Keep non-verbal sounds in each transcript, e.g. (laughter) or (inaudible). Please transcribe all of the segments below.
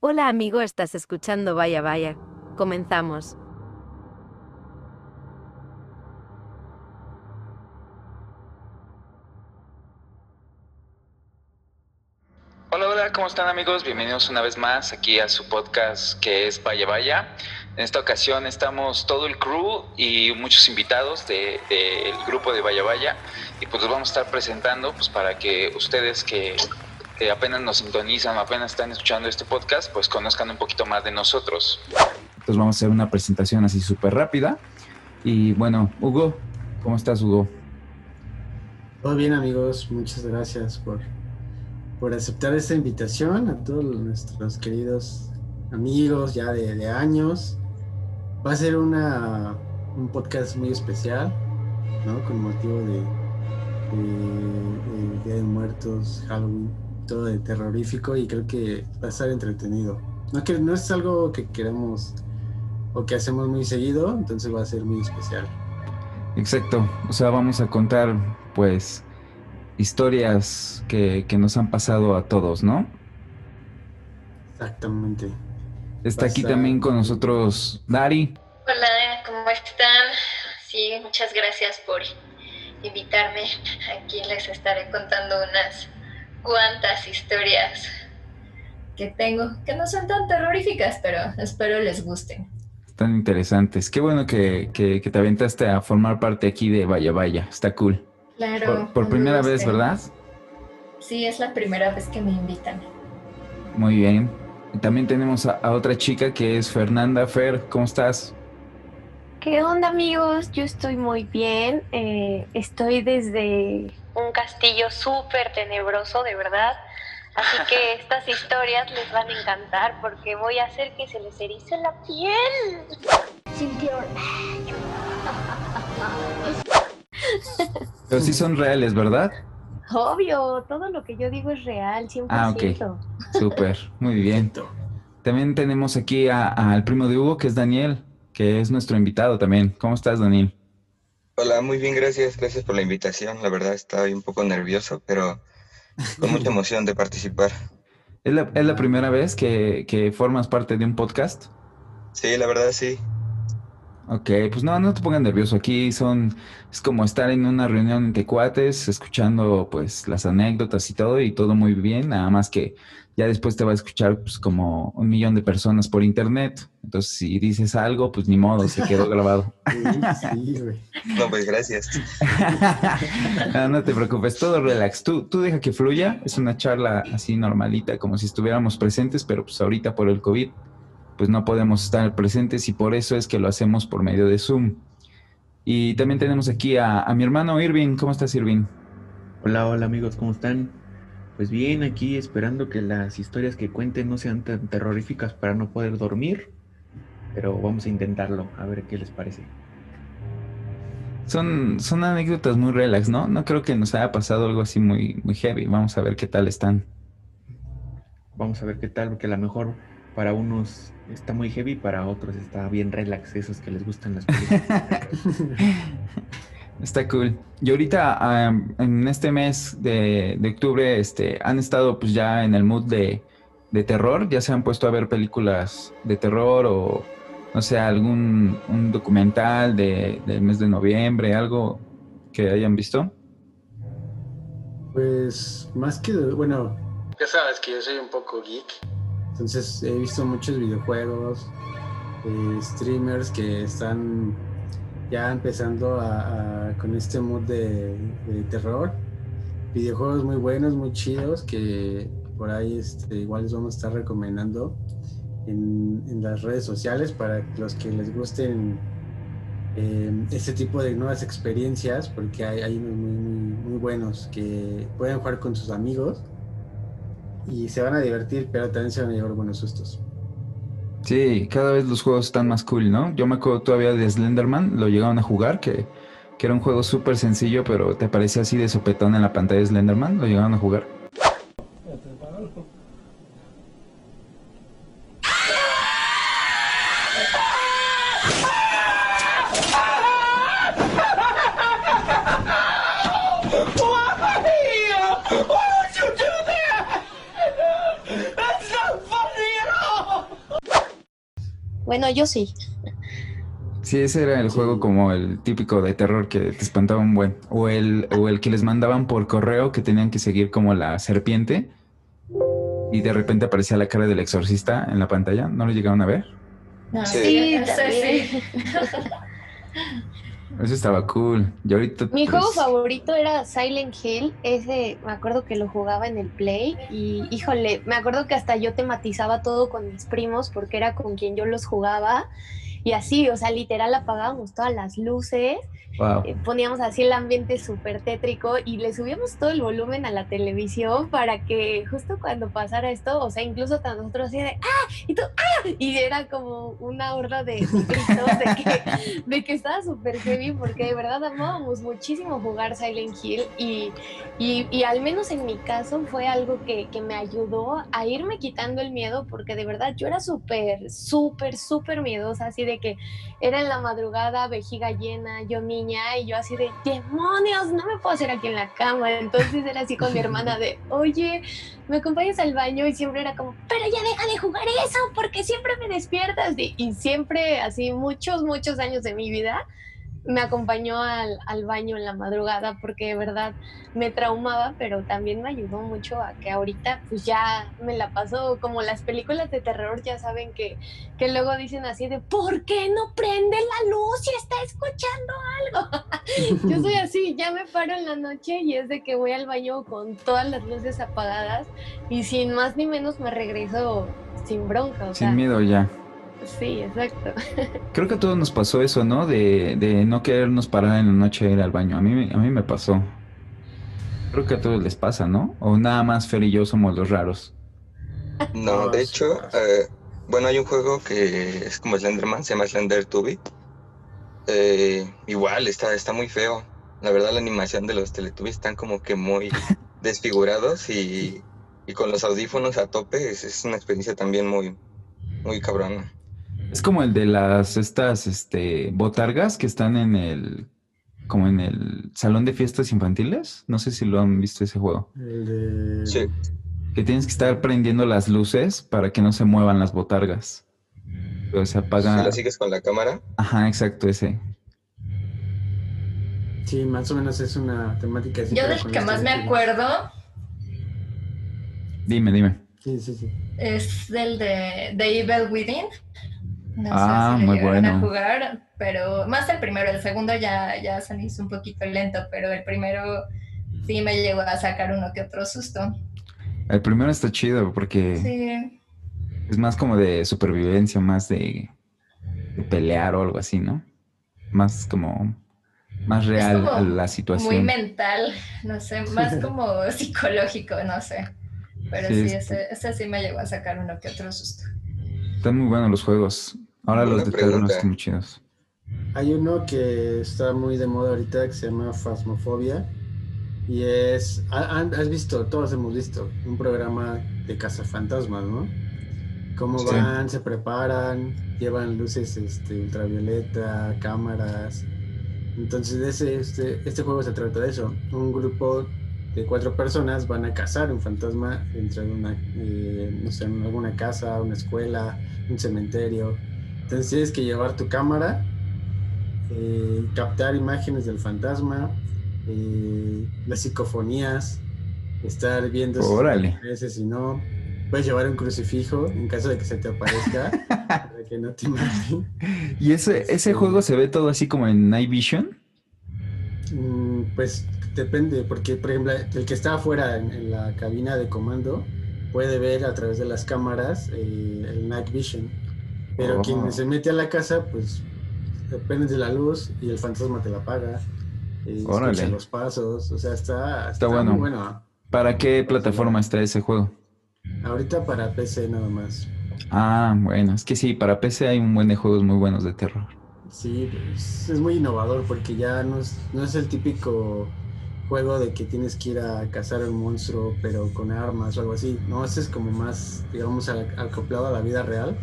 Hola amigo, estás escuchando Vaya Vaya. Comenzamos. Hola, hola, ¿cómo están amigos? Bienvenidos una vez más aquí a su podcast que es Vaya Vaya. En esta ocasión estamos todo el crew y muchos invitados del grupo de Vaya Vaya y pues los vamos a estar presentando pues para que ustedes que, que apenas nos sintonizan, apenas están escuchando este podcast, pues conozcan un poquito más de nosotros. Entonces vamos a hacer una presentación así súper rápida. Y bueno, Hugo, ¿cómo estás Hugo? Todo bien amigos, muchas gracias por por aceptar esta invitación a todos nuestros queridos amigos ya de, años. Va a ser una, un podcast muy especial, ¿no? Con motivo de, Día de Muertos, Halloween, todo de terrorífico y creo que va a estar entretenido. No, que, no es algo que queremos o que hacemos muy seguido, entonces va a ser muy especial. Exacto, o sea, vamos a contar pues historias que, nos han pasado a todos, ¿no? Exactamente. Está aquí también con nosotros Dari. Hola, ¿cómo están? Sí, muchas gracias por invitarme. Aquí les estaré contando unas cuantas historias que tengo, que no son tan terroríficas, pero espero les gusten. Están interesantes. Qué bueno que, que te aventaste a formar parte aquí de Vaya Vaya. Está cool. Claro. Por, primera vez, ¿verdad? Sí, es la primera vez que me invitan. Muy bien. También tenemos a, otra chica que es Fernanda. Fer, ¿cómo estás? ¿Qué onda amigos? Yo estoy muy bien. Eh, estoy desde un castillo súper tenebroso, de verdad. Así que (laughs) estas historias les van a encantar porque voy a hacer que se les erice la piel. Pero sí son reales, ¿verdad? Obvio, todo lo que yo digo es real, 100%. Ah, ok. Súper, muy bien. También tenemos aquí al primo de Hugo, que es Daniel, que es nuestro invitado también. ¿Cómo estás, Daniel? Hola, muy bien, gracias. Gracias por la invitación. La verdad estaba un poco nervioso, pero con mucha (laughs) emoción de participar. ¿Es la, primera vez que, que formas parte de un podcast? Sí, la verdad sí. Ok, pues no, no te pongas nervioso. Aquí son, es como estar en una reunión de cuates, escuchando pues las anécdotas y todo, y todo muy bien, nada más que ya después te va a escuchar pues como un millón de personas por internet. Entonces, si dices algo, pues ni modo, se quedó grabado. (laughs) Sí, güey. No, pues gracias. (laughs) no, no, te preocupes, todo relax. Tú, tú deja que fluya, es una charla así normalita, como si estuviéramos presentes, pero pues ahorita por el COVID pues no podemos estar presentes y por eso es que lo hacemos por medio de Zoom. Y también tenemos aquí a, mi hermano Irving. ¿Cómo estás, Irving? Hola, hola amigos, ¿cómo están? Pues bien, aquí esperando que las historias que cuenten no sean tan terroríficas para no poder dormir, pero vamos a intentarlo, a ver qué les parece. Son, son anécdotas muy relax, ¿no? No creo que nos haya pasado algo así muy, muy heavy. Vamos a ver qué tal están. Vamos a ver qué tal, porque a lo mejor para unos está muy heavy, para otros está bien relax, esos que les gustan las películas. (laughs) Está cool. Y ahorita en este mes de, octubre este, han estado pues ya en el mood de, terror, ya se han puesto a ver películas de terror o no sé, algún un documental de, del mes de noviembre, algo que hayan visto. Pues más que, bueno, ya sabes que yo soy un poco geek. Entonces he visto muchos videojuegos, eh, streamers que están ya empezando con este mood de, terror. Videojuegos muy buenos, muy chidos, que por ahí este, igual les vamos a estar recomendando en, las redes sociales para los que les gusten eh, este tipo de nuevas experiencias, porque hay, hay muy, muy, muy buenos que pueden jugar con sus amigos y se van a divertir, pero también se van a llevar buenos sustos. Sí, cada vez los juegos están más cool, ¿no? Yo me acuerdo todavía de Slenderman, lo llegaron a jugar, que, que era un juego súper sencillo, pero te aparecía así de sopetón en la pantalla de Slenderman, lo llegaron a jugar. Bueno, yo sí. Sí, ese era el juego como el típico de terror que te espantaba un buen. O el, o el que les mandaban por correo que tenían que seguir como la serpiente. Y de repente aparecía la cara del exorcista en la pantalla. ¿No lo llegaron a ver? No, Sí. sí, Sí. (laughs) (laughs) Eso estaba cool. Y ahorita. Mi juego pues, favorito era Silent Hill. Ese me acuerdo que lo jugaba en el Play. Y híjole, me acuerdo que hasta yo tematizaba todo con mis primos porque era con quien yo los jugaba. Y así, o sea, literal apagábamos todas las luces Wow. eh, poníamos así el ambiente súper tétrico y le subíamos todo el volumen a la televisión para que justo cuando pasara esto, o sea, incluso hasta nosotros así de ¡ah! y tú ¡ah! y era como una horda de gritos de que, de que estaba súper heavy porque de verdad amábamos muchísimo jugar Silent Hill y, y, y al menos en mi caso fue algo que, que me ayudó a irme quitando el miedo porque de verdad yo era súper, súper, súper miedosa, así de que era en la madrugada, vejiga llena, yo niña, y yo así de, demonios, no me puedo hacer aquí en la cama. Entonces era así con mi hermana de, oye, ¿me acompañas al baño? Y siempre era como, pero ya deja de jugar eso, porque siempre me despiertas. Y, y siempre, así, muchos, muchos años de mi vida, me acompañó al, al baño en la madrugada, porque de verdad me traumaba, pero también me ayudó mucho a que ahorita, pues ya me la paso como las películas de terror, ya saben que que luego dicen así de, ¿por qué no prende la luz si está escuchando algo? (laughs) Yo soy así, ya me paro en la noche y es de que voy al baño con todas las luces apagadas y sin más ni menos me regreso sin bronca, o sea, Sin miedo ya. Sí, exacto. (laughs) Creo que a todos nos pasó eso, ¿no? De, de no querernos parar en la noche a ir al baño. A mí, me- a mí me pasó. Creo que a todos les pasa, ¿no? O nada más Fer y yo somos los raros. No, de hecho, eh, bueno, hay un juego que es como Slenderman, se llama Slender Tubby. Eh, igual, está, está muy feo. La verdad, la animación de los Teletubbies están como que muy (laughs) desfigurados y, y con los audífonos a tope es, es una experiencia también muy, muy cabrona. Es como el de las estas este botargas que están en el como en el salón de fiestas infantiles. No sé si lo han visto ese juego. El de... Sí, Que tienes que estar prendiendo las luces para que no se muevan las botargas. Pero se si apaga. la sigues con la cámara, Ajá, exacto, ese. Sí, más o menos es una temática así. Yo del que más me acuerdo Dime, dime. Sí, sí, sí. es del de, de Evil Within. No Ah, sé si muy llegaron a bueno. jugar, pero más el primero, el segundo ya, ya se me hizo un poquito lento, pero el primero sí me llegó a sacar uno que otro susto. El primero está chido porque Sí, es más como de supervivencia, más de, de pelear o algo así, ¿no? Más como más real como a la muy situación. mental, no sé, más como (laughs) psicológico, no sé. Pero Sí, sí, es- ese, ese sí me llegó a sacar uno que otro susto. Están muy buenos los juegos. Ahora Buena los de terror están muy chidos. Hay uno que está muy de moda ahorita que se llama Phasmophobia. Y es. Has visto, todos hemos visto, un programa de cazafantasmas, ¿no? Cómo Sí. van, se preparan, llevan luces este, ultravioleta, cámaras. Entonces, ese, este, este juego se trata de eso. Un grupo de cuatro personas van a cazar un fantasma dentro de una, eh, no sé, en alguna casa, una escuela, un cementerio. Entonces tienes que llevar tu cámara, eh, captar imágenes del fantasma, eh, las psicofonías, estar viendo si Órale. aparece, si no. Puedes llevar un crucifijo en caso de que se te aparezca, (laughs) para que no te maten. ¿Y ese, ese juego se ve todo así como en Night Vision? Mm, Pues depende, porque por ejemplo, el que está afuera en, en la cabina de comando puede ver a través de las cámaras eh, el night vision. Pero Oh. quien se mete a la casa, pues depende de la luz y el fantasma te la apaga. eh, Órale. escucha los pasos, o sea, está, Está bueno. muy bueno. ¿Para qué plataforma está ese juego? Ahorita para PC nada más. Ah, bueno, es que sí, para PC hay un buen de juegos muy buenos de terror. Sí, es, es muy innovador porque ya no es, no es el típico juego de que tienes que ir a cazar un monstruo pero con armas o algo así. No, este es como más, digamos, al- acoplado a la vida real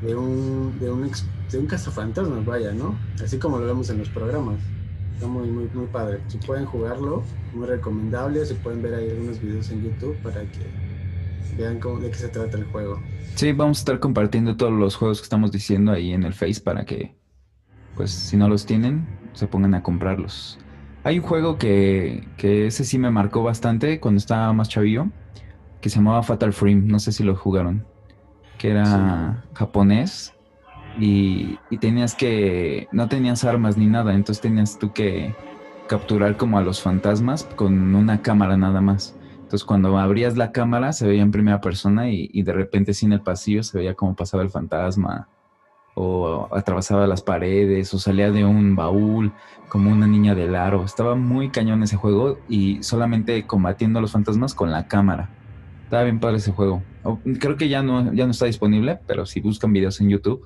de un, de un, ex- de un cazafantasmas, vaya, ¿no? Así como lo vemos en los programas. Está muy, muy, muy padre. Si pueden jugarlo, muy recomendable. Si pueden ver ahí algunos videos en YouTube para que vean cómo, de qué se trata el juego. Sí, vamos a estar compartiendo todos los juegos que estamos diciendo ahí en el Face para que, pues, si no los tienen, se pongan a comprarlos. Hay un juego que, que ese sí me marcó bastante cuando estaba más chavillo, que se llamaba Fatal Frame, no sé si lo jugaron, que era japonés y, y tenías que, no tenías armas ni nada, entonces tenías tú que capturar como a los fantasmas con una cámara nada más. Entonces cuando abrías la cámara se veía en primera persona y, y de repente sin el pasillo se veía cómo pasaba el fantasma o atravesaba las paredes o salía de un baúl como una niña del aro. Estaba muy cañón ese juego y solamente combatiendo a los fantasmas con la cámara. Estaba bien padre ese juego. O- Creo que ya no, ya no está disponible, pero si buscan videos en YouTube,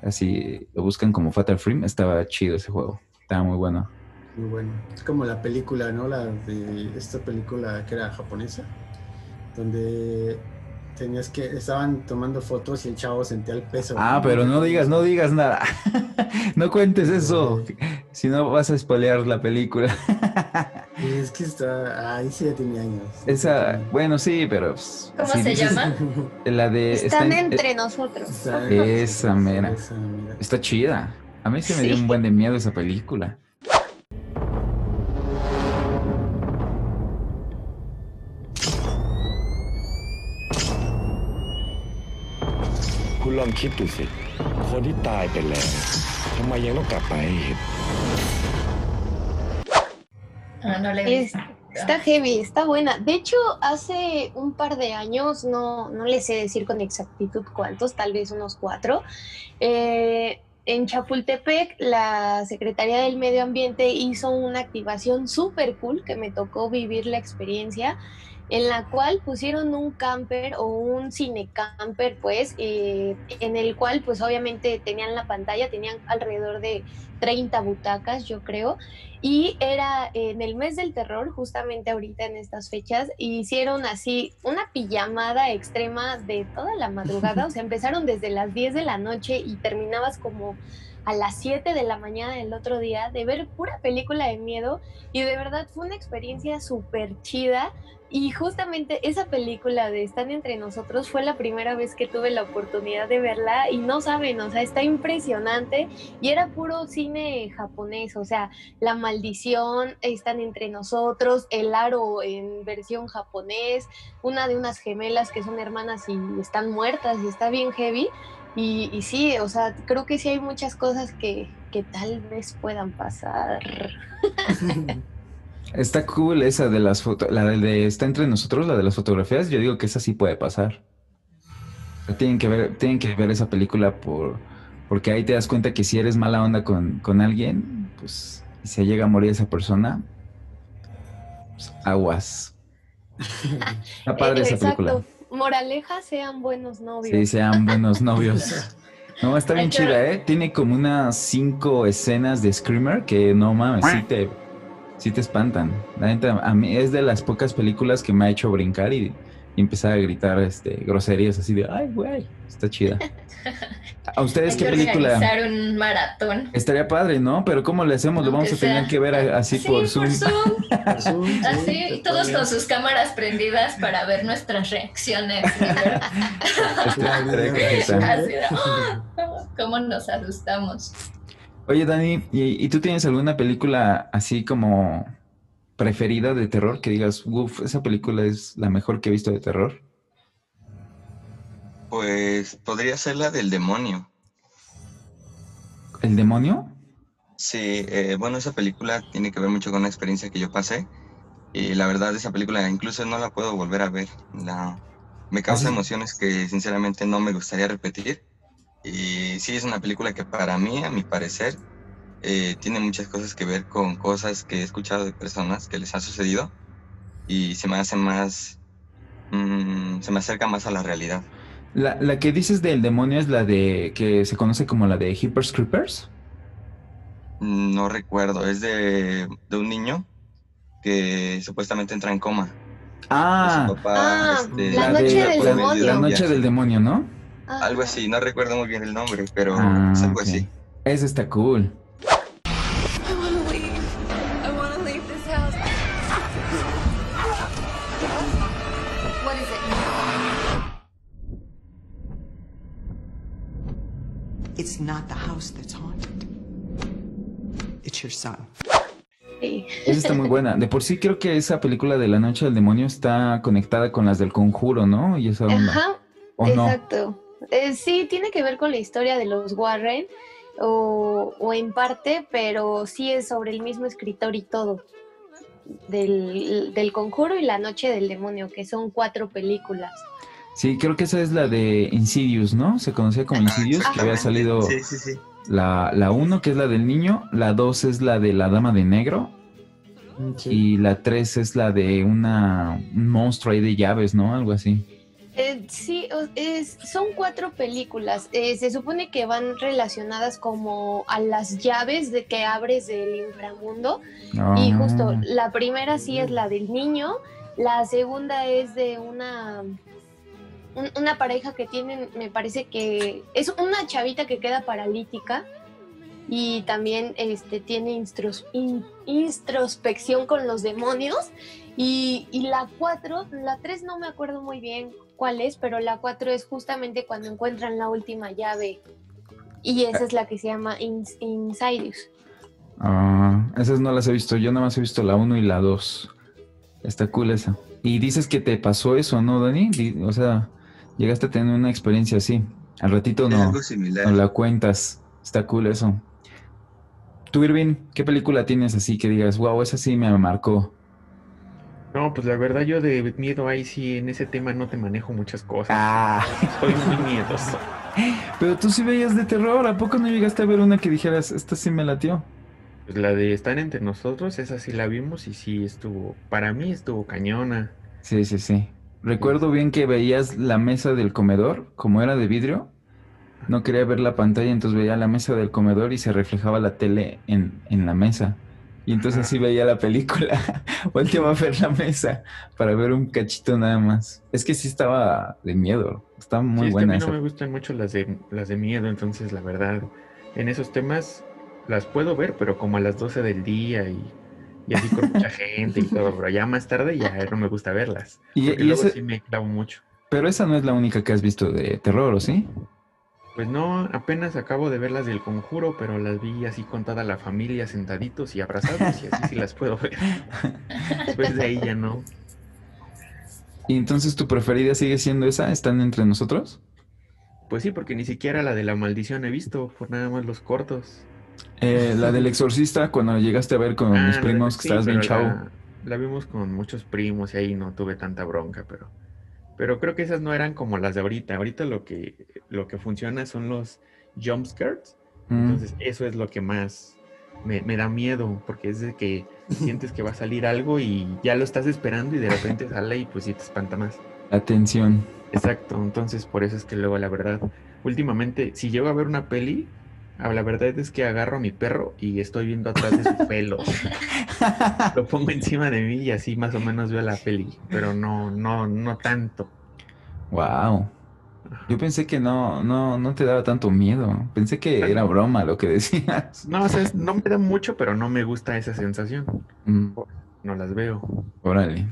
así lo buscan como Fatal Frame, estaba chido ese juego. Estaba muy bueno. Muy bueno. Es como la película, ¿no? La de esta película que era japonesa, donde tenías que, estaban tomando fotos y el chavo sentía el peso. Ah, pero no digas, no digas nada. (laughs) no cuentes eso. Si no vas a spoilear la película. (laughs) Y es que está, ahí sí ya tenía años. Esa, bueno, sí, pero. pues, ¿Cómo si se dices- llama? (laughs) La de. Están está en- entre nosotros. Está- Esa mera. Esa mera. Está chida. A mí sí me dio Sí. un buen de miedo esa película. "คุณลองคิดดูสิ คนที่ตายไปแล้วทำไมยังต้องกลับมาให้เห็น Ah, no le he Es- visto. Está heavy, está buena. De hecho, hace un par de años, no, no les sé decir con exactitud cuántos, tal vez unos cuatro, eh, en Chapultepec la Secretaría del Medio Ambiente hizo una activación súper cool que me tocó vivir la experiencia en la cual pusieron un camper o un cinecamper, pues, eh, en el cual, pues, obviamente tenían la pantalla, tenían alrededor de 30 butacas, yo creo, y era en el mes del terror, justamente ahorita en estas fechas, hicieron así una pijamada extrema de toda la madrugada, o sea, (laughs) empezaron desde las 10 de la noche y terminabas como a las 7 de la mañana del otro día de ver pura película de miedo y de verdad fue una experiencia súper chida y justamente esa película de Están entre nosotros fue la primera vez que tuve la oportunidad de verla y no saben, o sea, está impresionante y era puro cine japonés, o sea, La maldición, Están entre nosotros, El aro en versión japonés, una de unas gemelas que son hermanas y están muertas y está bien heavy. Y, sí, o sea, creo que sí hay muchas cosas que, que tal vez puedan pasar. (laughs) Está cool esa de las fotos. La de está entre nosotros, la de las fotografías. Yo digo que esa sí puede pasar. Tienen que ver, tienen que ver esa película por, porque ahí te das cuenta que si eres mala onda con, con alguien, pues y se llega a morir esa persona, pues, aguas. (laughs) Está padre esa película. Exacto. Moraleja, sean buenos novios. Sí, sean buenos (laughs) novios. No, está bien chida, ¿eh? Tiene como unas cinco escenas de Screamer que no mames, sí te, sí te espantan. La neta, a mí es de las pocas películas que me ha hecho brincar y, y empezar a gritar este, groserías así de, ay, güey, está chida. (laughs) ¿A ustedes Hay qué que película? organizar un maratón. Estaría padre, ¿no? Pero ¿cómo le hacemos? Lo vamos a tener que ver a- así sí, por Zoom. por Zoom. (laughs) Por Zoom, sí, Así, todos con sus cámaras prendidas para ver nuestras reacciones. (laughs) Así de, ¡ah! ¿Cómo nos asustamos? Oye, Dani, ¿y, y tú tienes alguna película así como preferida de terror que digas, uff, esa película es la mejor que he visto de terror? Pues podría ser la del demonio. ¿El demonio? Sí, eh, bueno, esa película tiene que ver mucho con una experiencia que yo pasé. Y la verdad, esa película incluso no la puedo volver a ver. La, me causa sí? emociones que sinceramente no me gustaría repetir. Y sí, es una película que para mí, a mi parecer, eh, tiene muchas cosas que ver con cosas que he escuchado de personas que les ha sucedido. Y se me hace más... mm, se me acerca más a la realidad. La, la que dices del demonio es la de que se conoce como la de Hippers Creepers. No recuerdo, es de, de un niño que supuestamente entra en coma. Ah, Su papá, Ah, este, La la noche de- del demonio. La noche del demonio, ¿no? Ah. Algo así, no recuerdo muy bien el nombre, pero ah, es algo así. Eso está cool. It's not the house that's haunted. It's your son. Esa está muy buena. De por sí creo que esa película de la noche del demonio está conectada con las del conjuro, ¿no? Y esa ¿O exacto. No? Eh, sí, tiene que ver con la historia de los Warren, o, o en parte, pero sí es sobre el mismo escritor y todo. Del, del Conjuro y La Noche del Demonio, que son cuatro películas. Sí, creo que esa es la de Insidious, ¿no? Se conocía como Insidious, que había salido Sí, sí, sí. la, la uno, que es la del niño, la dos es la de la Dama de Negro, Mm, sí. y la tres es la de una, un monstruo ahí de llaves, ¿no? Algo así. Eh, sí, es, son cuatro películas. Eh, se supone que van relacionadas como a las llaves de que abres del inframundo. Y Ah. justo la primera sí es la del niño, la segunda es de una un- una pareja que tienen, me parece que es una chavita que queda paralítica y también este tiene instros- in- introspección con los demonios y, y la cuatro, la tres no me acuerdo muy bien cuál es, pero la cuatro es justamente cuando encuentran la última llave y esa es la que se llama Ins- Insidious. Ah, esas no las he visto, yo nada más he visto la 1 y la 2. Está cool esa. Y dices que te pasó eso, ¿no, Dani? O sea, llegaste a tener una experiencia así. Al ratito no, algo similar. no la cuentas. Está cool eso. Tú, Irving, ¿qué película tienes así que digas, wow, esa sí me marcó? No, pues la verdad yo de miedo ahí sí en ese tema no te manejo muchas cosas. Ah, Soy muy (laughs) miedoso. pero tú sí veías de terror, ¿a poco no llegaste a ver una que dijeras, esta sí me latió? Pues la de Estar entre nosotros, esa sí la vimos y sí estuvo, para mí estuvo cañona. Sí, sí, sí. Recuerdo bien que veías la mesa del comedor, como era de vidrio. No quería ver la pantalla, entonces veía la mesa del comedor y se reflejaba la tele en, en la mesa. Y entonces así veía la película. (laughs) Volteaba a ver la mesa para ver un cachito nada más. Es que sí estaba de miedo. Está muy Sí, es que a mí no esa. me gustan mucho las de, las de miedo, entonces la verdad, en esos temas las puedo ver, pero como a las 12 del día y, y así con mucha (laughs) gente y todo, pero ya más tarde ya no me gusta verlas. Y- y luego ese- sí me clavo mucho. Pero esa no es la única que has visto de terror, ¿o sí? Pues no, apenas acabo de ver las del conjuro, pero las vi así con toda la familia sentaditos y abrazados y así sí las puedo ver. (laughs) Después de ahí ya no. Y entonces tu preferida sigue siendo esa, ¿Están entre nosotros? Pues sí, porque ni siquiera la de la maldición he visto, por nada más los cortos. Eh, la del exorcista, cuando llegaste a ver con Ah, mis primos, que sí, estabas bien chavo. La, la vimos con muchos primos y ahí no tuve tanta bronca, pero, pero creo que esas no eran como las de ahorita. Ahorita lo que, lo que funciona son los jump scares. Mm. Entonces eso es lo que más me, me da miedo, porque es de que (laughs) sientes que va a salir algo y ya lo estás esperando y de repente sale y pues sí te espanta más. Atención. Exacto, entonces por eso es que luego la verdad, últimamente, si llego a ver una peli, ah, la verdad es que agarro a mi perro y estoy viendo atrás de su (laughs) pelo. Lo pongo encima de mí y así más o menos veo la peli, pero no, no, no tanto. Wow. Yo pensé que no, no, no te daba tanto miedo. Pensé que era broma lo que decías. No, o sea, es- no me da mucho, pero no me gusta esa sensación. Mm, No las veo. órale.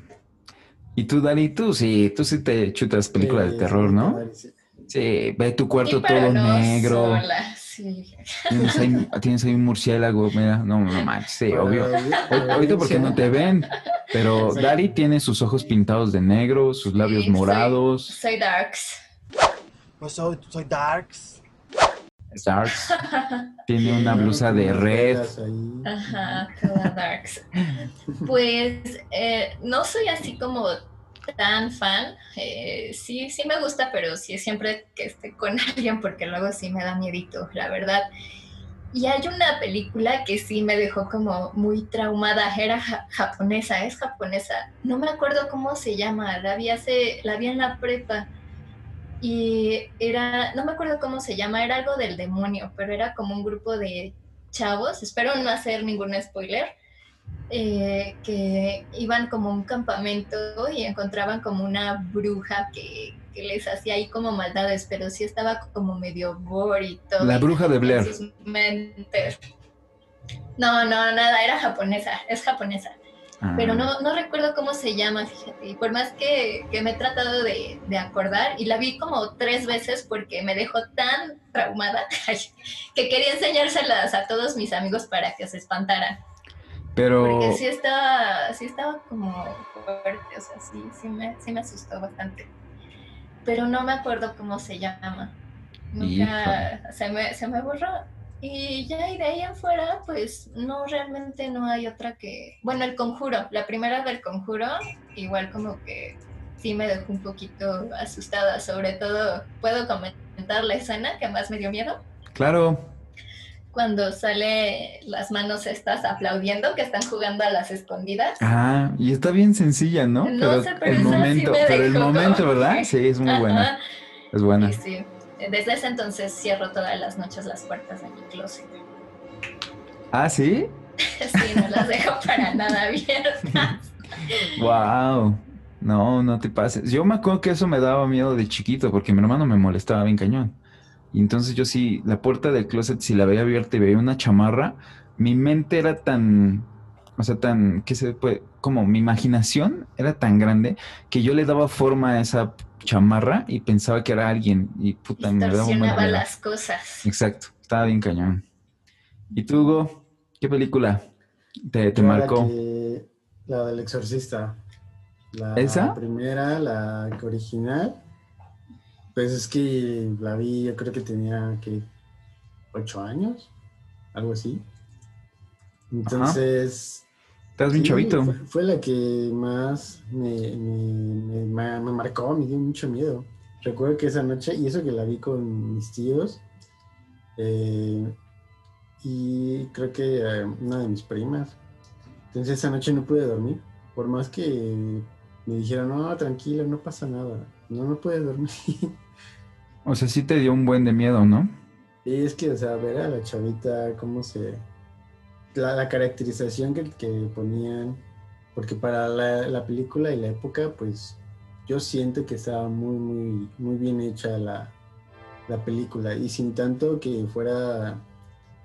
Y tú, Dani, tú sí, tú sí te chutas películas de terror, sí, ¿no? Sí. Sí, ve tu cuarto Sí, todo no negro. sola, sí. (laughs) Tienes ahí, tienes ahí un murciélago, mira, no, no manches, sí, obvio. Ahorita porque no te ven, pero. Dari tiene sus ojos pintados de negro, sus labios Sí, morados, Soy Darks. Pues soy, soy Darks. darks, tiene una blusa de red. Ajá, toda Darks. Pues eh, no soy así como tan fan. eh, sí, sí me gusta, pero sí siempre que esté con (laughs) alguien, porque luego sí me da miedito, la verdad. Y hay una película que sí me dejó como muy traumada, era ja- japonesa, es japonesa. No me acuerdo cómo se llama, la vi hace, la vi en la prepa. Y era, no me acuerdo cómo se llama, era algo del demonio, pero era como un grupo de chavos, espero no hacer ningún spoiler, eh, que iban como a un campamento y encontraban como una bruja que, que les hacía ahí como maldades, pero sí estaba como medio todo. La bruja de Blair. No, no, nada, era japonesa, es japonesa. Ah. pero no, no recuerdo cómo se llama, fíjate. Y por más que, que me he tratado de, de acordar, y la vi como tres veces porque me dejó tan traumada (laughs) que quería enseñárselas a todos mis amigos para que se espantaran. Pero, Porque sí estaba, sí estaba como fuerte, o sea, sí, sí me, sí me asustó bastante. Pero no me acuerdo cómo se llama. Nunca se me, se me borró. Y ya, y de ahí en fuera, pues no, realmente no hay otra que... Bueno, el conjuro, la primera del conjuro, igual como que sí me dejó un poquito asustada, sobre todo, ¿puedo comentar la escena que más me dio miedo? claro, Cuando sale las manos estas aplaudiendo que están jugando a las escondidas. ah, y está bien sencilla, ¿no? No sé, pero el sí momento, me pero el momento, ¿verdad? Sí, es muy buena. Es buena. Y sí, desde ese entonces cierro todas las noches las puertas de mi closet. Ah, ¿sí? (laughs) Sí, no las dejo para nada abiertas. (laughs) Wow. No, no te pases. Yo me acuerdo que eso me daba miedo de chiquito porque mi hermano me molestaba bien cañón. Y entonces yo sí, la puerta del closet, si la veía abierta y veía una chamarra, mi mente era tan, o sea, tan, ¿qué se puede? Como mi imaginación era tan grande que yo le daba forma a esa chamarra y pensaba que era alguien y puta, me daba un las cosas. Exacto, estaba bien cañón. ¿Y tú, Hugo? ¿Qué película te, te la marcó? que- La del exorcista. La ¿Esa? primera, la original. Pues es que la vi, yo creo que tenía que ocho años, algo así. Entonces. Estás bien sí, chavito. Fue, fue la que más me, me- me- marcó, me dio mucho miedo. Recuerdo que esa noche, y eso que la vi con mis tíos, eh, y creo que eh, una de mis primas. Entonces esa noche no pude dormir. Por más que me dijeron, no, tranquilo, no pasa nada. No, no puedes dormir. (laughs) O sea, sí te dio un buen de miedo, ¿no? Y es que, o sea, ver a la chavita, cómo se... La, la caracterización que, que ponían, porque para la, la película y la época, pues yo siento que estaba muy, muy, muy bien hecha la, la película y sin tanto que fuera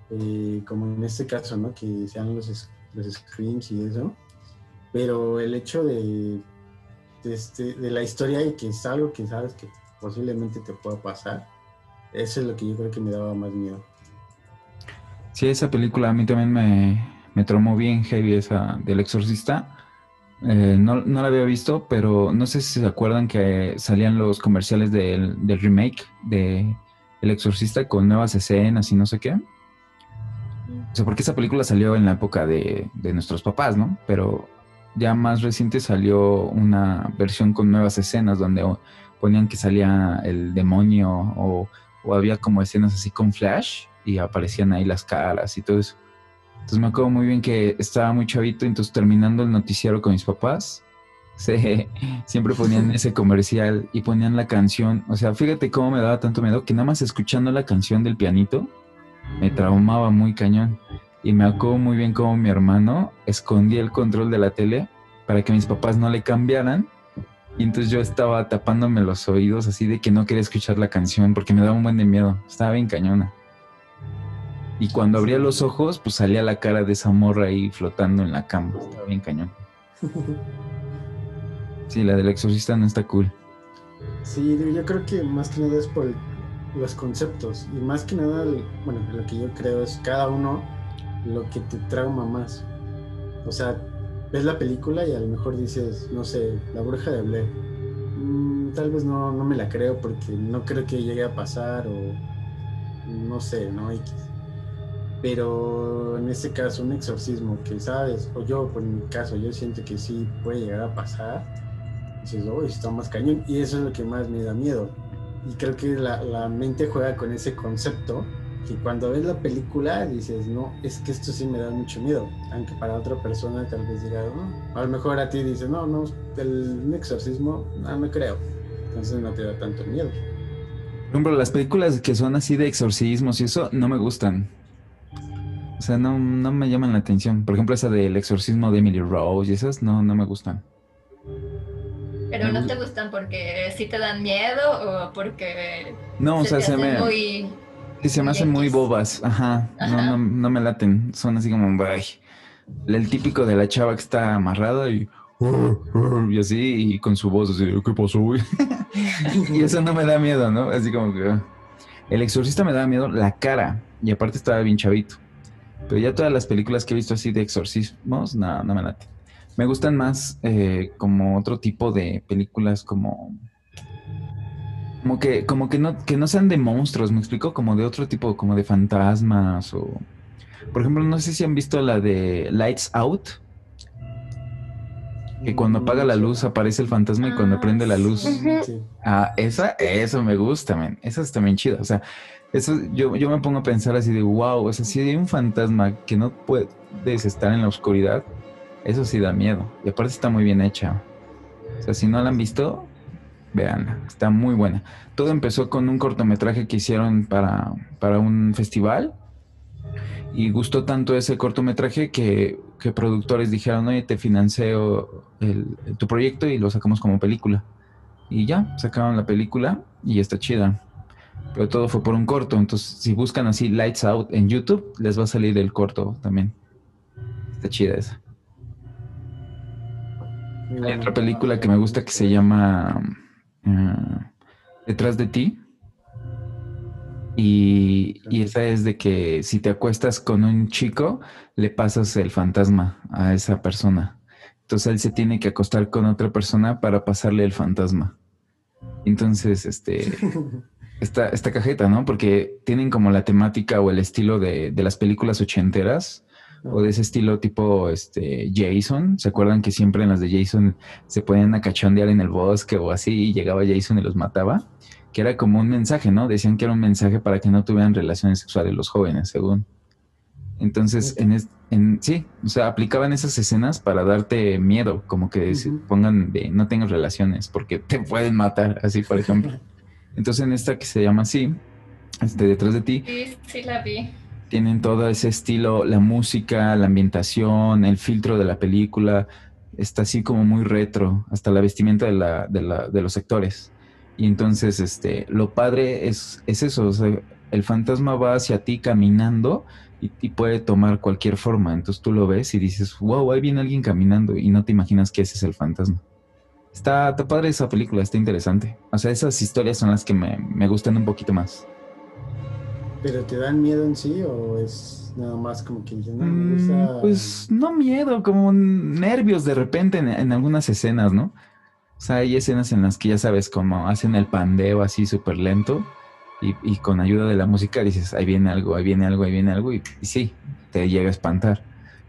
eh, como en este caso, ¿no? Que sean los, los screams y eso, pero el hecho de, de, este, de la historia y que es algo que sabes que posiblemente te pueda pasar, eso es lo que yo creo que me daba más miedo. Sí, esa película a mí también me, me traumó bien heavy esa del exorcista. Eh, no, no la había visto, pero no sé si se acuerdan que salían los comerciales del, del remake de El Exorcista con nuevas escenas y no sé qué. O sea, porque esa película salió en la época de, de nuestros papás, ¿no? Pero ya más reciente salió una versión con nuevas escenas donde ponían que salía el demonio o, o había como escenas así con flash y aparecían ahí las caras y todo eso. Entonces me acuerdo muy bien que estaba muy chavito, entonces terminando el noticiero con mis papás, (laughs) se, siempre ponían ese (laughs) comercial y ponían la canción. O sea, fíjate cómo me daba tanto miedo que nada más escuchando la canción del pianito me traumaba muy cañón. Y me acuerdo muy bien cómo mi hermano escondía el control de la tele para que mis papás no le cambiaran. Y entonces yo estaba tapándome los oídos así de que no quería escuchar la canción porque me daba un buen de miedo. Estaba bien cañona. Y cuando abría los ojos, pues salía la cara de esa morra ahí flotando en la cama. Estaba bien cañón. (laughs) Sí, la del exorcista no está cool. Sí, yo creo que más que nada es por los conceptos y más que nada, bueno, lo que yo creo es cada uno lo que te trauma más. O sea, ves la película y a lo mejor dices, no sé, La Bruja de Blair. Mm, tal vez no, no me la creo porque no creo que llegue a pasar o no sé, ¿no? X. Pero en este caso, un exorcismo que sabes, o yo, por mi caso, yo siento que sí puede llegar a pasar dices, uy, está más cañón. Y eso es lo que más me da miedo. Y creo que la, la mente juega con ese concepto que cuando ves la película dices, no, es que esto sí me da mucho miedo. Aunque para otra persona tal vez diga, no, a lo mejor a ti dices, no, no, el un exorcismo, no, no creo. Entonces no te da tanto miedo. Por ejemplo, las películas que son así de exorcismos y eso no me gustan. O sea, no, no me llaman la atención. Por ejemplo, esa del exorcismo de Emily Rose y esas no, no me gustan. Pero no te gustan porque sí te dan miedo o porque No, o sea, te se hacen me, muy sí, se me hacen muy bobas. Ajá. No, Ajá. no, no me laten. Son así como, "Ay". el típico de la chava que está amarrada y, y así, y con su voz así, ¿qué pasó, güey? (laughs) y eso no me da miedo, ¿no? Así como que... El exorcista me da miedo la cara, y aparte estaba bien chavito. Pero ya todas las películas que he visto así de exorcismos, no, no me late. Me gustan más eh, como otro tipo de películas como... Como que, como que no, que no sean de monstruos, me explico, como de otro tipo, como de fantasmas o... Por ejemplo, no sé si han visto la de Lights Out. Que cuando apaga la luz aparece el fantasma y cuando prende la luz. Ah, esa, eso me gusta, man. Esa está bien chida. O sea, eso yo, yo me pongo a pensar así de wow. O sea, si hay un fantasma que no puedes estar en la oscuridad, eso sí da miedo. Y aparte está muy bien hecha. O sea, si no la han visto, veanla. Está muy buena. Todo empezó con un cortometraje que hicieron para, para un festival y gustó tanto ese cortometraje que, que productores dijeron, oye, te financio el, tu proyecto y lo sacamos como película. Y ya, sacaron la película y está chida. Pero todo fue por un corto, entonces si buscan así Lights Out en YouTube, les va a salir el corto también. Está chida esa. Hay otra película que me gusta que se llama uh, Detrás de ti y, esa es de que si te acuestas con un chico, le pasas el fantasma a esa persona. Entonces él se tiene que acostar con otra persona para pasarle el fantasma. Entonces, este, (laughs) esta, esta cajeta, ¿no? Porque tienen como la temática o el estilo de, de las películas ochenteras o de ese estilo tipo este Jason. ¿Se acuerdan que siempre en las de Jason se ponían a cachondear en el bosque o así y llegaba Jason y los mataba? que era como un mensaje, ¿no? Decían que era un mensaje para que no tuvieran relaciones sexuales los jóvenes, según. Entonces, en, en sí, o sea, aplicaban esas escenas para darte miedo, como que pongan de no tengas relaciones porque te pueden matar, así por ejemplo. (laughs) Entonces, en esta que se llama así, este, detrás de ti. Sí, sí la vi. Tienen todo ese estilo, la música, la ambientación, el filtro de la película, está así como muy retro, hasta la vestimenta de, la, de, la, de los actores. Y entonces, este, lo padre es, es eso, o sea, el fantasma va hacia ti caminando y, puede tomar cualquier forma. Entonces tú lo ves y dices, wow, ahí viene alguien caminando y no te imaginas que ese es el fantasma. Está, está padre esa película, está interesante. O sea, esas historias son las que me, me gustan un poquito más. ¿Pero te dan miedo en sí o es nada más como que no me gusta? Mm, pues no miedo, como nervios de repente en, algunas escenas, ¿no? O sea, hay escenas en las que ya sabes cómo hacen el pandeo así súper lento y, con ayuda de la música dices, ahí viene algo, ahí viene algo, ahí viene algo y, sí, te llega a espantar.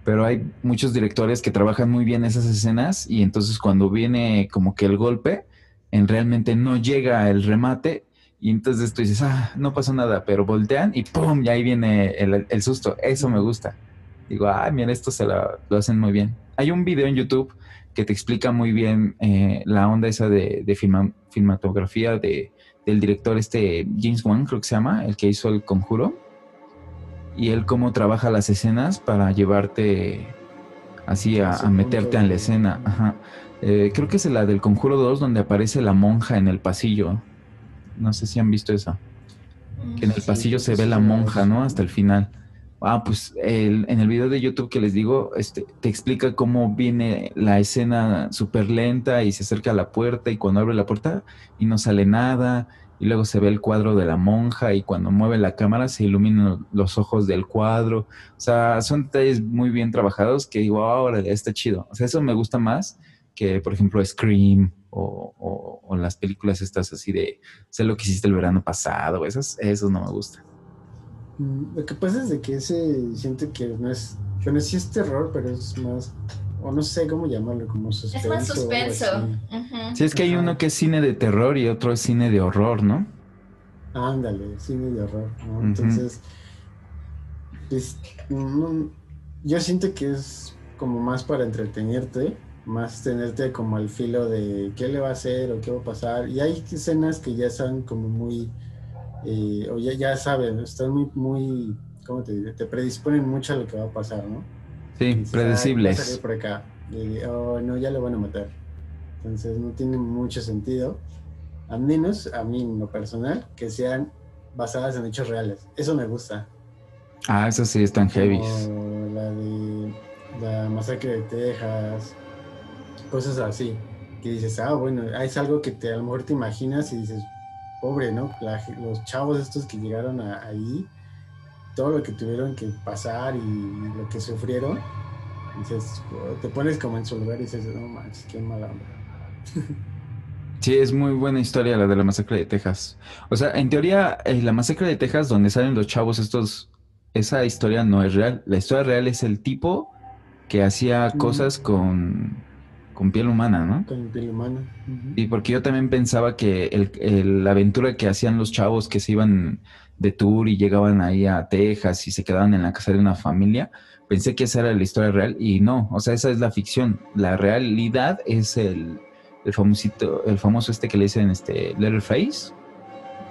Pero hay muchos directores que trabajan muy bien esas escenas y entonces cuando viene como que el golpe, en realmente no llega el remate y entonces tú dices, ah, no pasó nada, pero voltean y ¡pum! Y ahí viene el, susto. Eso me gusta. Digo, ay, mira, esto se lo hacen muy bien. Hay un video en YouTube que te explica muy bien eh, la onda esa de, de filmatografía de, del director este James Wan, creo que se llama, el que hizo El Conjuro. Y él cómo trabaja las escenas para llevarte así a, meterte en la escena. Ajá. Eh, creo que es la del Conjuro 2 donde aparece la monja en el pasillo. No sé si han visto esa. Que en el pasillo se ve la monja, ¿no? Hasta el final. Ah, pues el, en el video de YouTube que les digo, este, te explica cómo viene la escena súper lenta y se acerca a la puerta y cuando abre la puerta y no sale nada y luego se ve el cuadro de la monja y cuando mueve la cámara se iluminan los ojos del cuadro. O sea, son detalles muy bien trabajados que digo, ahora está chido. O sea, eso me gusta más que, por ejemplo, Scream o, o, las películas estas así de sé lo que hiciste el verano pasado. Esas, esos no me gustan. Mm, lo que pasa es de que ese siento que no es, bueno, sí es terror, pero es más, o no sé cómo llamarlo, como suspenso. Es más suspenso. Sí, es que hay uno que es cine de terror y otro es cine de horror, ¿no? Ándale, cine de horror, ¿no? Entonces, pues, yo siento que es como más para entretenerte, más tenerte como al filo de qué le va a hacer o qué va a pasar. Y hay escenas que ya son como muy eh, o ya, ya saben, están muy, muy, ¿cómo te diré? Te predisponen mucho a lo que va a pasar, ¿no? Sí, predecibles. por acá. oh, no, ya lo van a matar. Entonces no tiene mucho sentido, a menos a mí en lo personal, que sean basadas en hechos reales. Eso me gusta. Ah, eso sí, están heavy. La de la masacre de Texas, cosas así, que dices, ah, bueno, es algo que te, a lo mejor te imaginas y dices, pobre, ¿no? La- los chavos estos que llegaron a- ahí, todo lo que tuvieron que pasar y lo que sufrieron, dices, oh, te pones como en su lugar y dices, no manches, qué mala onda. (laughs) Sí, es muy buena historia la de la masacre de Texas. O sea, en teoría, eh, la masacre de Texas, donde salen los chavos estos, esa historia no es real. La historia real es el tipo que hacía cosas con, con piel humana, ¿no? Con piel humana. Y porque yo también pensaba que el, el- la aventura que hacían los chavos que se iban de tour y llegaban ahí a Texas y se quedaban en la casa de una familia, pensé que esa era la historia real y no, o sea, esa es la ficción. La realidad es el, el famosito, el famoso este que le dicen este Letterface.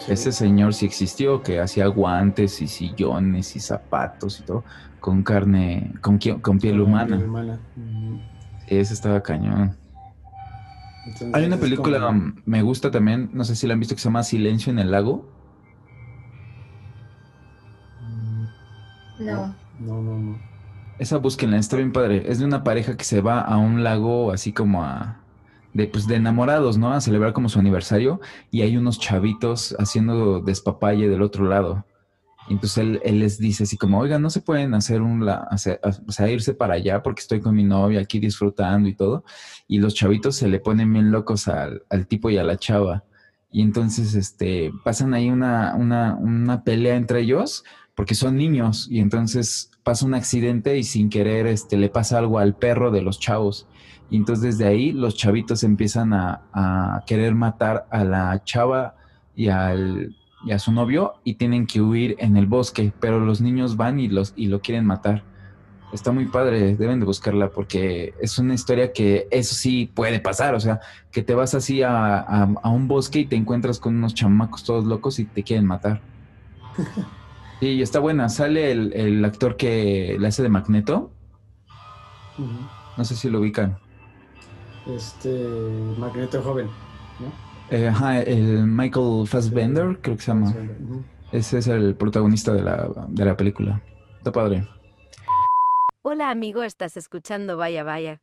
Ese señor sí existió, que hacía guantes y sillones y zapatos y todo con carne, con, con piel Con humana. piel humana. Ese estaba cañón. Entonces, Hay una película, como- me gusta también, no sé si la han visto, que se llama Silencio en el lago. No. No, no, no. Esa búsquenla, está bien padre. Es de una pareja que se va a un lago así como a... De, pues, de enamorados, ¿no? A celebrar como su aniversario y hay unos chavitos haciendo despapalle del otro lado. Entonces él, les dice así como, oigan, no se pueden hacer un, la, hacer- o sea, irse para allá porque estoy con mi novia aquí disfrutando y todo. Y los chavitos se le ponen bien locos al, al tipo y a la chava. Y entonces, este, pasan ahí una, una, una pelea entre ellos porque son niños y entonces pasa un accidente y sin querer, este, le pasa algo al perro de los chavos. Y entonces desde ahí los chavitos empiezan a, a querer matar a la chava y al, y a su novio y tienen que huir en el bosque, pero los niños van y, los, y lo quieren matar. Está muy padre, deben de buscarla porque es una historia que eso sí puede pasar, o sea, que te vas así a, a- a un bosque y te encuentras con unos chamacos todos locos y te quieren matar. (laughs) Sí, está buena, sale el, el actor que la hace de Magneto, no sé si lo ubican. Este Magneto joven, ¿no? Eh, ajá, el Michael Fassbender, creo que se llama. Ese es el protagonista de la, de la película. Está padre. Hola amigo, estás escuchando Vaya Vaya.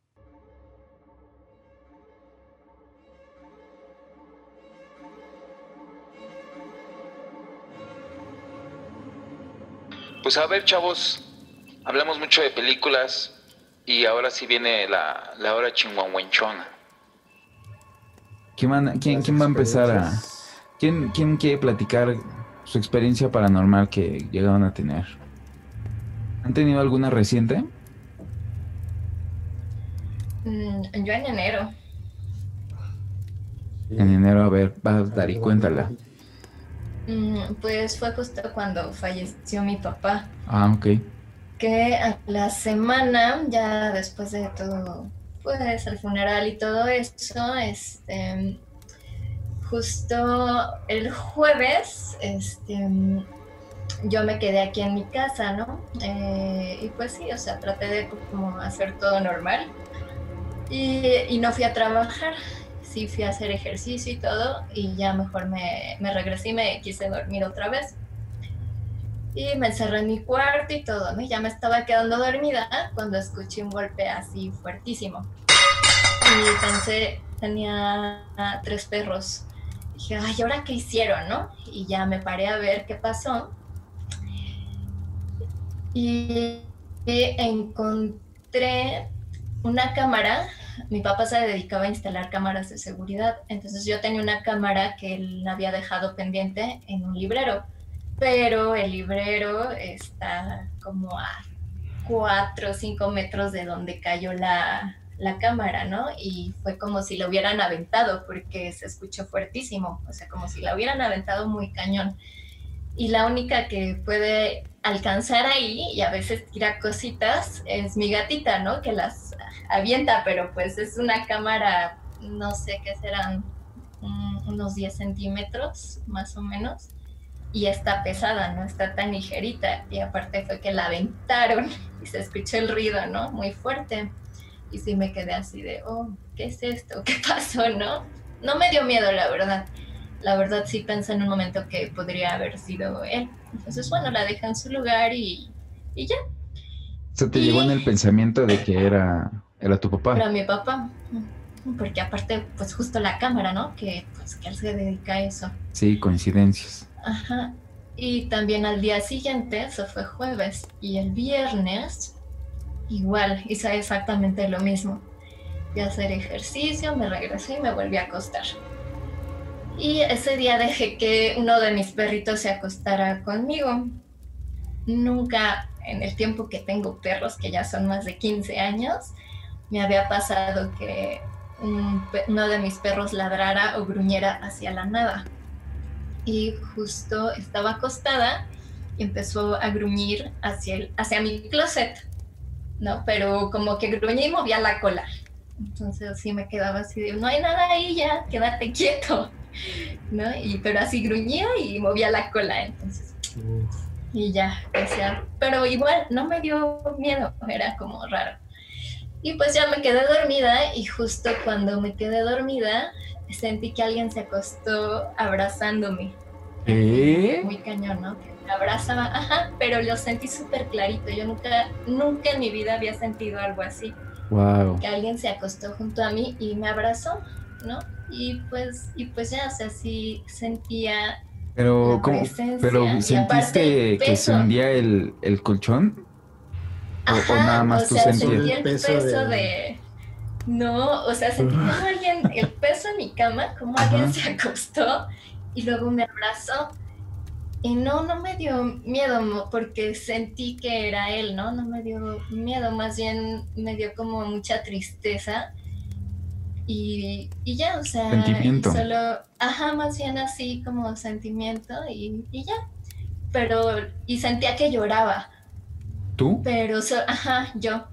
Pues a ver, chavos, hablamos mucho de películas y ahora sí viene la, la hora chingüengüenchona. ¿Quién, van- quién, quién va a empezar a... ¿quién, ¿Quién quiere platicar su experiencia paranormal que llegaron a tener? ¿Han tenido alguna reciente? Mm, yo en enero. En enero, a ver, va, Dari, cuéntala. Mm, pues fue justo cuando falleció mi papá. Ah, ok. que a la semana, ya después de todo, pues el funeral y todo eso, este, justo el jueves, este, yo me quedé aquí en mi casa, ¿no? Eh, y pues sí, o sea, traté de como hacer todo normal y, y no fui a trabajar. Sí fui a hacer ejercicio y todo y ya mejor me, me regresé y me quise dormir otra vez. Y me encerré en mi cuarto y todo, ¿no? Ya me estaba quedando dormida cuando escuché un golpe así fuertísimo. Y pensé, tenía tres perros. Dije, ay, ¿y ahora qué hicieron, no? Y ya me paré a ver qué pasó. Y encontré una cámara. Mi papá se dedicaba a instalar cámaras de seguridad. Entonces yo tenía una cámara que él había dejado pendiente en un librero pero el librero está como a cuatro o cinco metros de donde cayó la, la cámara, ¿no? Y fue como si la hubieran aventado, porque se escuchó fuertísimo, o sea, como si la hubieran aventado muy cañón. Y la única que puede alcanzar ahí y a veces tira cositas es mi gatita, ¿no? Que las avienta, pero pues es una cámara, no sé qué serán, unos 10 centímetros más o menos y está pesada, no está tan ligerita. Y aparte fue que la aventaron (laughs) y se escuchó el ruido, ¿no? Muy fuerte. Y sí me quedé así de, oh, ¿qué es esto? (laughs) ¿Qué pasó, no? No me dio miedo, la verdad. La verdad sí pensé en un momento que podría haber sido él. Entonces, bueno, la dejé en su lugar y, y ya. Se te llegó en el pensamiento de que era, era tu papá. Era mi papá. Porque aparte, pues justo la cámara, ¿no? Que pues que él se dedica a eso. Sí, coincidencias. Ajá. Y también al día siguiente, eso fue jueves, y el viernes, igual, hice exactamente lo mismo. Fui a hacer ejercicio, me regresé y me volví a acostar. Y ese día dejé que uno de mis perritos se acostara conmigo. Nunca en el tiempo que tengo perros, que ya son más de 15 años, me había pasado que uno de mis perros ladrara o gruñera hacia la nada. Y justo estaba acostada y empezó a gruñir hacia, el, hacia mi closet, ¿no? Pero como que gruñía y movía la cola. Entonces así me quedaba así de, no hay nada ahí ya, quédate quieto, (laughs) ¿no? Y, pero así gruñía y movía la cola, entonces y ya, pero igual no me dio miedo, era como raro. Y pues ya me quedé dormida y justo cuando me quedé dormida sentí que alguien se acostó abrazándome. ¿Qué? Muy cañón, ¿no? Que me abrazaba, ajá, pero lo sentí súper clarito. Yo nunca, nunca en mi vida había sentido algo así. Wow. Que alguien se acostó junto a mí y me abrazó, ¿no? Y pues, y pues ya, o sea, sí sentía Pero, ¿cómo? presencia Pero, ¿sentiste que se hundía el, el colchón? ¿O, nada más o tú sea, sentías? sentí el peso, de... No, o sea, sentí como alguien, el peso en mi cama, como alguien se acostó y luego me abrazó. Y no, no me dio miedo porque sentí que era él, ¿no? No me dio miedo, más bien me dio como mucha tristeza. Y, y ya, o sea, Sentimiento. solo, ajá, más bien así como sentimiento y, y ya. Pero, y sentía que lloraba. ¿Tú? Pero, ajá, yo.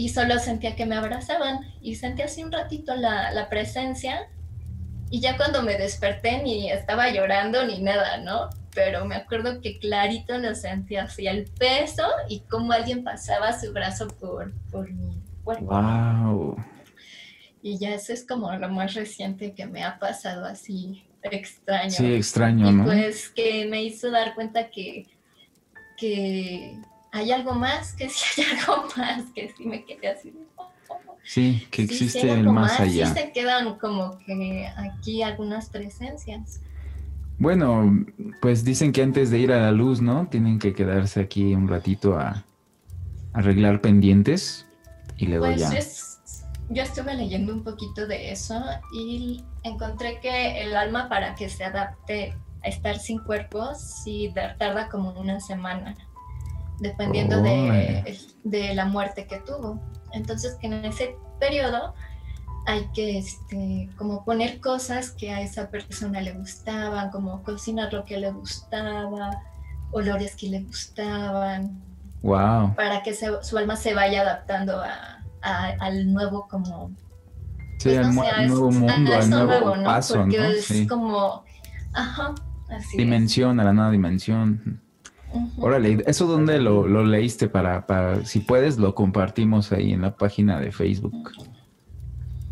Y solo sentía que me abrazaban y sentí así un ratito la, la presencia. Y ya cuando me desperté ni estaba llorando ni nada, ¿no? Pero me acuerdo que clarito lo sentía así, el peso y cómo alguien pasaba su brazo por, por mi cuerpo. Wow. Y ya eso es como lo más reciente que me ha pasado así extraño. Sí, extraño, Y ¿no? pues que me hizo dar cuenta que, que hay algo más, que sí hay (laughs) algo más, que sí me quedé así. Sí, que Sí, sí existe hay el algo más allá. Sí se quedan como que aquí algunas presencias. Bueno, pues dicen que antes de ir a la luz, ¿no? Tienen que quedarse aquí un ratito a arreglar pendientes y luego Pues ya. es- yo estuve leyendo un poquito de eso y encontré que el alma para que se adapte a estar sin cuerpo sí da- tarda como una semana, dependiendo de, de la muerte que tuvo. Entonces que en ese periodo hay que este, como poner cosas que a esa persona le gustaban, como cocinar lo que le gustaba, olores que le gustaban, Wow. para que se- su alma se vaya adaptando a, a- al nuevo como Sí, pues, al no mu- sé, a al nuevo es- mundo, al nuevo, ¿no? paso, Porque ¿no? es Sí. como ajá así es. Dimensión, a la nueva dimensión. Órale, ¿eso dónde lo, lo leíste para, para, si puedes, lo compartimos ahí en la página de Facebook?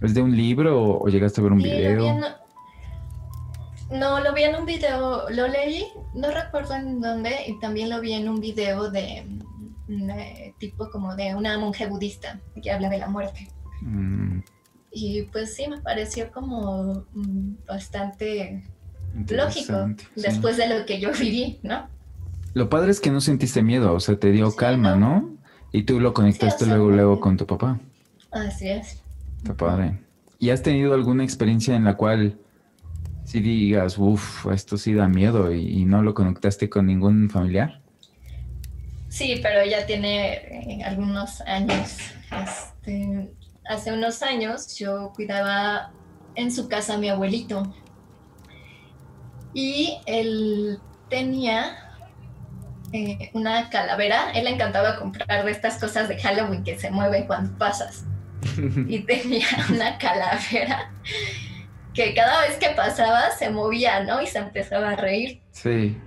¿Es de un libro o, o llegaste a ver un Sí, lo vi video? en- no, lo vi en un video, lo leí, no recuerdo en dónde, y también lo vi en un video de, de tipo como de una monje budista que habla de la muerte. Mm, Y pues sí, me pareció como mm, bastante lógico sí. después de lo que yo viví, ¿no? Lo padre es que no sentiste miedo, o sea, te dio calma, ¿no? Y tú lo conectaste sea, luego, luego con tu papá. Así es. Está padre. ¿Y has tenido alguna experiencia en la cual si digas, uff, esto sí da miedo y, y no lo conectaste con ningún familiar? Sí, pero ya tiene eh, algunos años. Este, hace unos años yo cuidaba en su casa a mi abuelito. Y él tenía eh, una calavera. Él le encantaba comprar de estas cosas de Halloween que se mueven cuando pasas. (laughs) Y tenía una calavera que cada vez que pasaba se movía, ¿no? Y se empezaba a reír. Sí.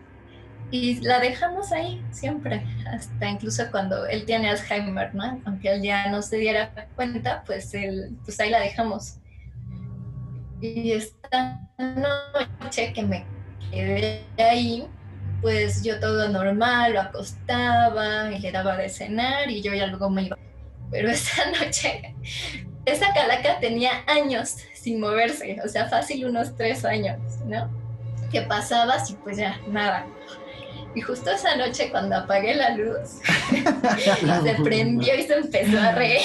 Y la dejamos ahí siempre, hasta incluso cuando él tiene Alzheimer, ¿no? Aunque él ya no se diera cuenta, pues, él, pues ahí la dejamos. Y esta noche que me quedé ahí, pues yo todo normal, lo acostaba y le daba de cenar y yo ya luego me iba. Pero esa noche, esa calaca tenía años sin moverse, o sea, fácil unos tres años, ¿no? Que pasabas y pues ya, nada. Y justo esa noche cuando apagué la luz, se prendió y se empezó a reír.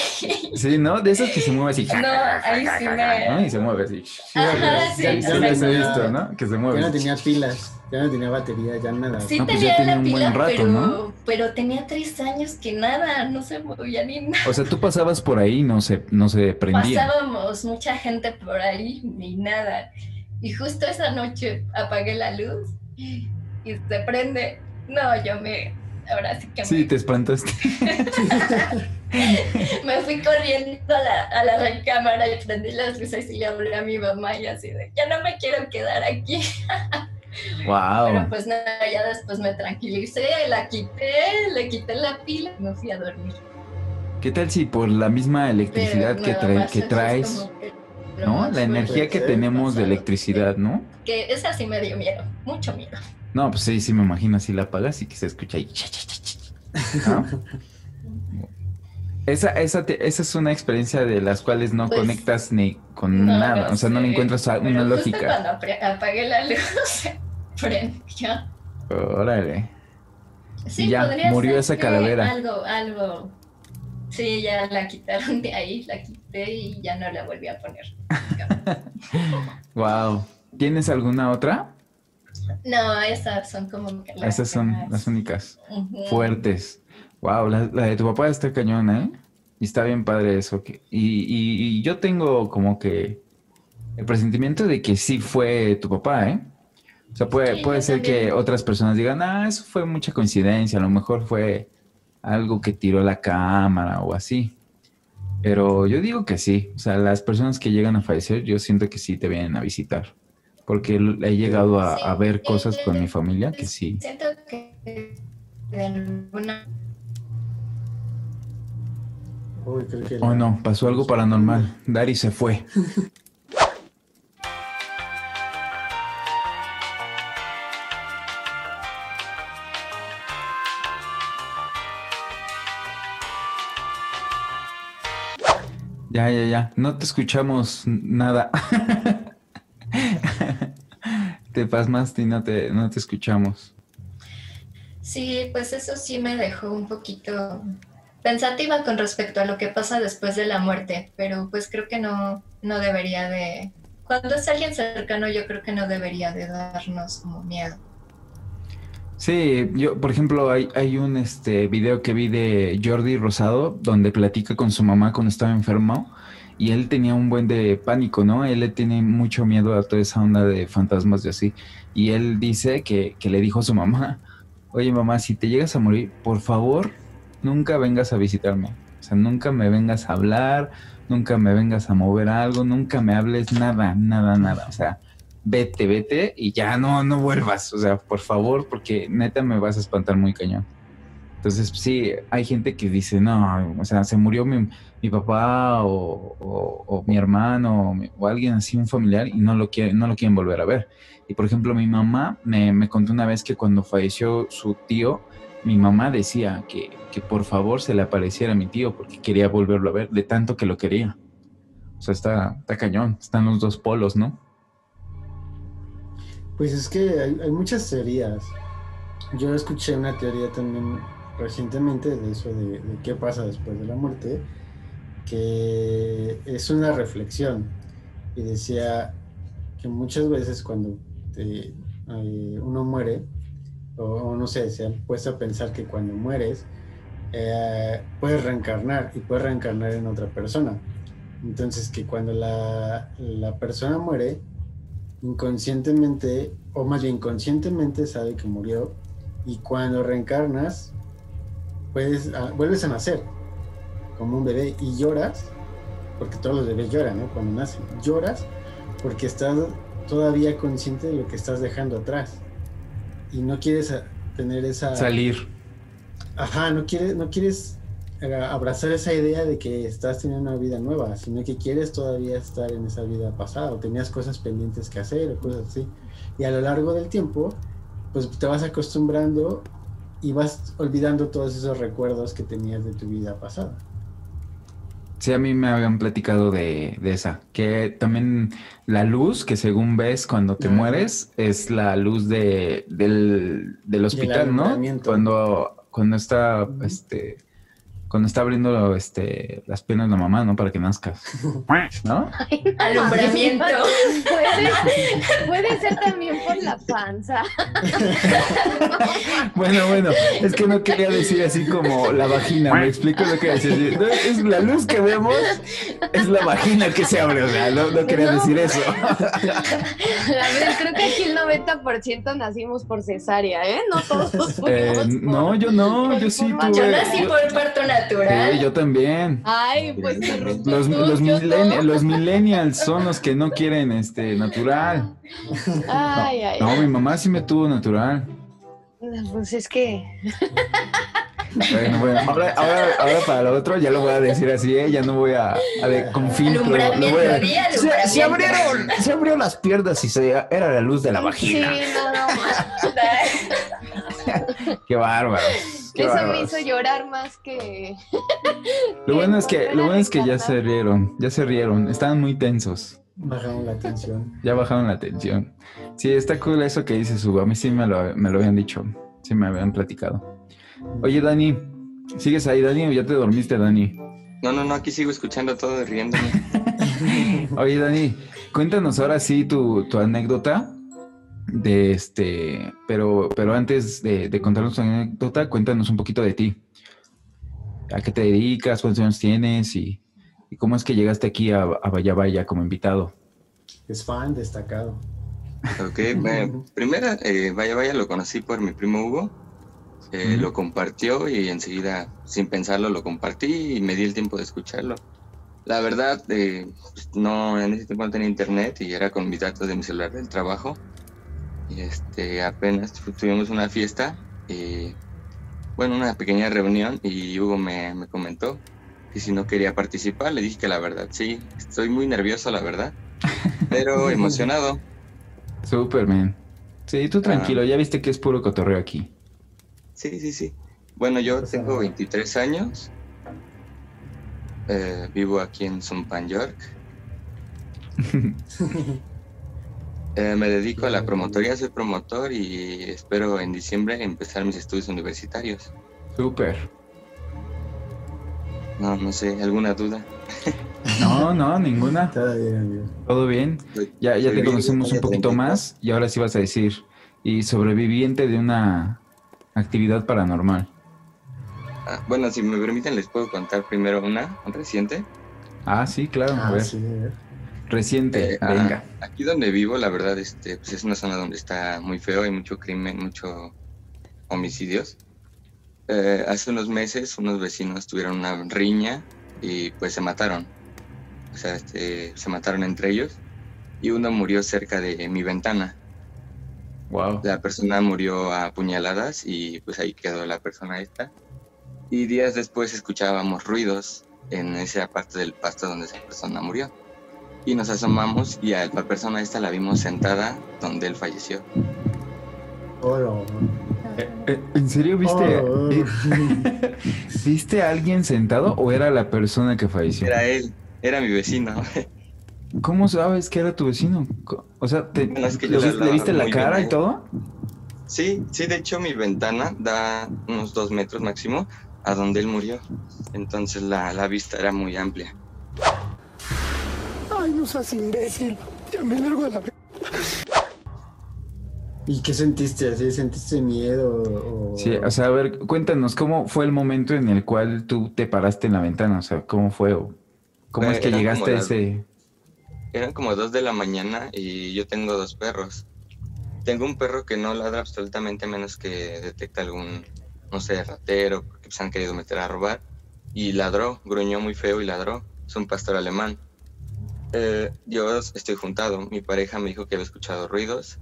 Sí, ¿no? De esos que se mueve así. No, ahí sí me... ¿no? Y se mueve así. Ajá, sí, Ya, ya he exacto. visto, ¿no? Que se Ya mueve. no así. tenía pilas, ya no tenía batería, ya nada. Sí No, pues tenía ya tenía la un pila, buen rato, pero, ¿no? pero tenía tres años que nada, no se movía ni nada. O sea, tú pasabas por ahí y no se, no se prendía. Pasábamos mucha gente por ahí y nada. Y justo esa noche apagué la luz y se prende. No, yo me. Ahora sí que Sí, te espantaste. (laughs) me fui corriendo a la, a la recámara y prendí las luces y le hablé a mi mamá y así de, ya no me quiero quedar aquí. (laughs) Pero Wow. pues nada, ya después me tranquilicé, la quité, le quité la pila y me fui a dormir. ¿Qué tal si por la misma electricidad Pero que, más que traes, que ¿no? La energía que tenemos de electricidad, ¿no? Que esa sí me dio miedo, mucho miedo. No, pues sí, sí me imagino así la apagas y que se escucha ahí. ¿no? (laughs) Esa, esa, te- esa es una experiencia de las cuales no Pues, conectas ni con No, nada, o sea, no le encuentras pero una justo lógica. cuando apre- apagué la luz, (laughs) se prendió. Órale. Sí, ya, podría murió ser esa calavera. Algo, algo. Sí, ya la quitaron de ahí, la quité y ya no la volví a poner. (laughs) Wow. ¿Tienes alguna otra? No, esas son como Esas son más- las únicas. Fuertes. Wow, la, la de tu papá está cañona, ¿eh? Y está bien padre eso. que- y, y- y yo tengo como que el presentimiento de que sí fue tu papá, ¿eh? O sea, puede, Sí, puede ser que otras personas digan, ah, eso fue mucha coincidencia, a lo mejor fue algo que tiró la cámara o así. Pero yo digo que sí. O sea, las personas que llegan a fallecer, yo siento que sí te vienen a visitar. Porque he llegado a, a ver cosas con mi familia que sí. Siento que de alguna Uy, creo que Oh no, pasó algo paranormal. Dari se fue. (laughs) Ya, ya, ya. No te escuchamos nada. (laughs) te pasmaste y no te, no te escuchamos. Sí, pues eso sí me dejó un poquito pensativa con respecto a lo que pasa después de la muerte, pero pues creo que no, no debería de... Cuando es alguien cercano yo creo que no debería de darnos como miedo. Sí, yo, por ejemplo, hay, hay un este video que vi de Jordi Rosado donde platica con su mamá cuando estaba enfermo y él tenía un buen de pánico, ¿no? Él le tiene mucho miedo a toda esa onda de fantasmas y así. Y él dice que, que le dijo a su mamá, (laughs) oye mamá, si te llegas a morir, por favor, nunca vengas a visitarme. O sea, nunca me vengas a hablar, nunca me vengas a mover algo, nunca me hables nada, nada, nada. O sea, vete, vete y ya no, no vuelvas. O sea, por favor, porque neta me vas a espantar muy cañón. Entonces, sí, hay gente que dice, no, o sea, se murió mi, mi papá o, o- mi hermano o alguien así, un familiar, y no lo, quiere, no lo quieren volver a ver. Y por ejemplo, mi mamá me, me contó una vez que cuando falleció su tío, mi mamá decía que, que por favor se le apareciera a mi tío porque quería volverlo a ver, de tanto que lo quería. O sea, está, está cañón, están los dos polos, ¿no? Pues es que hay, muchas teorías. Yo escuché una teoría también recientemente de eso de, qué pasa después de la muerte, que es una reflexión. Y decía que muchas veces cuando eh, uno muere, o, o no sé, se han puesto a pensar que cuando mueres, eh, puedes reencarnar y puedes reencarnar en otra persona. Entonces que cuando la, la persona muere, inconscientemente, o más bien conscientemente sabe que murió, y cuando reencarnas, puedes, ah, vuelves a nacer como un bebé y lloras, porque todos los bebés lloran, ¿no? Cuando nacen, lloras porque estás todavía consciente de lo que estás dejando atrás y no quieres ah, tener esa... Salir. Ajá, no quieres, no quieres abrazar esa idea de que estás teniendo una vida nueva, sino que quieres todavía estar en esa vida pasada, o tenías cosas pendientes que hacer o cosas así. Y a lo largo del tiempo pues te vas acostumbrando y vas olvidando todos esos recuerdos que tenías de tu vida pasada. Sí, a mí me habían platicado de, de esa, que también la luz que según ves cuando te mueres es la luz de, del, del hospital, ¿no? Cuando, cuando está, este, cuando está abriendo este, las piernas la mamá, ¿no? Para que nazcas, (laughs) ¿no? Alumbramiento. (laughs) Puede, puede ser también por la panza. (laughs) Bueno, bueno, es que no quería decir así como la vagina, me explico lo que decir. No, es la luz que vemos, es la vagina que se abre, o sea, no, no quería No. decir eso. A ver, creo que aquí el 90% nacimos por cesárea, ¿eh? No todos fuimos Eh, por- no, yo no, yo sí tuve. Yo nací yo- por parto natural. Sí, yo también. Ay, pues qué Los, los, yo millenni- no. los millennials son los que no quieren este natural. Ay, ay, No, ay. mi mamá sí me tuvo natural. Pues es que. Bueno, bueno, ahora, ahora, ahora para lo otro ya lo voy a decir así, ¿eh? ya no voy a, a de, con filtro. Lo voy a, Alumbramiento, di se, abrieron, se abrió las piernas y se, era la luz de la Sí, vagina. no, no. (laughs) (laughs) Qué bárbaro. Qué Eso me hizo llorar más que. (laughs) Lo bueno es que, lo bueno es que ya se rieron, ya se rieron, estaban muy tensos. Bajaron la tensión. Ya bajaron la tensión. Sí, está cool eso que dice Hugo. A mí sí me lo, me lo habían dicho. Sí me habían platicado. Oye, Dani, ¿sigues ahí, Dani, o ya te dormiste, Dani? No, no, no, aquí sigo escuchando todo riéndome. (laughs) Oye, Dani, cuéntanos ahora sí tu, tu anécdota de este, pero, pero antes de, de contarnos tu anécdota, cuéntanos un poquito de ti. ¿A qué te dedicas? ¿Cuántos años tienes? Y, y cómo es que llegaste aquí a, a Vaya Vaya como invitado. Es fan destacado. Ok, bueno, (laughs) primera, eh, vaya, vaya, lo conocí por mi primo Hugo. Eh. Lo compartió y enseguida, sin pensarlo, lo compartí y me di el tiempo de escucharlo. La verdad, eh, no, en ese tiempo no tenía internet y era con mis datos de mi celular del trabajo. Y este, apenas tu- tuvimos una fiesta, y, bueno, una pequeña reunión y Hugo me, me comentó que si no quería participar, le dije que la verdad, sí, estoy muy nervioso, la verdad, pero (laughs) emocionado. Superman. Sí, tú tranquilo, ya viste que es puro cotorreo aquí. Sí, sí, sí. Bueno, yo tengo 23 años. Eh, vivo aquí en Sumpan, York. (laughs) Eh, me dedico a la promotoría, soy promotor y espero en diciembre empezar mis estudios universitarios. Súper. No, no sé, ¿alguna duda? No, (laughs) no, ninguna. Todo bien, amigo. Todo bien. Soy- Ya, ya te conocemos un poquito 34. más y ahora sí vas a decir. Y sobreviviente de una actividad paranormal. Ah, bueno, si me permiten, les puedo contar primero una reciente. Ah, sí, claro. a Ah, ver. sí, a ver. Reciente. Eh, ah, Venga. aquí donde vivo, la verdad, este, pues es una zona donde está muy feo, hay mucho crimen, mucho homicidios. Eh, hace unos meses unos vecinos tuvieron una riña y pues se mataron. O sea, este, se mataron entre ellos y uno murió cerca de mi ventana. Wow. La persona murió a puñaladas y pues ahí quedó la persona esta. Y días después escuchábamos ruidos en esa parte del pasto donde esa persona murió. Y nos asomamos y a la persona esta la vimos sentada donde él falleció. Hola. Eh, ¿En serio viste? Oh. eh, (laughs) ¿Viste a alguien sentado o era la persona que falleció? Era él, era mi vecino. ¿Cómo sabes que era tu vecino? O sea, ¿te- Bueno, es que ¿le, viste la cara bien. y todo? Sí, sí, de hecho mi ventana da unos dos metros máximo a donde él murió. Entonces la, la vista era muy amplia. Ay, no seas imbécil. Ya me largo a la. ¿Y qué sentiste? ¿Así sentiste miedo? O... Sí, o sea, a ver, cuéntanos, ¿cómo fue el momento en el cual tú te paraste en la ventana? O sea, ¿cómo fue? o ¿Cómo Eh, es que llegaste a ese...? Eran como dos de la mañana y yo tengo dos perros. Tengo un perro que no ladra absolutamente a menos que detecte algún, no sé, ratero, porque se han querido meter a robar. Y ladró, gruñó muy feo y ladró. Es un pastor alemán. Eh, yo estoy juntado. Mi pareja me dijo que había escuchado ruidos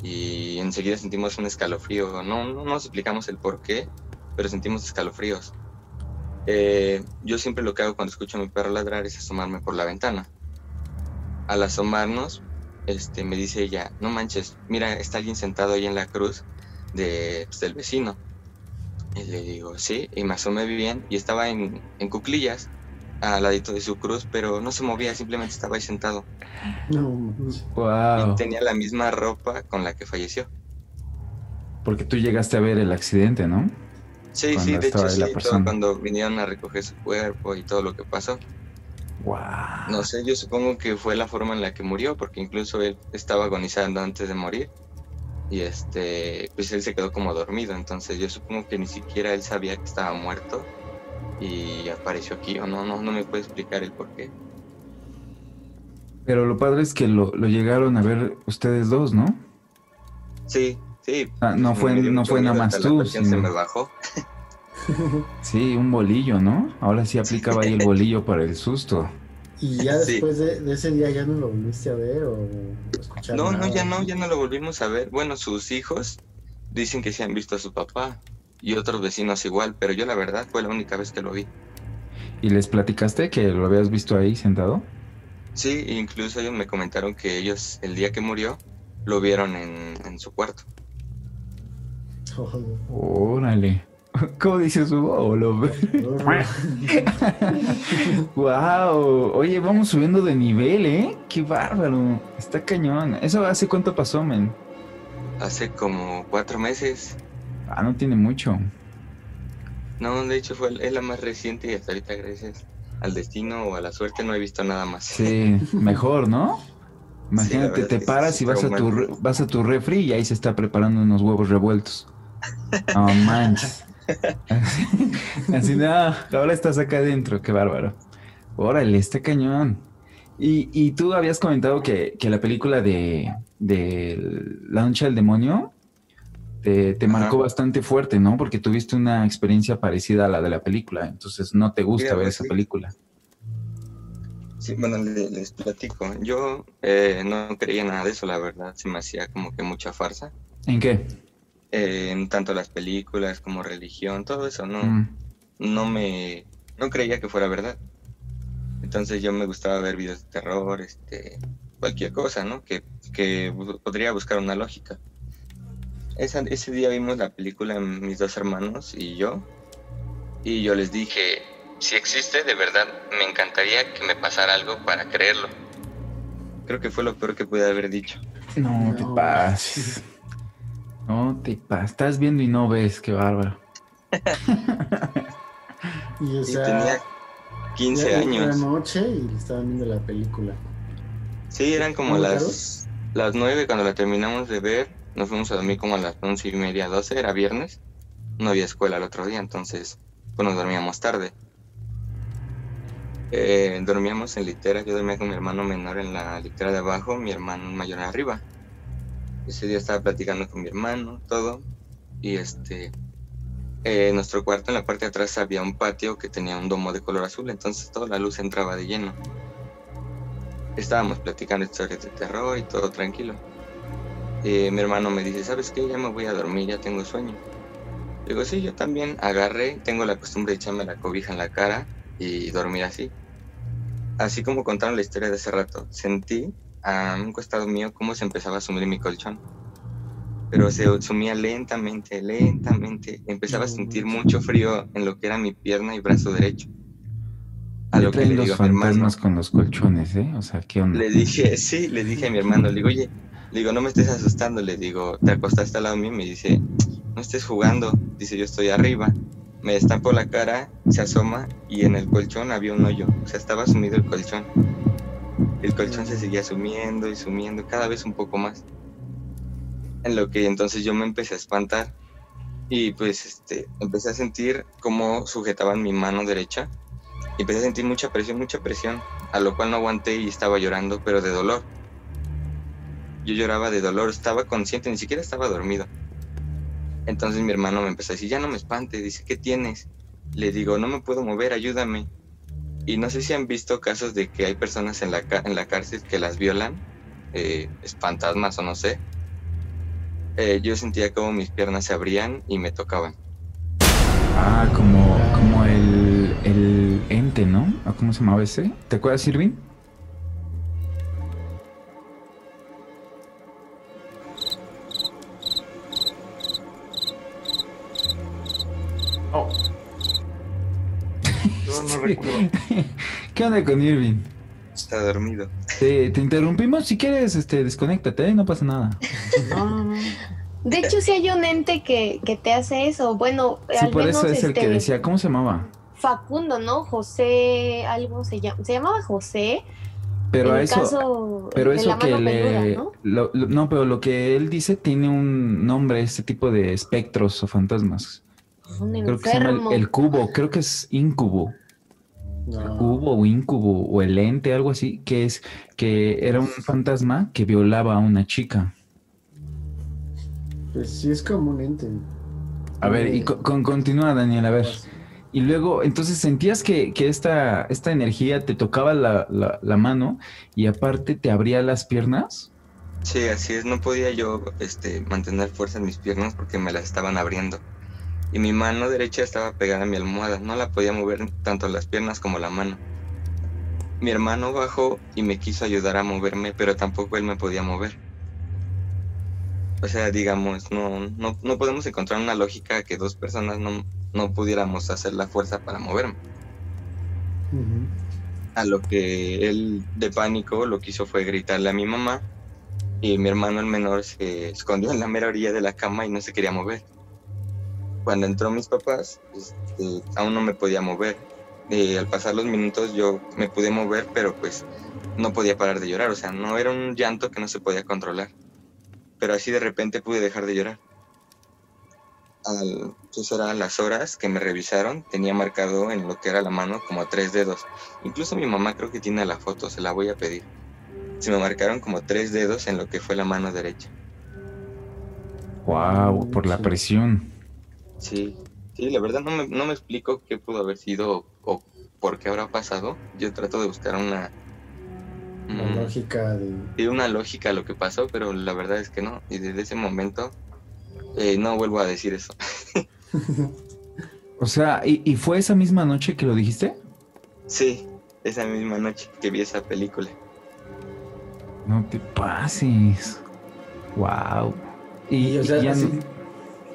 y enseguida sentimos un escalofrío. No, no nos explicamos el por qué, pero sentimos escalofríos. Eh, yo siempre lo que hago cuando escucho a mi perro ladrar es asomarme por la ventana al asomarnos, este, me dice ella, no manches, mira, está alguien sentado ahí en la cruz de, pues, del vecino. Y le digo, sí, y me asomé bien y estaba en, en cuclillas al ladito de su cruz, pero no se movía, simplemente estaba ahí sentado. No. Wow. Y tenía la misma ropa con la que falleció. Porque tú llegaste a ver el accidente, ¿no? Sí, Cuando sí, de hecho sí, la todo persona. cuando vinieron a recoger su cuerpo y todo lo que pasó. Wow. No sé, yo supongo que fue la forma en la que murió, porque incluso él estaba agonizando antes de morir. Y este, pues él se quedó como dormido, entonces yo supongo que ni siquiera él sabía que estaba muerto y apareció aquí, o no, no, no me puede explicar el por qué. Pero lo padre es que lo, lo llegaron a ver ustedes dos, ¿no? Sí, sí. Ah, no fue, no fue nada más tú. sino- se me bajó. (laughs) Sí, un bolillo, ¿no? Ahora sí aplicaba ahí el (laughs) bolillo para el susto. ¿Y ya Sí. después de, de ese día ya no lo volviste a ver o escuchar No, no, ya no, ya no lo volvimos a ver. Bueno, sus hijos dicen que sí han visto a su papá y otros vecinos igual, pero yo la verdad fue la única vez que lo vi. ¿Y les platicaste que lo habías visto ahí sentado? Sí, incluso ellos me comentaron que ellos el día que murió lo vieron en, en su cuarto. Órale. (laughs) ¿Cómo dices Hugo? O lo wow. (laughs) Oye, vamos subiendo de nivel, ¿eh? Qué bárbaro. Está cañón. ¿Eso hace cuánto pasó, men? Hace como cuatro meses. Ah, no tiene mucho. No, de hecho fue, es la más reciente y hasta ahorita gracias al destino o a la suerte no he visto nada más. Sí, mejor, ¿no? (laughs) Imagínate, te paras y vas a, tu, re- vas a tu refri y ahí se está preparando unos huevos revueltos. No (laughs) manches. Así, (laughs) así, no, ahora estás acá adentro, qué bárbaro. Órale, está cañón. Y, y tú habías comentado que, que la película de, de La noche del demonio te, marcó bastante fuerte, ¿no? Porque tuviste una experiencia parecida a la de la película, entonces no te gusta ver esa sí. película. Sí, bueno, le- les, platico. Yo eh, no creía nada de eso, la verdad. Se me hacía como que mucha farsa. ¿En qué? Eh, en tanto las películas como religión, todo eso, no, Mm. no me, no creía que fuera verdad. Entonces yo me gustaba ver videos de terror, este, cualquier cosa, ¿no? Que, que podría buscar una lógica. Esa- ese día vimos la película mis dos hermanos y yo, y yo les dije, si existe de verdad, me encantaría que me pasara algo para creerlo. Creo que fue lo peor que pude haber dicho. No, te pases. No te pases. Estás viendo y no ves, qué bárbaro. (laughs) Y o Y sea, tenía 15 ya años. Era noche y estaban viendo la película. Sí, eran como ¿Muy las, las 9 cuando la terminamos de ver. Nos fuimos a dormir como a las once y media, 12, era viernes. No había escuela el otro día, entonces pues nos dormíamos tarde. Eh, dormíamos en litera, yo dormía con mi hermano menor en la litera de abajo, mi hermano mayor arriba. Ese día estaba platicando con mi hermano, todo. Y este, eh, en nuestro cuarto en la parte de atrás había un patio que tenía un domo de color azul, entonces toda la luz entraba de lleno. Estábamos platicando historias de terror y todo tranquilo. Eh, mi hermano me dice, ¿sabes qué? Ya me voy a dormir, ya tengo sueño. Digo, sí, yo también agarré, tengo la costumbre de echarme la cobija en la cara y dormir así. Así como contaron la historia de hace rato, sentí a un costado mío cómo se empezaba a sumir mi colchón. Pero se sumía lentamente, lentamente. Empezaba a sentir mucho frío en lo que era mi pierna y brazo derecho. A lo que le digo a mi hermano. con los colchones, ¿eh? O sea, ¿qué onda? Le dije, (laughs) sí, le dije a mi hermano, le digo, oye, digo, no me estés asustando, le digo, te acostaste al lado mío y me dice, no estés jugando, dice, yo estoy arriba. Me destapo la cara, se asoma y en el colchón había un hoyo, o sea, estaba sumido el colchón. El colchón se seguía sumiendo y sumiendo, cada vez un poco más. En lo que entonces yo me empecé a espantar y pues este, empecé a sentir cómo sujetaban mi mano derecha y empecé a sentir mucha presión, mucha presión, a lo cual no aguanté y estaba llorando, pero de dolor. Yo lloraba de dolor, estaba consciente, ni siquiera estaba dormido. Entonces mi hermano me empezó a decir, ya no me espante, dice, ¿qué tienes? Le digo, no me puedo mover, ayúdame. Y no sé si han visto casos de que hay personas en la, en la cárcel que las violan, eh, fantasmas o no sé. Eh, yo sentía como mis piernas se abrían y me tocaban. Ah, como, como el, el ente, ¿no? ¿O ¿Cómo se llamaba ese? ¿Te acuerdas, Irving? (laughs) ¿Qué onda con Irving? Está dormido. Te, te interrumpimos. Si quieres, este, desconéctate, ¿eh? no pasa nada. De hecho, sí hay un ente que, que te hace eso. Bueno, Sí, al por menos eso es el que este, decía. ¿Cómo se llamaba? Facundo, ¿no? José, algo se llama. Se llamaba José. Pero en a el eso, caso pero eso que le, ¿no? lo- lo- no, pero lo que él dice tiene un nombre, este tipo de espectros o fantasmas. Un Creo que se llama enfermo. el, el cubo, creo que es incubo. Cubo o incubo o el ente, algo así, que es que era un fantasma que violaba a una chica. Pues sí es como un ente. A ver, y con, con- continúa, Daniel, a ver. Y luego, entonces sentías que, que esta, esta energía te tocaba la, la- la mano y aparte te abría las piernas. Sí, así es. No podía yo este, mantener fuerza en mis piernas porque me las estaban abriendo. Y mi mano derecha estaba pegada a mi almohada. No la podía mover tanto las piernas como la mano. Mi hermano bajó y me quiso ayudar a moverme, pero tampoco él me podía mover. O sea, digamos, no, no, no podemos encontrar una lógica que dos personas no, no pudiéramos hacer la fuerza para moverme. A lo que él de pánico lo que hizo fue gritarle a mi mamá y mi hermano el menor se escondió en la mera orilla de la cama y no se quería mover. Cuando entró mis papás, este, aún no me podía mover. Y al pasar los minutos yo me pude mover, pero pues no podía parar de llorar. O sea, no era un llanto que no se podía controlar. Pero así de repente pude dejar de llorar. Al, pues eran las horas que me revisaron, tenía marcado en lo que era la mano como tres dedos. Incluso mi mamá creo que tiene la foto, se la voy a pedir. Se me marcaron como tres dedos en lo que fue la mano derecha. Wow, por la presión. Sí, sí, la verdad no me, no me explico qué pudo haber sido o, por qué habrá pasado. Yo trato de buscar una, mm, lógica de. sí, una lógica a lo que pasó, pero la verdad es que no. Y desde ese momento eh, no vuelvo a decir eso. (laughs) O sea, ¿y, y fue esa misma noche que lo dijiste? Sí, esa misma noche que vi esa película. No te pases. Wow. Y, Y, o sea, y ya así, no-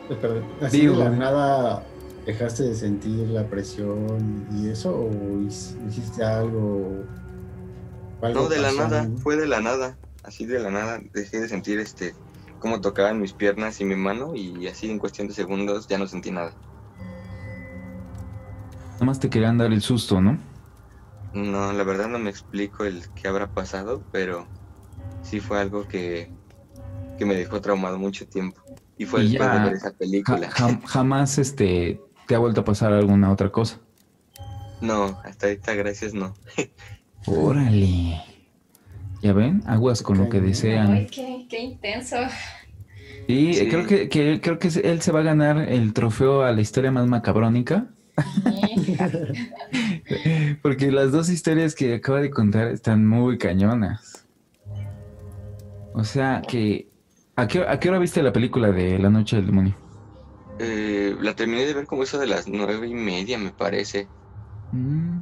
eh, así Digo, de la nada dejaste de sentir la presión y eso, o hic- hiciste algo. No, de la nada, fue de la nada. Así de la nada dejé de sentir este cómo tocaban mis piernas y mi mano y así en cuestión de segundos ya no sentí nada. nada más te querían dar el susto, ¿no? No, la verdad no me explico el qué habrá pasado, pero sí fue algo que, que me dejó traumado mucho tiempo. Y fue Y después ya de ver esa película. Ja- jam- jamás este, te ha vuelto a pasar alguna otra cosa. No, hasta ahorita gracias no. (laughs) Órale. ¿Ya ven? Aguas con lo que Ay, desean. qué, qué intenso. Y Sí. creo que, que- creo que él se va a ganar el trofeo a la historia más macabrónica. (laughs) Porque las dos historias que acaba de contar están muy cañonas. O sea que... ¿A qué, a qué hora viste la película de La Noche del Demonio? Eh, la terminé de ver como eso de las nueve y media, me parece. Mm,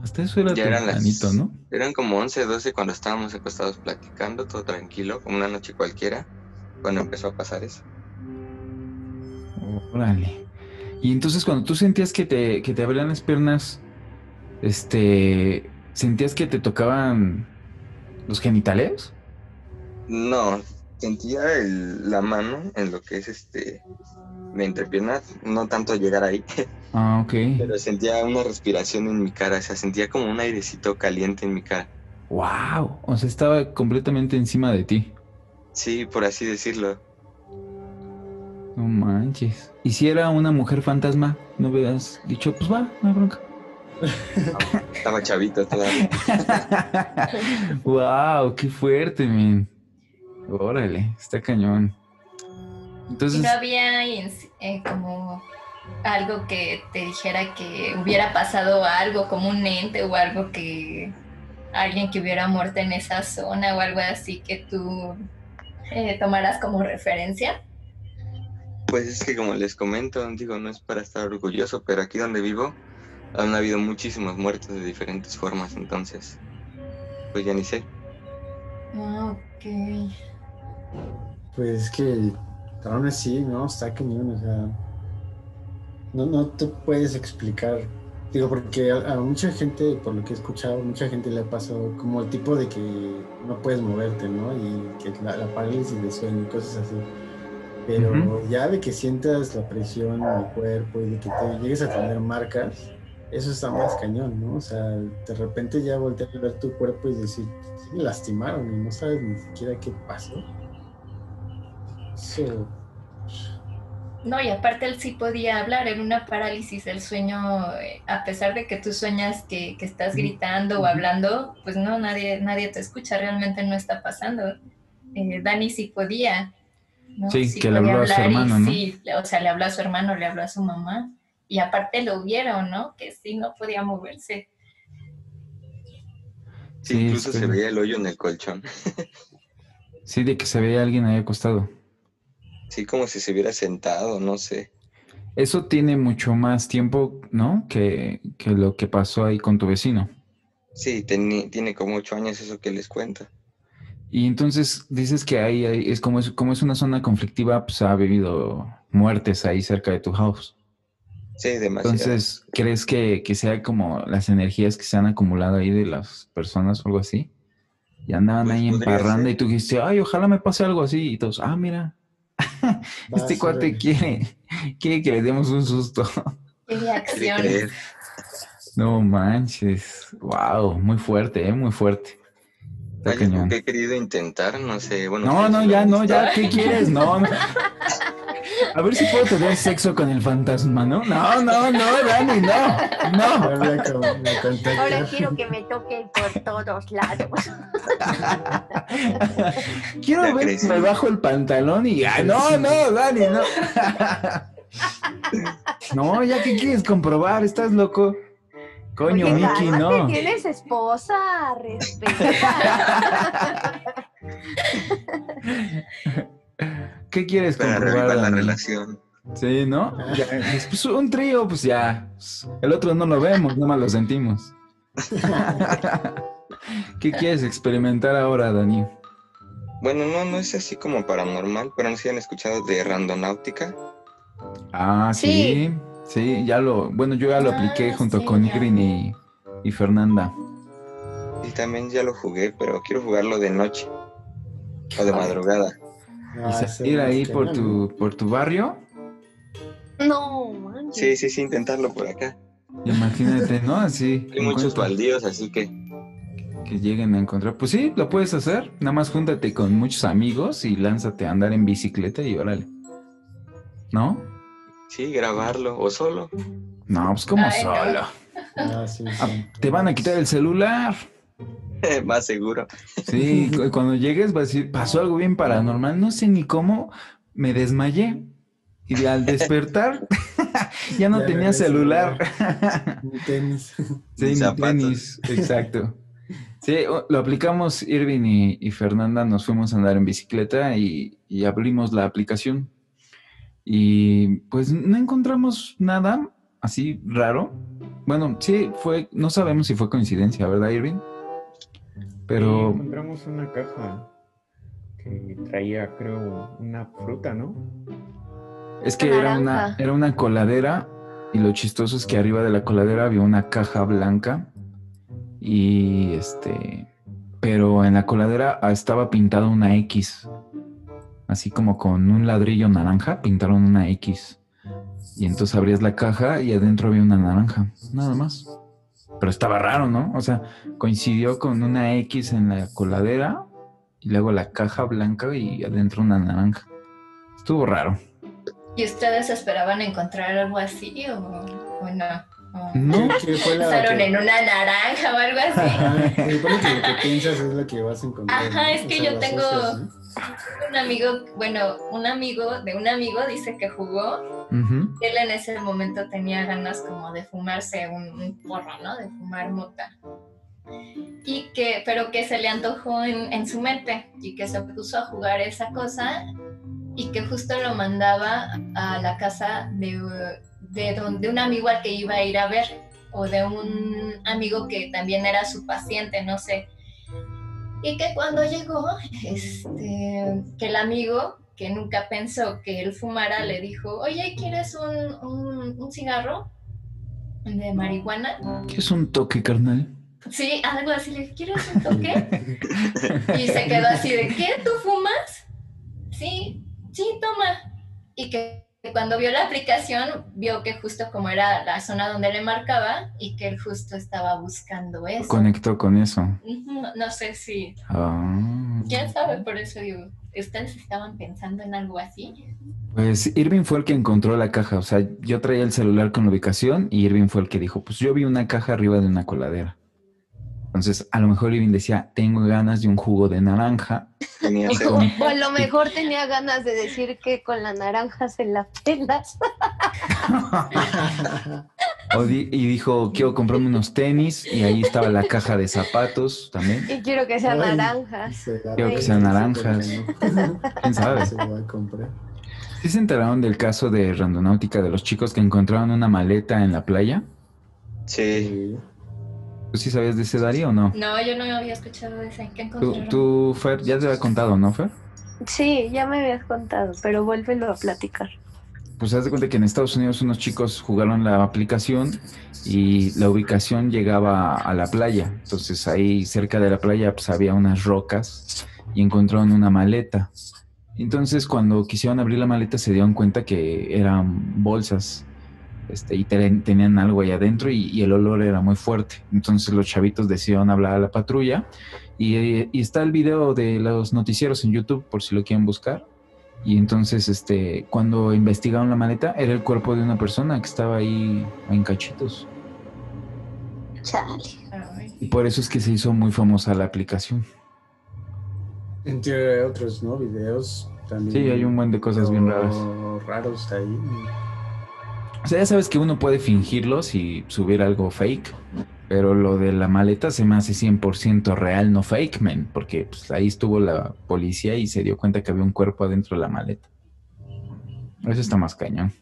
hasta eso era Ya eran las... ¿no? Eran como 11, 12 cuando estábamos acostados platicando, todo tranquilo, como una noche cualquiera, cuando empezó a pasar eso. Órale. Y entonces cuando tú sentías que te, que te abrían las piernas, este, ¿sentías que te tocaban los genitales? No, sentía el- la mano en lo que es este la entrepierna, no tanto llegar ahí, (laughs) Ah, ok. pero sentía una respiración en mi cara, o sea, sentía como un airecito caliente en mi cara. Wow. O sea, estaba completamente encima de ti. Sí, por así decirlo. No manches. ¿Y si era una mujer fantasma? ¿No hubieras dicho, pues va, no hay bronca? Estaba chavito todavía. (laughs) wow, qué fuerte, men. Órale, está cañón. ¿Y Entonces, no había eh, como algo que te dijera que hubiera pasado algo, como un ente o algo que alguien que hubiera muerto en esa zona o algo así que tú eh, tomaras como referencia? Pues es que como les comento, digo, no es para estar orgulloso, pero aquí donde vivo han habido muchísimos muertos de diferentes formas, entonces, pues ya ni sé. Ah, ok. Pues es que aún así, ¿no? Está cañón, o sea. no, no te puedes explicar. Digo, porque a, a mucha gente, por lo que he escuchado, mucha gente le ha pasado como el tipo de que no puedes moverte, ¿no? Y que la, la parálisis de sueño y cosas así. Pero ya de que sientas la presión en el cuerpo y de que te llegues a tener marcas, eso está más cañón, ¿no? O sea, de repente ya voltear a ver tu cuerpo y decir, sí me lastimaron y no sabes ni siquiera qué pasó. No, y aparte él sí podía hablar, era una parálisis del sueño, eh, a pesar de que tú sueñas que, que estás gritando o hablando, pues no, nadie, nadie te escucha, realmente no está pasando. Eh, Dani sí podía. ¿no? Sí, que le habló a su hermano, ¿no? Sí, o sea, le habló a su hermano, le habló a su mamá, y aparte lo vieron, ¿no? Que sí no podía moverse. Sí, incluso se veía el hoyo en el colchón. (laughs) Sí, de que se veía alguien ahí acostado. Sí, como si se hubiera sentado, no sé. Eso tiene mucho más tiempo, ¿no? Que, que lo que pasó ahí con tu vecino. Sí, teni- tiene como ocho años eso que les cuento. Y entonces dices que ahí, ahí es como es como es una zona conflictiva, pues ha habido muertes ahí cerca de tu house. Sí, demasiado. Entonces, ¿crees que, que sea como las energías que se han acumulado ahí de las personas o algo así? Y andaban Pues ahí en parranda ser. y tú dijiste, ay, ojalá me pase algo así. Y todos, ah, mira, (laughs) este cuate quiere, quiere que le demos un susto. (laughs) Qué. No manches, wow, muy fuerte, ¿eh? Muy fuerte. Cañón. que he querido intentar, no sé, bueno. No, no, ya, no, ya, ¿qué quieres? No, no. (laughs) A ver si puedo tener sexo con el fantasma, ¿no? No, no, no, Dani, no, no. Ahora quiero que me toquen por todos lados. Quiero ver, crecí. me bajo el pantalón y ah, no, no, Dani, no. No, ya que quieres comprobar, estás loco. Coño, Oye, Miki, no. tienes esposa, respeta. (laughs) ¿Qué quieres Para comprobar? la relación. Sí, ¿no? Ya, pues, un trío, pues ya. El otro no lo vemos, nomás lo sentimos. (laughs) ¿Qué quieres experimentar ahora, Dani? Bueno, no, no es así como paranormal, pero no sé si han escuchado de Randonáutica. Ah, sí. Sí, ya lo. Bueno, yo ya lo Ah, apliqué junto sí, con y, y Fernanda. Y también ya lo jugué, pero quiero jugarlo de noche. O de madrugada. Ah, y salir es ahí que por no, tu, por tu barrio. No, manches. Sí, sí, sí, intentarlo por acá. Imagínate, ¿no? Así. (laughs) Hay muchos baldíos, así que que lleguen a encontrar. Pues sí, lo puedes hacer. Nada más júntate con muchos amigos y lánzate a andar en bicicleta y órale. ¿No? sí, grabarlo o solo. No, pues como Ay, no. solo. Ah, sí, Ah, sí. te van a quitar el celular. (laughs) Más seguro. Sí, cu- cuando llegues vas a decir, pasó algo bien paranormal, no sé ni cómo, me desmayé. Y al despertar, (laughs) ya no Ya tenía celular. Un tenis. (laughs) Sí, Ni ni zapatos. tenis, exacto. Sí, lo aplicamos Irving y, y Fernanda, nos fuimos a andar en bicicleta y, y abrimos la aplicación. Y pues no encontramos nada así raro. Bueno, sí, fue, no sabemos si fue coincidencia, ¿verdad, Irving? Sí, Pero encontramos una caja que traía, creo, una fruta, ¿no? es que era una, era una coladera y lo chistoso es que arriba de la coladera había una caja blanca y este, pero en la coladera ah, estaba pintada una X, así como con un ladrillo naranja pintaron una X y entonces abrías la caja y adentro había una naranja, nada más. Pero estaba raro, ¿no? O sea, coincidió con una X en la coladera y luego la caja blanca y adentro una naranja. Estuvo raro. ¿Y ustedes esperaban encontrar algo así o, o no? ¿O No, ¿Qué fue la que- en una naranja o algo así. Ajá, que lo que piensas es lo que vas a encontrar. Ajá, ¿no? es O que sea, yo tengo-. Un amigo, bueno, un amigo de un amigo dice que jugó. Ujú. Él en ese momento tenía ganas como de fumarse un, un porro, ¿no? De fumar mota. Y que, pero que se le antojó en, en su mente y que se puso a jugar esa cosa y que justo lo mandaba a la casa de, de, don- de un amigo al que iba a ir a ver o de un amigo que también era su paciente, no sé. Y que cuando llegó, este, que el amigo que nunca pensó que él fumara, le dijo, oye, ¿quieres un, un, un cigarro de marihuana? ¿Qué es un toque, carnal? Sí, algo así, le dije, ¿quieres un toque? y se quedó así de, ¿qué? ¿Tú fumas? Sí, sí, toma. Y que cuando vio la aplicación, vio que justo como era la zona donde le marcaba y que él justo estaba buscando eso. Conectó con eso. No sé si, quién sabe, por eso digo, ¿ustedes estaban pensando en algo así? Pues Irving fue el que encontró la caja. O sea, yo traía el celular con la ubicación y Irving fue el que dijo, pues yo vi una caja arriba de una coladera. Entonces, a lo mejor Irving decía, tengo ganas de un jugo de naranja. Tenía O a lo mejor tenía ganas de decir que con la naranja se la pelas. (laughs) o di- y dijo, quiero comprarme unos tenis. Y ahí estaba la caja de zapatos también. Y quiero que sean Ay, naranjas. se Quiero que sean naranjas. (laughs) ¿Quién sabe? Se lo voy a comprar. ¿Sí se enteraron del caso de Randonáutica de los chicos que encontraron una maleta en la playa? Sí. ¿Tú sí sabías de ese Darío o no? No, yo no había escuchado de ese. ¿Qué Tú, tú, Fer, ya te había contado, ¿no, Fer? Sí, ya me habías contado, pero vuélvelo a platicar. Pues haz de cuenta que en Estados Unidos unos chicos jugaron la aplicación y la ubicación llegaba a la playa. Entonces ahí cerca de la playa pues había unas rocas y encontraron una maleta. Entonces cuando quisieron abrir la maleta se dieron cuenta que eran bolsas este, y ten- tenían algo ahí adentro y, y el olor era muy fuerte. Entonces los chavitos decidieron hablar a la patrulla y, y está el video de los noticieros en YouTube por si lo quieren buscar. Y entonces, este, cuando investigaron la maleta, era el cuerpo de una persona que estaba ahí en cachitos. Chale. Y por eso es que se hizo muy famosa la aplicación. Entre otros, ¿no? Videos también. Sí, hay un buen de cosas bien raras. Raros ahí. O sea, ya sabes que uno puede fingirlos y subir algo fake, pero lo de la maleta se me hace 100% real, no fake, man, porque pues, ahí estuvo la policía y se dio cuenta que había un cuerpo adentro de la maleta. Eso está más cañón.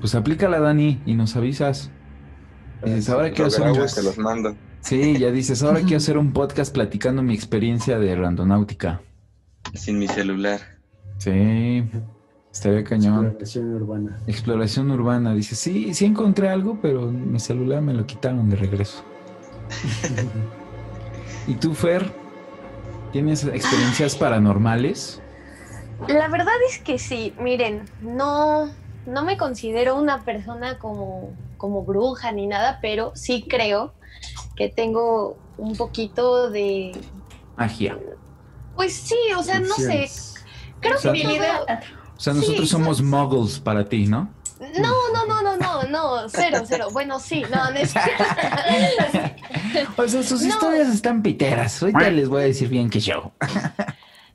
Pues aplícala, Dani, y nos avisas. Dices, ahora quiero Los hacer un... se los mando. Sí, ya dices, ahora quiero hacer un podcast platicando mi experiencia de randonáutica. Sin mi celular. Sí, estaría cañón. Exploración urbana. Exploración urbana. Dice, sí, sí encontré algo, pero mi celular me lo quitaron de regreso. (laughs) ¿Y tú, Fer? ¿Tienes experiencias paranormales? La verdad es que sí, miren, no, no me considero una persona como, como bruja ni nada, pero sí creo que tengo un poquito de, Magia. pues sí, o sea, no sé, creo O sea, que todo- O sea, nosotros Sí, somos muggles para ti, ¿no? No, no, no, no, no, no, cero, cero. Bueno, sí, no, no es (laughs) O sea, sus No. historias están piteras. Ahorita les voy a decir bien que yo. (laughs)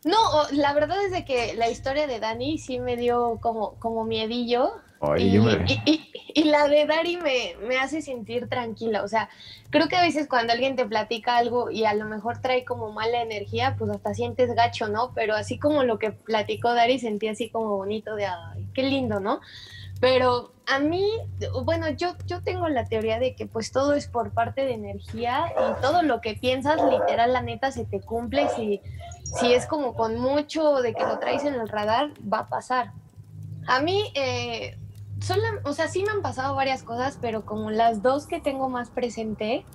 No, la verdad es de que la historia de Dani sí me dio como, como miedillo. Oye, y, hombre. y- y- y la de Dari me, me hace sentir tranquila. O sea, creo que a veces cuando alguien te platica algo y a lo mejor trae como mala energía, pues hasta sientes gacho, ¿no? Pero así como lo que platicó Dari, sentí así como bonito de, ay, qué lindo, ¿no? Pero a mí, bueno, yo, yo tengo la teoría de que pues todo es por parte de energía y todo lo que piensas, literal, la neta, se te cumple. Si, si es como con mucho de que lo traes en el radar, va a pasar. A mí, eh, sola- o sea, sí me han pasado varias cosas, pero como las dos que tengo más presente,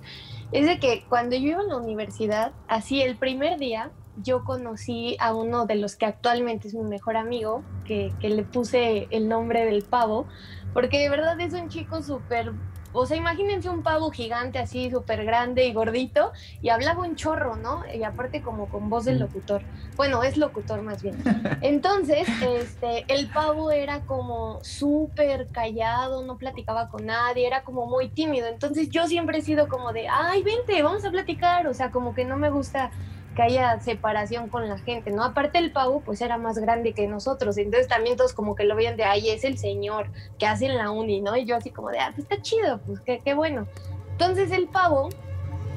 es de que cuando yo iba a la universidad, así el primer día, yo conocí a uno de los que actualmente es mi mejor amigo, que, que le puse el nombre del pavo, porque de verdad es un chico súper, o sea, imagínense un pavo gigante así, súper grande y gordito, y hablaba un chorro, ¿no? Y aparte como con voz del locutor. Bueno, es locutor más bien. (laughs) Entonces, este, el pavo era como súper callado, no platicaba con nadie, era como muy tímido. Entonces yo siempre he sido como de, ay, vente, vamos a platicar. O sea, como que no me gusta que haya separación con la gente, ¿no? Aparte el pavo pues era más grande que nosotros, entonces también todos como que lo veían de, ay, es el señor que hace en la uni, ¿no? Y yo así como de, ah, pues está chido, pues qué, qué bueno. Entonces el pavo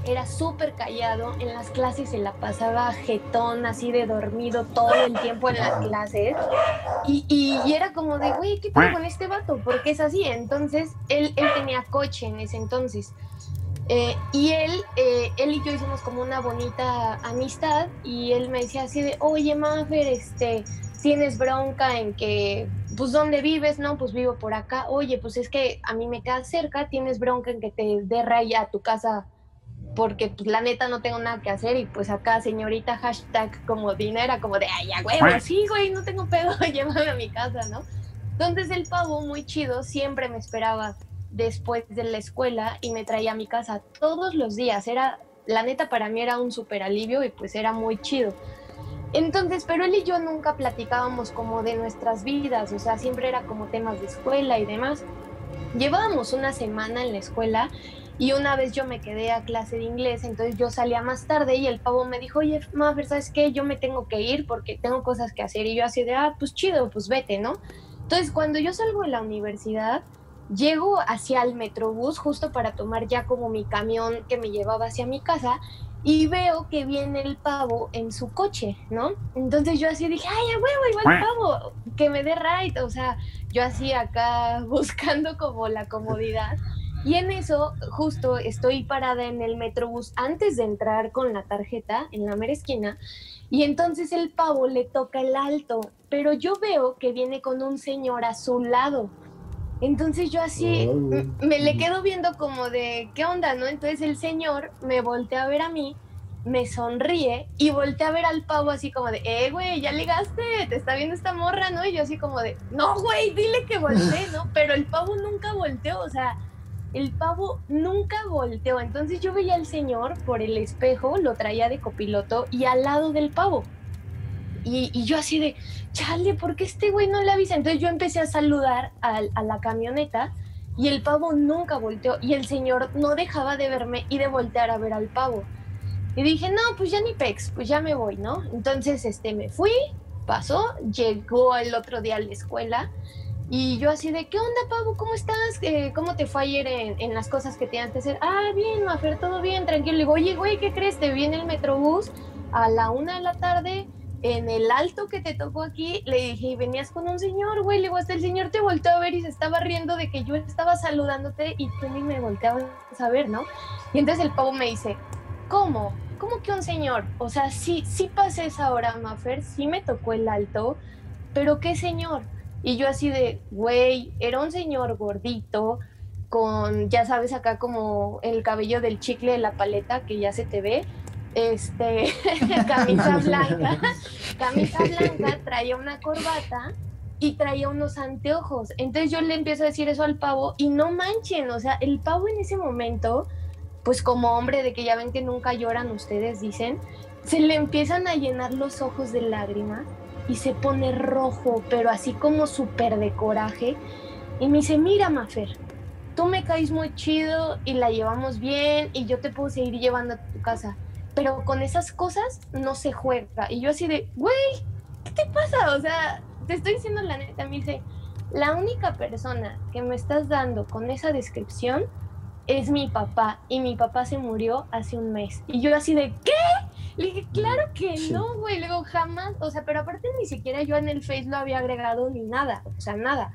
era súper callado, en las clases se la pasaba jetón, así de dormido todo el tiempo en las clases. Y, y- y era como de, güey, ¿qué pasa con este vato? ¿Por qué es así? Entonces, él, él tenía coche en ese entonces. Eh, y él, eh, él y yo hicimos como una bonita amistad y él me decía así de, oye, Maffer, este, tienes bronca en que, pues, ¿dónde vives? No, pues vivo por acá. Oye, pues es que a mí me queda cerca, tienes bronca en que te dé raya a tu casa porque pues la neta no tengo nada que hacer y pues acá señorita hashtag como dinero, como de, ay, ya huevo, sí, güey, no tengo pedo, (laughs) llévame a mi casa, ¿no? Entonces el pavo, muy chido, siempre me esperaba después de la escuela y me traía a mi casa todos los días. Era, la neta para mí era un súper alivio y pues era muy chido. Entonces, pero él y yo nunca platicábamos como de nuestras vidas, o sea, siempre era como temas de escuela y demás. Llevábamos una semana en la escuela y una vez yo me quedé a clase de inglés, entonces yo salía más tarde y el pavo me dijo, oye, Maffer, ¿sabes qué? Yo me tengo que ir porque tengo cosas que hacer. Y yo así de, ah, pues chido, pues vete, ¿no? Entonces cuando yo salgo de la universidad, llego hacia el metrobús justo para tomar ya como mi camión que me llevaba hacia mi casa y veo que viene el pavo en su coche, ¿no? Entonces yo así dije, ay, a huevo, igual pavo, que me dé ride, o sea, yo así acá (laughs) buscando como la comodidad. Y en eso, justo estoy parada en el metrobús antes de entrar con la tarjeta en la mera esquina. Y entonces el pavo le toca el alto, pero yo veo que viene con un señor a su lado. Entonces yo así me le quedo viendo como de, ¿qué onda, no? Entonces el señor me voltea a ver a mí, me sonríe y voltea a ver al pavo así como de, eh, güey, ya ligaste, te está viendo esta morra, ¿no? Y yo así como de, no, güey, dile que voltee, ¿no? (laughs) Pero el pavo nunca volteó, o sea, el pavo nunca volteó. Entonces yo veía al señor por el espejo, lo traía de copiloto y al lado del pavo. Y, yo así de, chale, ¿por qué este güey no le avisa? Entonces yo empecé a saludar a, la camioneta y el pavo nunca volteó y el señor no dejaba de verme y de voltear a ver al pavo. Y dije, no, pues ya ni pex, pues ya me voy, ¿no? Entonces este, me fui, pasó, llegó el otro día a la escuela y yo así de, ¿qué onda, Pavo? ¿Cómo estás? Eh, ¿Cómo te fue ayer en, las cosas que tenías que hacer? Ah, bien, Mafer, todo bien, tranquilo. Le digo, oye, güey, ¿qué crees? Te vi el Metrobús a la una de la tarde en el alto que te tocó aquí. Le dije, y venías con un señor, güey. Le digo, hasta el señor te volteó a ver y se estaba riendo de que yo estaba saludándote y tú ni me volteabas a ver, ¿no? Y entonces el Pavo me dice, ¿cómo? ¿Cómo que un señor? O sea, sí, sí pasé esa hora, Mafer, sí me tocó el alto, pero ¿qué señor? Y yo así de, güey, era un señor gordito, con, ya sabes, acá como el cabello del chicle de la paleta que ya se te ve, este, (laughs) camisa (laughs) blanca, camisa blanca, traía una corbata y traía unos anteojos. Entonces yo le empiezo a decir eso al pavo y no manchen, o sea, el pavo en ese momento, pues como hombre de que ya ven que nunca lloran ustedes, dicen, se le empiezan a llenar los ojos de lágrimas y se pone rojo, pero así como súper de coraje. Y me dice, mira, Mafer, tú me caes muy chido y la llevamos bien y yo te puedo seguir llevando a tu casa, pero con esas cosas no se juega. Y yo así de, güey, ¿qué te pasa? O sea, te estoy diciendo la neta, me dice, la única persona que me estás dando con esa descripción es mi papá y mi papá se murió hace un mes. Y yo así de, ¿qué? Le dije, claro que no, güey. Luego jamás, o sea, pero aparte ni siquiera yo en el Face lo había agregado ni nada, o sea, nada.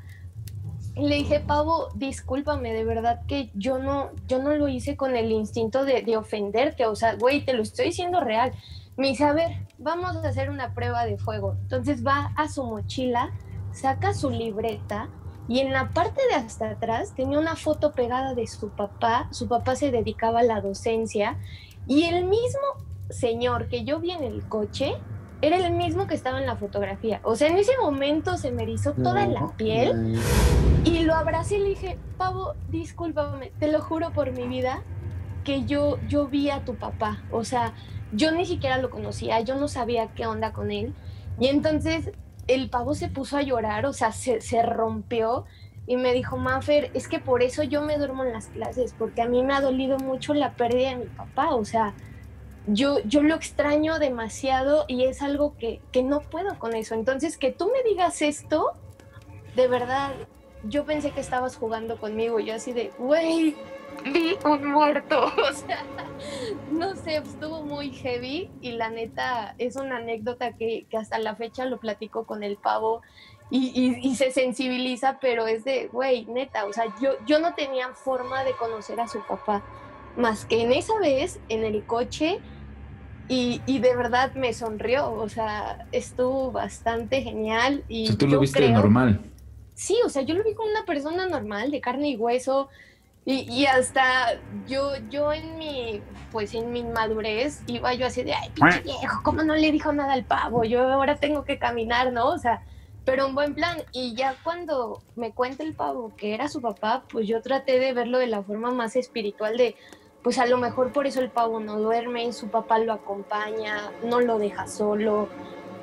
Le dije, Pavo, discúlpame, de verdad que yo no, yo no lo hice con el instinto de, de ofenderte, o sea, güey, te lo estoy diciendo real. Me dice, a ver, vamos a hacer una prueba de fuego. Entonces va a su mochila, saca su libreta y en la parte de hasta atrás tenía una foto pegada de su papá. Su papá se dedicaba a la docencia y el mismo señor que yo vi en el coche era el mismo que estaba en la fotografía. O sea, en ese momento se me erizó toda la piel y lo abracé y le dije, Pavo, discúlpame, te lo juro por mi vida que yo, yo vi a tu papá. O sea, yo ni siquiera lo conocía, yo no sabía qué onda con él. Y entonces el pavo se puso a llorar, o sea, se, se rompió y me dijo, Mafer, es que por eso yo me duermo en las clases, porque a mí me ha dolido mucho la pérdida de mi papá, o sea, yo, yo lo extraño demasiado y es algo que, que no puedo con eso. Entonces, que tú me digas esto, de verdad, yo pensé que estabas jugando conmigo, yo así de, güey, vi un muerto. (laughs) O sea, no sé, estuvo muy heavy y la neta es una anécdota que, que hasta la fecha lo platico con el pavo y, y, y se sensibiliza, pero es de, güey, neta, o sea, yo, yo no tenía forma de conocer a su papá más que en esa vez en el coche y, y de verdad me sonrió, o sea, estuvo bastante genial. Y O sea, tú yo lo viste creo- normal. Sí, o sea, yo lo vi como una persona normal, de carne y hueso, y, y hasta yo, yo en mi, pues en mi madurez, iba yo así de, ay, pinche viejo, ¿cómo no le dijo nada al pavo? Yo ahora tengo que caminar, ¿no? O sea, pero un buen plan. Y ya cuando me cuenta el pavo que era su papá, pues yo traté de verlo de la forma más espiritual de, pues a lo mejor por eso el pavo no duerme, su papá lo acompaña, no lo deja solo,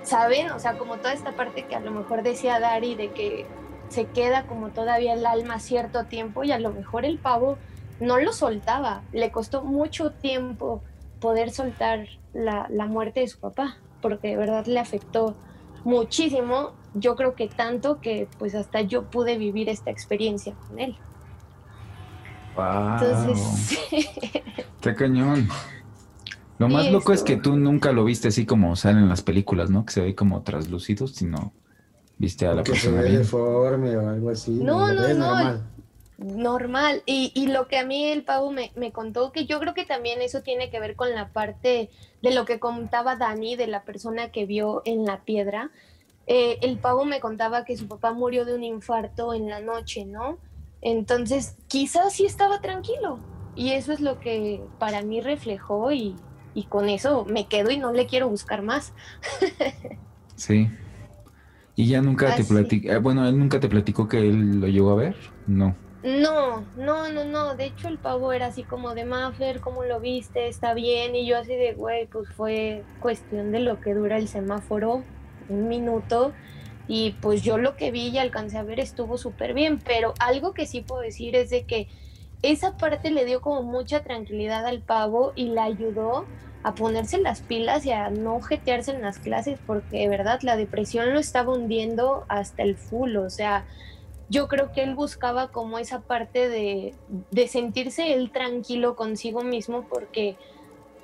¿saben? O sea, como toda esta parte que a lo mejor decía Dari de que se queda como todavía el alma cierto tiempo y a lo mejor el pavo no lo soltaba, le costó mucho tiempo poder soltar la, la muerte de su papá, porque de verdad le afectó muchísimo, yo creo que tanto que pues hasta yo pude vivir esta experiencia con él. Wow. Entonces, Está cañón. Lo más loco es que tú nunca lo viste así como salen en las películas, ¿no? Que se ve como traslúcido, sino viste a la que se persona ve bien. deforme o algo así. No, no, no. normal. normal. Y, y lo que a mí el pavo me, me contó, que yo creo que también eso tiene que ver con la parte de lo que contaba Dani, de la persona que vio en la piedra. Eh, el pavo me contaba que su papá murió de un infarto en la noche, ¿no? Entonces, quizás sí estaba tranquilo. Y eso es lo que para mí reflejó y, y con eso me quedo y no le quiero buscar más. (laughs) Sí. Y ya nunca te platicó, bueno, él nunca te platicó que él lo llegó a ver, no. No, no, no, no. De hecho, el pavo era así como de Maffer, ¿cómo lo viste? ¿Está bien? Y yo así de, güey, pues fue cuestión de lo que dura el semáforo, un minuto. Y pues yo lo que vi y alcancé a ver estuvo súper bien. Pero algo que sí puedo decir es de que esa parte le dio como mucha tranquilidad al pavo y le ayudó a ponerse las pilas y a no jetearse en las clases porque de verdad la depresión lo estaba hundiendo hasta el full, o sea, yo creo que él buscaba como esa parte de, de sentirse él tranquilo consigo mismo porque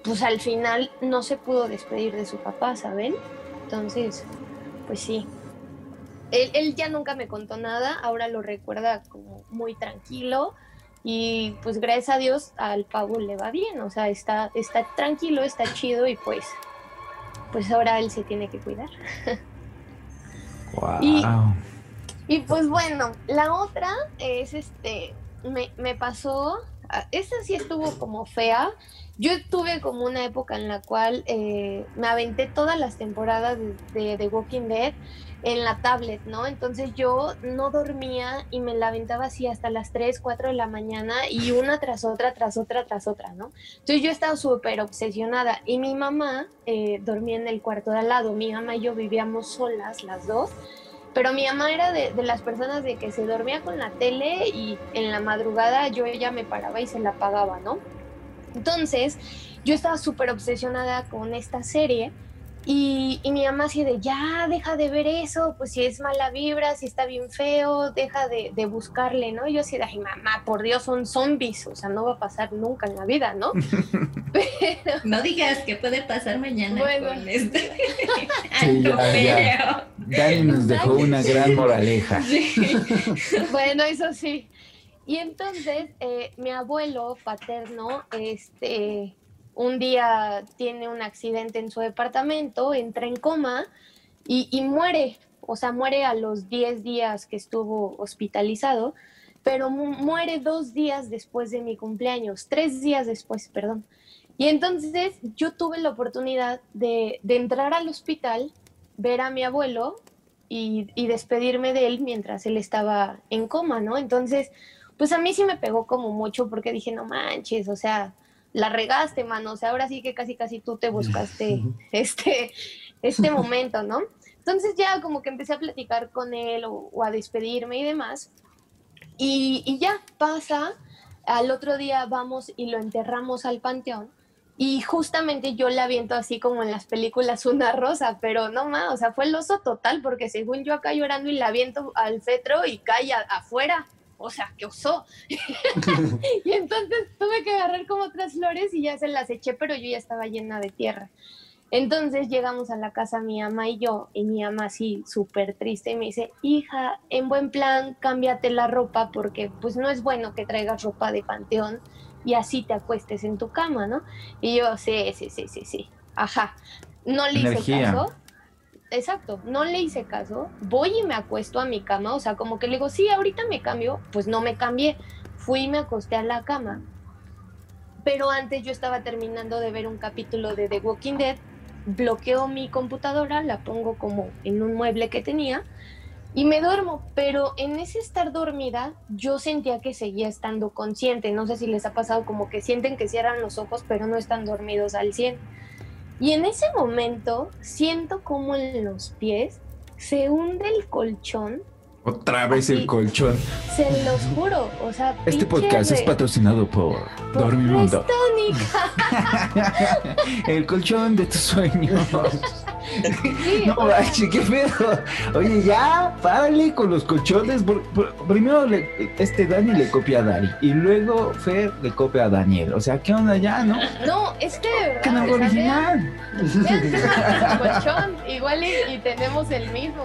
pues al final no se pudo despedir de su papá, ¿saben? Entonces, pues sí. Él, él ya nunca me contó nada, ahora lo recuerda como muy tranquilo y pues gracias a Dios al pavo le va bien, o sea, está, está tranquilo, está chido y pues, pues ahora él se tiene que cuidar. Wow. Y- Y pues bueno, la otra es este, me, me pasó, ah, esa sí estuvo como fea. Yo tuve como una época en la cual eh, me aventé todas las temporadas de, de The Walking Dead en la tablet, ¿no? Entonces yo no dormía y me la así hasta las 3, 4 de la mañana y una tras otra, tras otra, tras otra, ¿no? Entonces yo estaba súper obsesionada y mi mamá eh, dormía en el cuarto de al lado, mi mamá y yo vivíamos solas las dos. Pero mi mamá era de, de las personas de que se dormía con la tele y en la madrugada yo ella me paraba y se la apagaba, ¿no? Entonces, yo estaba súper obsesionada con esta serie y, y mi mamá así de, ya, deja de ver eso, pues si es mala vibra, si está bien feo, deja de, de buscarle, ¿no? Y yo así de, ay, mamá, por Dios, son zombies, o sea, no va a pasar nunca en la vida, ¿no? (laughs) Pero, No digas que puede pasar mañana Bueno. con este. (laughs) Sí, ya, ya. Dani nos dejó una gran moraleja. bueno, eso sí. Y entonces eh, mi abuelo paterno, este, un día tiene un accidente en su departamento, entra en coma y, muere. O sea, muere a los 10 días que estuvo hospitalizado, pero mu- muere dos días después de mi cumpleaños, tres días después, perdón. Y entonces yo tuve la oportunidad de, de entrar al hospital, ver a mi abuelo y, y despedirme de él mientras él estaba en coma, ¿no? Entonces, pues a mí sí me pegó como mucho porque dije, no manches, o sea, la regaste, mano, o sea, ahora sí que casi casi tú te buscaste (laughs) este, este momento, ¿no? Entonces ya como que empecé a platicar con él o, o a despedirme y demás. Y, y ya pasa, al otro día vamos y lo enterramos al panteón. Y justamente yo le aviento así como en las películas (laughs) una rosa, pero no más, o sea, fue el oso total, porque según yo acá llorando y la aviento al fetro y cae a- afuera. O sea, que osó. (laughs) y entonces tuve que agarrar como otras flores y ya se las eché, pero yo ya estaba llena de tierra. Entonces llegamos a la casa mi mamá y yo, y mi mamá así súper triste y me dice, hija, en buen plan, cámbiate la ropa porque pues no es bueno que traigas ropa de panteón y así te acuestes en tu cama, ¿no? Y yo, sí, sí, sí, sí, sí. Ajá. No le hice caso. Exacto, no le hice caso. Voy y me acuesto a mi cama. O sea, como que le digo, sí, ahorita me cambio. Pues no me cambié. Fui y me acosté a la cama. Pero antes yo estaba terminando de ver un capítulo de The Walking Dead. Bloqueo mi computadora, la pongo como en un mueble que tenía y me duermo, pero en ese estar dormida yo sentía que seguía estando consciente. No sé si les ha pasado como que sienten que cierran los ojos, pero no están dormidos al 100. Y en ese momento siento como en los pies se hunde el colchón. Otra vez el colchón. Se los juro, o sea, Este podcast es patrocinado por Dormimundo. Restonic. (laughs) El colchón de tus sueños. Sí, No, manches, qué pedo. Oye, ya, párale con los colchones. Por- por- primero le- este Dani le copia a Dari y luego Fer le copia a Daniel. O sea, ¿qué onda ya, no? No, es que de verdad. Que no original. vean- colchón, igual y, y tenemos el mismo.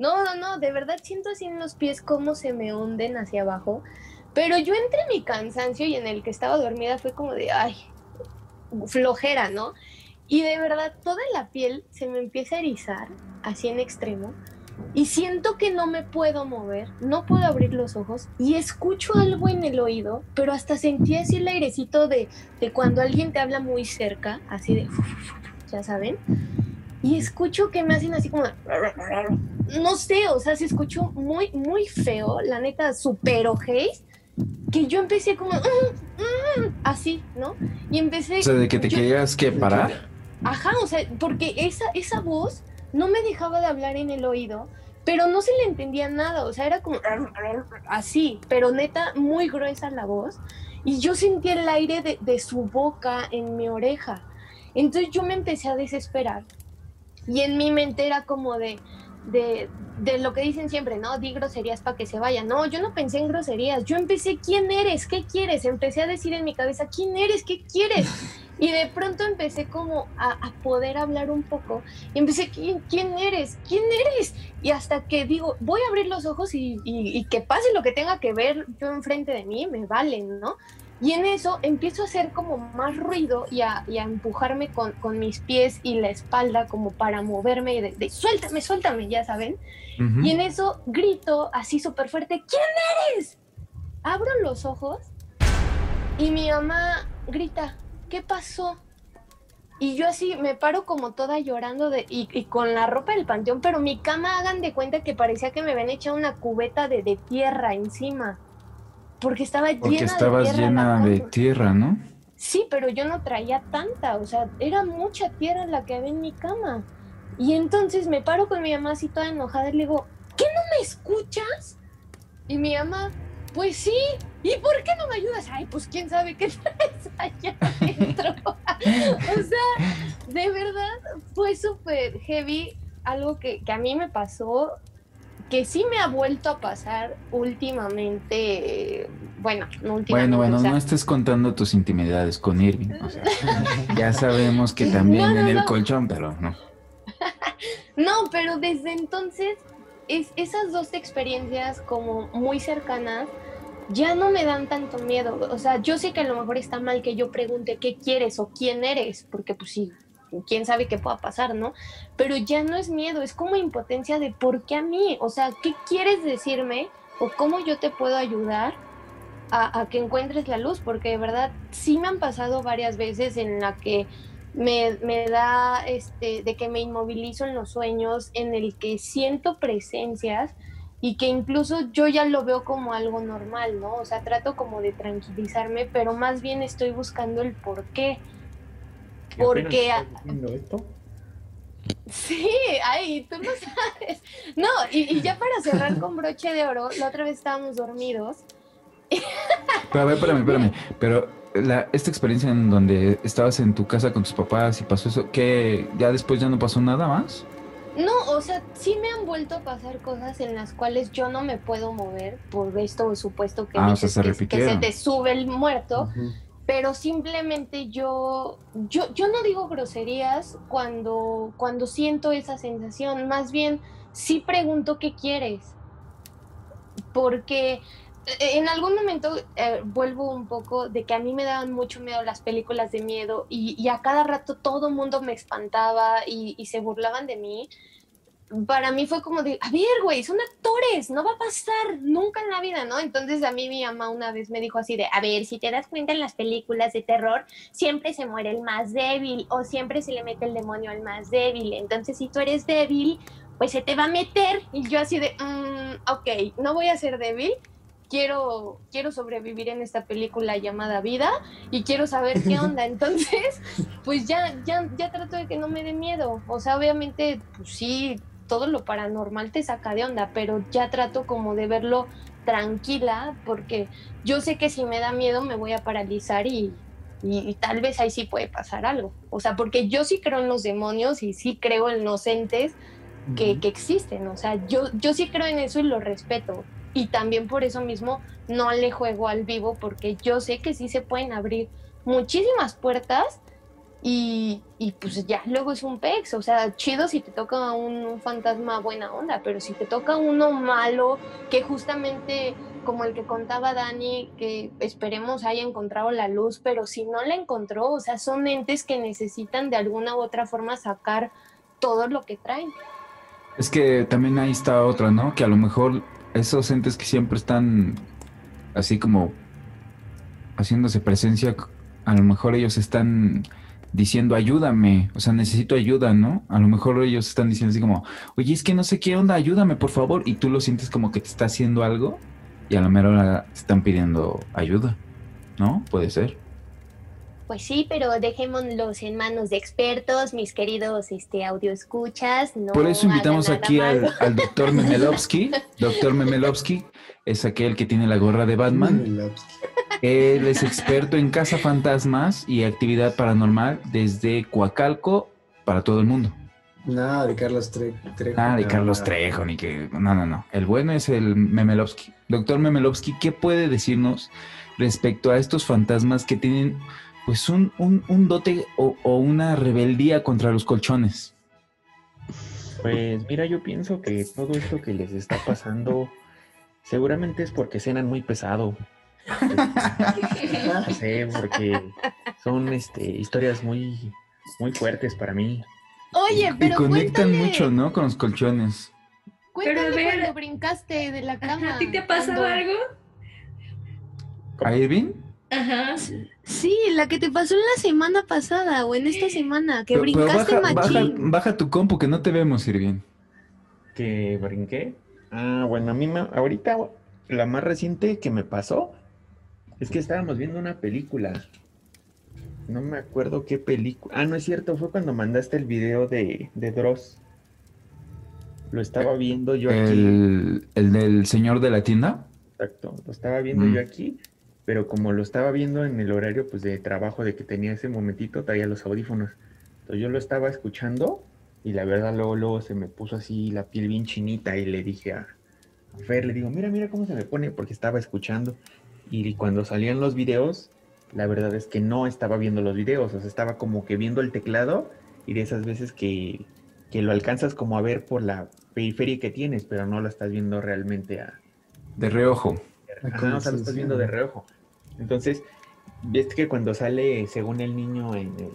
No, no, no, de verdad siento así en los pies cómo se me hunden hacia abajo. Pero yo entre mi cansancio y en el que estaba dormida fue como de, ay, flojera, ¿no? Y de verdad toda la piel se me empieza a erizar, así en extremo, y siento que no me puedo mover, no puedo abrir los ojos y escucho algo en el oído, pero hasta sentí así el airecito de, de cuando alguien te habla muy cerca, así de, ya saben, y escucho que me hacen así como, no sé, o sea, se escuchó muy, muy feo, la neta, super ojéis, que yo empecé como, "Mm, mm", así, ¿no? Y empecé... O sea, de que te yo- querías que parar. Ajá, o sea, porque esa, esa voz no me dejaba de hablar en el oído, pero no se le entendía nada, o sea, era como así, pero neta, muy gruesa la voz, y yo sentía el aire de, de su boca en mi oreja. Entonces yo me empecé a desesperar, y en mi mente era como de, de, de lo que dicen siempre, ¿no? Di groserías para que se vaya. No, yo no pensé en groserías, yo empecé, ¿quién eres? ¿Qué quieres? Empecé a decir en mi cabeza, ¿quién eres? ¿Qué quieres? Y de pronto empecé como a, a poder hablar un poco. Y empecé, ¿quién, quién eres? ¿Quién eres? Y hasta que digo, voy a abrir los ojos y, y- y que pase lo que tenga que ver yo enfrente de mí, me valen, ¿no? Y en eso empiezo a hacer como más ruido y a, y a empujarme con, con mis pies y la espalda como para moverme y de, de, suéltame, suéltame, ya saben. Y en eso grito así súper fuerte, ¿quién eres? Abro los ojos y mi mamá grita, ¿qué pasó? Y yo así me paro como toda llorando de, y, y con la ropa del panteón, pero mi cama hagan de cuenta que parecía que me habían echado una cubeta de, de tierra encima. Porque estaba Porque llena de estabas tierra la llena de tierra, ¿no? Sí, pero yo no traía tanta, o sea, era mucha tierra la que había en mi cama. Y entonces me paro con mi mamá así toda enojada y le digo, ¿qué no me escuchas? Y mi mamá, pues sí, ¿y por qué no me ayudas? Ay, pues quién sabe qué (laughs) traes allá adentro. (laughs) o sea, de verdad fue súper heavy, algo que, que a mí me pasó, que sí me ha vuelto a pasar últimamente, bueno, no últimamente. Bueno, bueno, o sea, no estés contando tus intimidades con Irving. o sea, (laughs) ya sabemos que también No, no, en el no. colchón, pero no. (laughs) No, pero desde entonces es, esas dos experiencias como muy cercanas ya no me dan tanto miedo. O sea, yo sé que a lo mejor está mal que yo pregunte qué quieres o quién eres, porque pues sí, quién sabe qué pueda pasar, ¿no? Pero ya no es miedo, es como impotencia de por qué a mí, o sea, ¿qué quieres decirme o cómo yo te puedo ayudar? A, a que encuentres la luz, porque de verdad sí me han pasado varias veces en la que me, me da este de que me inmovilizo en los sueños, en el que siento presencias y que incluso yo ya lo veo como algo normal, ¿no? O sea, trato como de tranquilizarme, pero más bien estoy buscando el por qué. Porque esto? Sí, ay, tú no sabes. No, y, y ya para cerrar con broche de oro, la otra vez estábamos dormidos. Pero a ver, espérame, espérame. Pero la, esta experiencia en donde estabas en tu casa con tus papás y pasó eso, que ya después ya no pasó nada más. No, o sea, sí me han vuelto a pasar cosas en las cuales yo no me puedo mover por esto supuesto que, Ah, o dices sea, se que- que, se te sube el muerto, pero simplemente yo, yo, yo no digo groserías cuando, cuando siento esa sensación, más bien sí pregunto qué quieres, porque en algún momento eh, vuelvo un poco de que a mí me daban mucho miedo las películas de miedo y, a cada rato todo el mundo me espantaba y, se burlaban de mí. Para mí fue como de, a ver, güey, son actores, no va a pasar nunca en la vida, ¿no? Entonces a mí mi mamá una vez me dijo así de, a ver, si te das cuenta en las películas de terror, siempre se muere el más débil o siempre se le mete el demonio al más débil. Entonces si tú eres débil, pues se te va a meter. Y yo así de, mm, ok, no voy a ser débil, quiero, quiero sobrevivir en esta película llamada Vida y quiero saber qué (laughs) onda. Entonces, pues ya, ya, ya trato de que no me dé miedo. O sea, obviamente, pues sí, todo lo paranormal te saca de onda, pero ya trato como de verlo tranquila, porque yo sé que si me da miedo me voy a paralizar y, y, y, tal vez ahí sí puede pasar algo. O sea, porque yo sí creo en los demonios y sí creo en los entes que, uh -huh. que existen. O sea, yo, yo sí creo en eso y lo respeto y también por eso mismo no le juego al vivo porque yo sé que sí se pueden abrir muchísimas puertas y, y pues ya luego es un pex, o sea, chido si te toca un, un, fantasma buena onda, pero si te toca uno malo que justamente como el que contaba Dani, que esperemos haya encontrado la luz, pero si no la encontró, o sea, son entes que necesitan de alguna u otra forma sacar todo lo que traen. Es que también ahí está otra, ¿no? Que a lo mejor esos entes que siempre están así como haciéndose presencia, a lo mejor ellos están diciendo ayúdame, o sea, necesito ayuda, ¿no? A lo mejor ellos están diciendo así como, oye, es que no sé qué onda, ayúdame, por favor, y tú lo sientes como que te está haciendo algo y a lo mejor te están pidiendo ayuda, ¿no? Puede ser. Pues sí, pero dejémoslos en manos de expertos, mis queridos este, audio escuchas. No Por eso invitamos aquí al, al, doctor (laughs) Memelovsky. doctor Memelovsky es aquel que tiene la gorra de Batman. Él es experto en caza fantasmas y actividad paranormal desde Coacalco para todo el mundo. No, de Carlos Trejo. Ah, de Carlos Trejo, ni que. No, no, no. El bueno es el Memelovsky. Doctor Memelovsky, ¿qué puede decirnos respecto a estos fantasmas que tienen pues un, un, un dote o, o, una rebeldía contra los colchones. Pues mira, yo pienso que todo esto que les está pasando seguramente es porque cenan muy pesado. No sé, porque son este, historias muy, muy fuertes para mí. Oye, pero y conectan cuéntale, mucho, ¿no? Con los colchones. Cuéntale Pero a ver- cuando brincaste de la cama. ¿A ti te ha pasado cuando- algo? ¿A Irving? Ajá. Sí, la que te pasó en la semana pasada o en esta semana, que Pero- pero brincaste baja, baja, machín. baja tu compu que no te vemos, Irving. que brinqué. Ah, bueno, a mí me, ahorita la más reciente que me pasó es que estábamos viendo una película. No me acuerdo qué película. Ah, no es cierto, fue cuando mandaste el video de, de Dross. Lo estaba viendo yo aquí. El, el del señor de la tienda. Exacto, lo estaba viendo Mm. yo aquí, pero como lo estaba viendo en el horario pues de trabajo de que tenía ese momentito, traía los audífonos. Entonces yo lo estaba escuchando y la verdad luego, luego se me puso así la piel bien chinita y le dije a, a Fer, le digo, mira, mira cómo se me pone porque estaba escuchando. Y cuando salían los videos, la verdad es que no estaba viendo los videos, o sea, estaba como que viendo el teclado y de esas veces que, que lo alcanzas como a ver por la periferia que tienes, pero no lo estás viendo realmente a, De reojo. Ajá, o sea, lo estás viendo de reojo. Entonces, ves que cuando sale, según el niño, en el,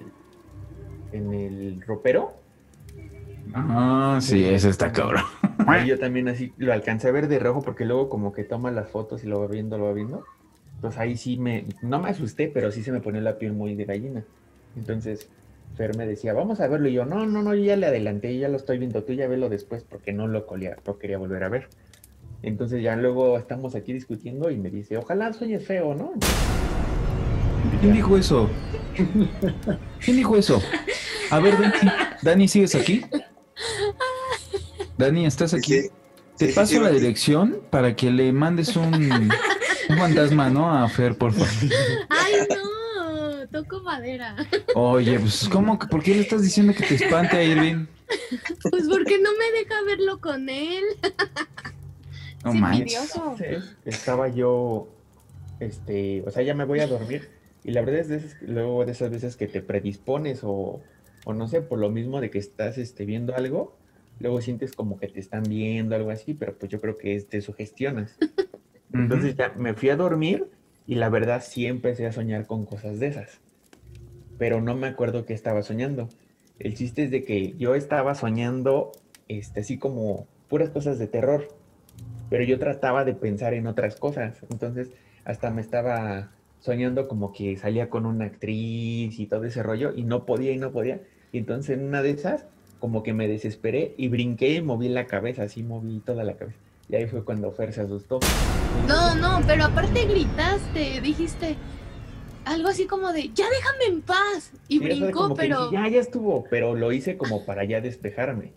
en el ropero, Ah, sí, ese está cabrón. yo también así lo alcancé a ver de reojo porque luego como que toma las fotos y lo va viendo, lo va viendo. Entonces ahí sí me, no me asusté, pero sí se me pone la piel muy de gallina. Entonces, Fer me decía, vamos a verlo. Y yo, no, no, no, yo ya le adelanté, ya lo estoy viendo, tú ya velo después porque no lo, colía, lo quería volver a ver. Entonces ya luego estamos aquí discutiendo y me dice, ojalá sueñes feo, ¿no? ¿Quién dijo eso? ¿Quién dijo eso? A ver, Dani, Dani, ¿sigues aquí? Dani, ¿estás aquí? Sí, Te sí, sí, paso la dirección para que le mandes un, un fantasma, ¿no? A Fer, por favor. Ay, no, toco madera. Oye, pues, ¿cómo? que- ¿Por qué le estás diciendo que te espante a Irving? Pues porque no me deja verlo con él. No Sí, manches. envidioso. Entonces, estaba yo, este, o sea, ya me voy a dormir. Y la verdad es de esas- luego de esas veces que te predispones o, o no sé, por lo mismo de que estás este, viendo algo, luego sientes como que te están viendo, algo así, pero pues yo creo que es, te sugestionas. Entonces ya me fui a dormir y la verdad sí empecé a soñar con cosas de esas. Pero no me acuerdo qué estaba soñando. El chiste es de que yo estaba soñando este, así como puras cosas de terror. Pero yo trataba de pensar en otras cosas. Entonces hasta me estaba soñando como que salía con una actriz y todo ese rollo y no podía y no podía. Y entonces en una de esas como que me desesperé y brinqué y moví la cabeza, así moví toda la cabeza. Y ahí fue cuando Fer se asustó. No, no, pero aparte gritaste, dijiste algo así como de, ya déjame en paz. Y Sí, brincó, que pero, dije, ya, ya estuvo, pero lo hice como para ya despejarme.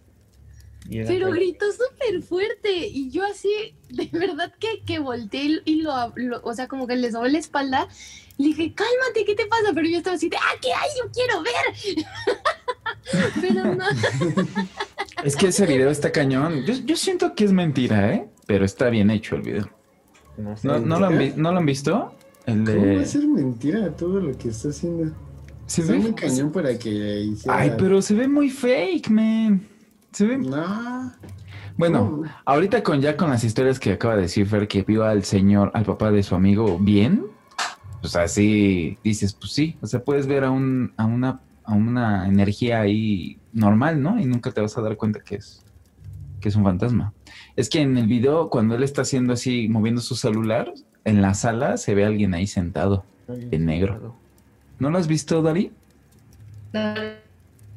Y pero fue- gritó súper fuerte. Y yo así, de verdad que, que volteé y, lo, lo- o sea, como que le sobé la espalda. Le dije, cálmate, ¿qué te pasa? Pero yo estaba así de, ah, ¿qué hay? Yo quiero ver. (laughs) pero no. Es que ese video está cañón. Yo, yo siento que es mentira, ¿eh? Pero está bien hecho el video. No, sé, ¿No, no lo, han vi- ¿no lo han visto? El ¿Cómo va a ser mentira todo lo que está haciendo? ¿Se Está ve? muy cañón para que hiciera... Ay, pero se ve muy fake, man. Se ve... No. Bueno, ahorita con ya con las historias que acaba de decir Fer, que vio al señor, al papá de su amigo bien, pues así dices, pues sí, o sea, puedes ver a, un, a, una, a una energía ahí normal, ¿no? Y nunca te vas a dar cuenta que es, que es un fantasma. Es que en el video, cuando él está haciendo así, moviendo su celular, en la sala se ve a alguien ahí sentado, en negro. ¿No lo has visto, Dari? No,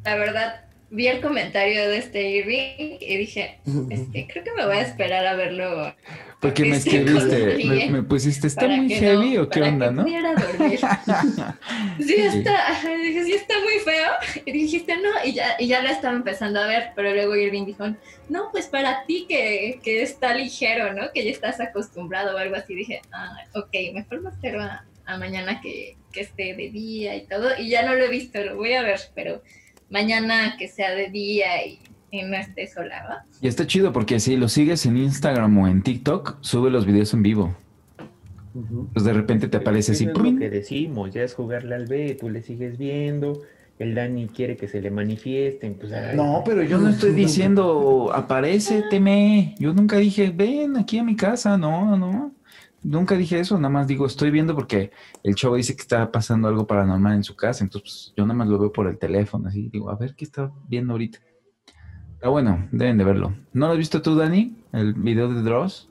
la verdad, vi el comentario de este Irving y dije, (laughs) este, creo que me voy a esperar a verlo. Porque me escribiste, me, me pusiste, está muy heavy no- o qué onda, que ¿no? dormir. (laughs) Sí está, dije, sí está muy feo. Y dijiste, no, y ya, y ya la estaba empezando a ver, pero luego Irving dijo, no, pues para ti que, que está ligero, ¿no? Que ya estás acostumbrado o algo así. Dije, ah, ok, mejor me espero a, a mañana que, que esté de día y todo. Y ya no lo he visto, lo voy a ver, pero mañana que sea de día y, y no esté sola, ¿va? Y está chido porque si lo sigues en Instagram o en TikTok, sube los videos en vivo. Pues de repente te aparece así. Es lo que decimos, ya es jugarle al B, tú le sigues viendo, el Dani quiere que se le manifiesten, pues ay, No, pero yo no estoy diciendo, aparece, teme. Yo nunca dije, ven aquí a mi casa. No, no. Nunca dije eso, nada más digo, estoy viendo porque el chavo dice que está pasando algo paranormal en su casa. Entonces pues, yo nada más lo veo por el teléfono, así. Digo, a ver qué está viendo ahorita. Pero bueno, deben de verlo. ¿No lo has visto tú, Dani? El video de Dross.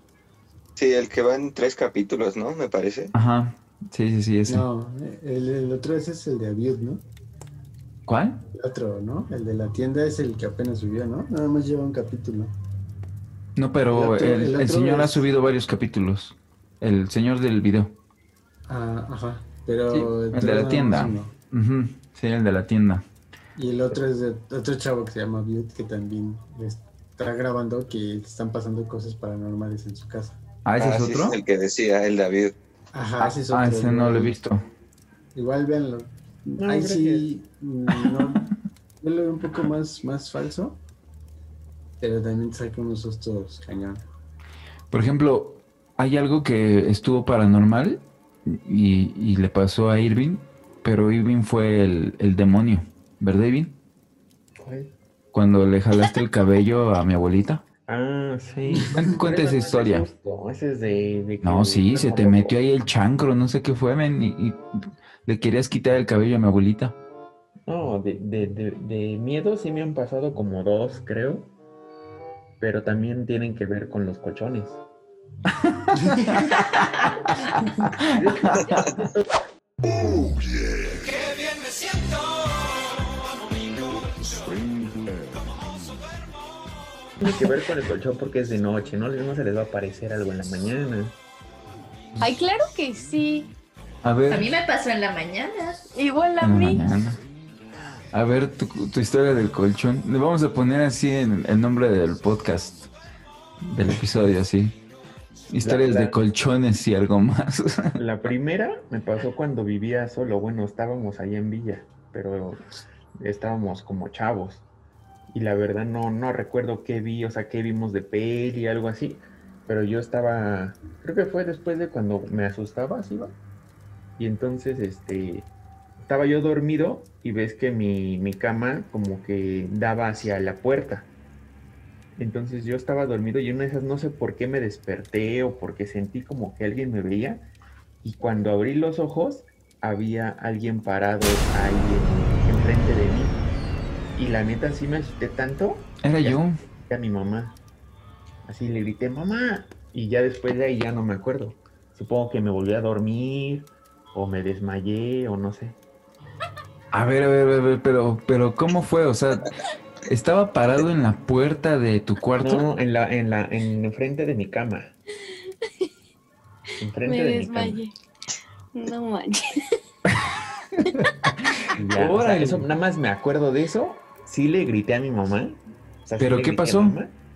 Sí, el que va en tres capítulos, ¿no? Me parece. Ajá. Sí, sí, sí, ese. No, el, el otro ese es el de Aviud, ¿no? ¿Cuál? El otro, ¿no? El de la tienda es el que apenas subió, ¿no? Nada más lleva un capítulo. No, pero El otro- el, el el otro señor ha subido varios capítulos. El señor del video. Ah, ajá. Pero Sí, el de la tienda. Ujú, Sí, el de la tienda. Y el otro es de otro chavo que se llama Aviud, que también está grabando que están pasando cosas paranormales en su casa. Ah, ¿ese es sí, otro? el que decía el David. Ajá, ese es Ah, otro. ese no lo he igual- visto. Igual véanlo. No, Ahí sí, mm, no, yo lo veo un poco más, más falso, pero también saca unos sustos cañón. Por ejemplo, hay algo que estuvo paranormal y, y le pasó a Irving, pero Irving fue el, el demonio, ¿verdad? ¿Cuál? Cuando le jalaste el cabello a mi abuelita. Ah, sí. Cuenta- esa historia. Ese es de, No, sí, se te metió ahí el chancro, no sé qué fue, men, y, y le querías quitar el cabello a mi abuelita. No, de, de, de, de miedo sí me han pasado como dos, creo. Pero también tienen que ver con los colchones. (laughs) (laughs) Tiene que ver con el colchón porque es de noche, ¿no? No se les va a aparecer algo en la mañana. Ay, claro que sí. A A ver, mí me pasó en la mañana. Igual a mí. mañana. A ver, tu, tu historia del colchón. Le vamos a poner así en el nombre del podcast, del episodio, así. Historias La- la- de colchones y algo más. (laughs) La primera me pasó cuando vivía solo. Bueno, estábamos allá en Villa, pero estábamos como chavos. Y la verdad no, no recuerdo qué vi, o sea, qué vimos de peli, algo así. Pero yo estaba, creo que fue después de cuando me asustaba, así va. Y entonces, este, estaba yo dormido y ves que mi, mi cama como que daba hacia la puerta. Entonces yo estaba dormido y una de esas no sé por qué me desperté o porque sentí como que alguien me veía. Y cuando abrí los ojos, había alguien parado ahí en- enfrente de mí. Y la neta sí me asusté tanto. Era yo. a mi mamá. Así le grité, mamá. Y ya después de ahí ya no me acuerdo. Supongo que me volví a dormir o me desmayé o no sé. A ver, a ver, a ver, pero, pero ¿cómo fue? O sea, ¿estaba parado en la puerta de tu cuarto? No, en la, en la, en enfrente de mi cama. Enfrente Me de mi cama. desmayé. No manches. (laughs) Ya, o sea, eso, nada más me acuerdo de eso. Sí le grité a mi mamá. O sea, sí ¿Pero qué pasó?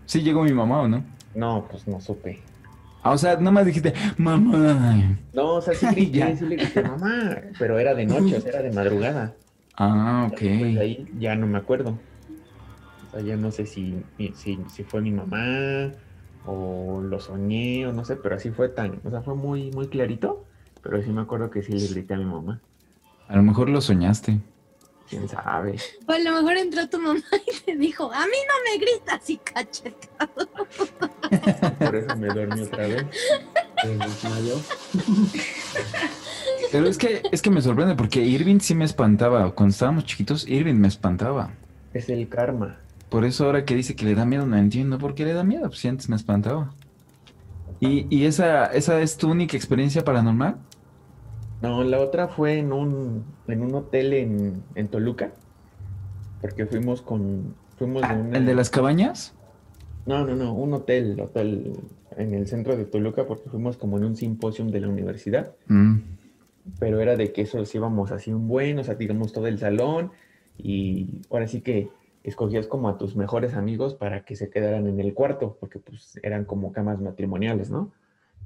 ¿Sí llegó mi mamá o no? No, pues no supe. Ah, o sea, nada más dijiste, mamá. No, o sea, sí (laughs) grité, sí le grité mamá, pero era de noche, o sea, era de madrugada. Ah, ok. De ahí ya no me acuerdo. O sea, ya no sé si, si, si fue mi mamá o lo soñé o no sé, pero así fue tan, o sea, fue muy, muy clarito, pero sí me acuerdo que sí le grité a mi mamá. A lo mejor lo soñaste. ¿Quién sabe? O a lo mejor entró tu mamá y te dijo, a mí no me gritas y cachetado. Por eso me dormí otra vez. Pero es que, es que me sorprende porque Irving sí me espantaba. Cuando estábamos chiquitos, Irving me espantaba. Es el karma. Por eso ahora que dice que le da miedo, no entiendo por qué le da miedo. Pues si antes me espantaba. ¿Y, y esa, esa es tu única experiencia paranormal? No, la otra fue en un, en un hotel en, en Toluca, porque fuimos con, fuimos de una... Ah, ¿El de las cabañas? No, no, no, un hotel, hotel en el centro de Toluca, porque fuimos como en un simposium de la universidad, Mm. pero era de que eso íbamos así un buen, o sea, digamos todo el salón, y ahora sí que escogías como a tus mejores amigos para que se quedaran en el cuarto, porque pues eran como camas matrimoniales, ¿no?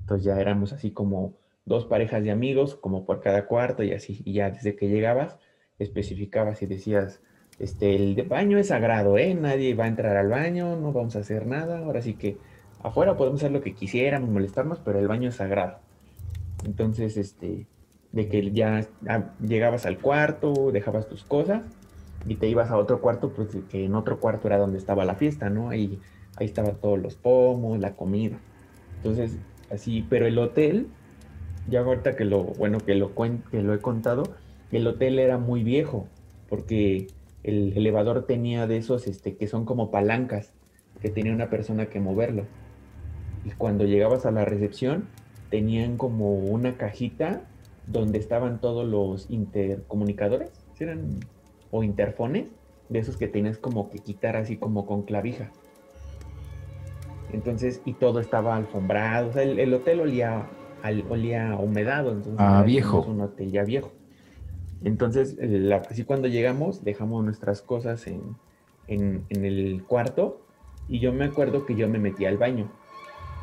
Entonces ya éramos así como dos parejas de amigos, como por cada cuarto y así, y ya desde que llegabas, especificabas y decías, este, el baño es sagrado, ¿eh? Nadie va a entrar al baño, no vamos a hacer nada, ahora sí que afuera podemos hacer lo que quisiéramos, molestarnos, pero el baño es sagrado. Entonces, este, de que ya ah, llegabas al cuarto, dejabas tus cosas y te ibas a otro cuarto, pues que en otro cuarto era donde estaba la fiesta, ¿no? Ahí, ahí estaban todos los pomos, la comida. Entonces, así, pero el hotel, ya ahorita que lo, bueno, que lo, que lo he contado, el hotel era muy viejo, porque el elevador tenía de esos este, que son como palancas, que tenía una persona que moverlo. Y cuando llegabas a la recepción, tenían como una cajita donde estaban todos los intercomunicadores, ¿sí eran? o interfones, de esos que tenías como que quitar así como con clavija. Entonces, y todo estaba alfombrado, o sea, el, el hotel olía, al, olía a humedad, entonces Ah, viejo. un hotel ya viejo. Entonces, eh, la- así cuando llegamos, dejamos nuestras cosas en, en- en el cuarto y yo me acuerdo que yo me metí al baño.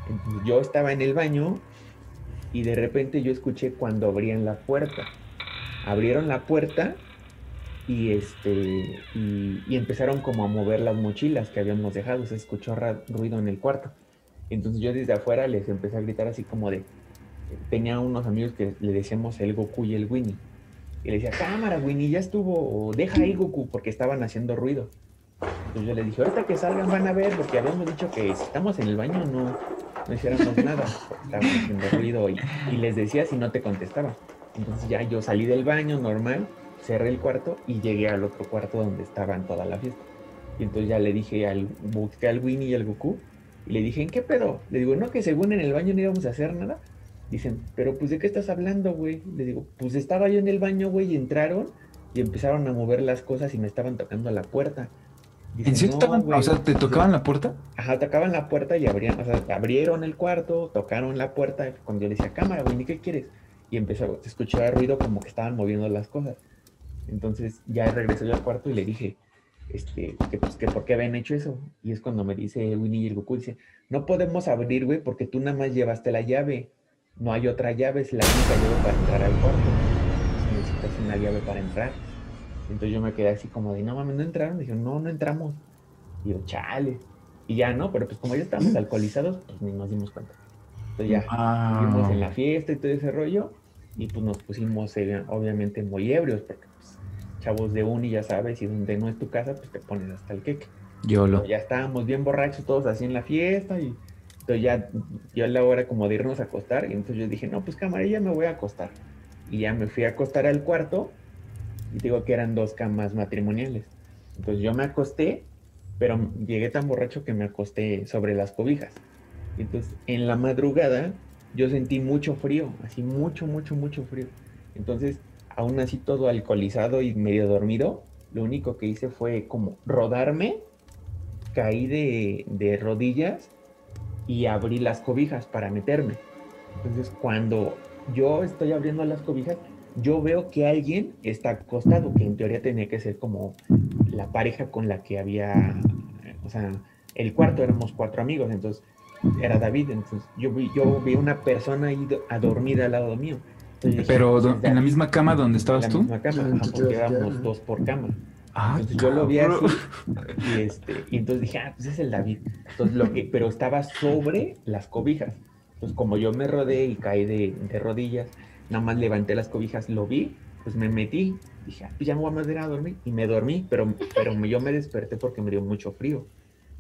Entonces, yo estaba en el baño y de repente yo escuché cuando abrían la puerta. Abrieron la puerta y este y, y empezaron como a mover las mochilas que habíamos dejado. Se escuchó ruido en el cuarto. Entonces yo desde afuera les empecé a gritar así como de... Tenía unos amigos que le decíamos el Goku y el Winnie. Y le decía, cámara, Winnie, ya estuvo, deja ahí, Goku, porque estaban haciendo ruido. Entonces yo le dije, ahorita que salgan van a ver, porque habíamos dicho que si estamos en el baño no, no hiciéramos nada, porque estábamos haciendo ruido y, y les decía si no te contestaba. Entonces ya yo salí del baño normal, cerré el cuarto y llegué al otro cuarto donde estaban toda la fiesta. Y entonces ya le dije al, busqué al Winnie y al Goku y le dije, ¿en qué pedo? Le digo, no, que según en el baño no íbamos a hacer nada. Dicen, pero pues ¿de qué estás hablando, güey? Le digo, pues estaba yo en el baño, güey, y entraron y empezaron a mover las cosas y me estaban tocando la puerta. Dicen, ¿En serio "No, güey". o sea, te tocaban la puerta? Ajá, tocaban la puerta y abrían, o sea, abrieron el cuarto, tocaron la puerta, cuando yo le decía, cámara, güey, ¿ni qué quieres? Y empezó, se escuchaba ruido como que estaban moviendo las cosas. Entonces ya regresé yo al cuarto y le dije, este, que pues que por qué habían hecho eso. Y es cuando me dice Winnie y el Goku, dice, no podemos abrir, güey, porque tú nada más llevaste la llave. No hay otra llave, es la única llave para entrar al cuarto. Necesitas una llave para entrar. Entonces yo me quedé así como de, no mames, no entraron. Dije, no, no entramos. Y yo, chale. Y ya no, pero pues como ya estábamos (clears throat) alcoholizados, pues ni nos dimos cuenta. Entonces ya, Ah. En la fiesta y todo ese rollo, y pues nos pusimos eh, obviamente muy ebrios, porque pues chavos de uni ya sabes, y donde no es tu casa, pues te pones hasta el queque. YOLO. Ya estábamos bien borrachos todos así en la fiesta y entonces ya yo a la hora como de irnos a acostar y entonces yo dije, no, pues cámara, me voy a acostar. Y ya me fui a acostar al cuarto y digo que eran dos camas matrimoniales. Entonces yo me acosté, pero llegué tan borracho que me acosté sobre las cobijas. Entonces en la madrugada yo sentí mucho frío, así mucho, mucho, mucho frío. Entonces, aún así todo alcoholizado y medio dormido, lo único que hice fue como rodarme, caí de, de rodillas y abrí las cobijas para meterme. Entonces, cuando yo estoy abriendo las cobijas, yo veo que alguien está acostado, que en teoría tenía que ser como la pareja con la que había, o sea, el cuarto éramos cuatro amigos, entonces era David, entonces yo vi, yo vi una persona ahí do- a dormida al lado mío. Entonces Pero "Pues, en la David". misma cama donde En estabas la tú. misma cama, Ah, ajá, porque éramos dos por cama. Ah, Entonces yo lo vi así y, este, y entonces dije, ah, pues es el David. Entonces lo que, pero estaba sobre las cobijas. Entonces como yo me rodé y caí de, de rodillas, nada más levanté las cobijas, lo vi, pues me metí. Dije, ah, pues ya me voy a meter a dormir. Y me dormí, pero, pero yo me desperté porque me dio mucho frío.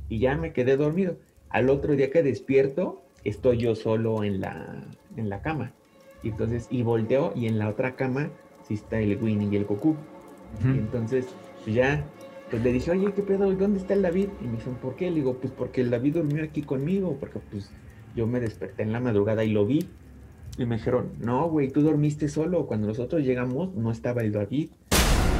Y ya me quedé dormido. Al otro día que despierto, estoy yo solo en la, en la cama. Y entonces, y volteo y en la otra cama sí está el Winnie y el Goku. Y Ujú. entonces, pues ya, pues le dije, oye, ¿qué pedo? ¿Dónde está el David? Y me dicen, ¿por qué? Le digo, pues porque el David durmió aquí conmigo, porque pues yo me desperté en la madrugada y lo vi. Y me dijeron, no, güey, tú dormiste solo. Cuando nosotros llegamos, no estaba el David.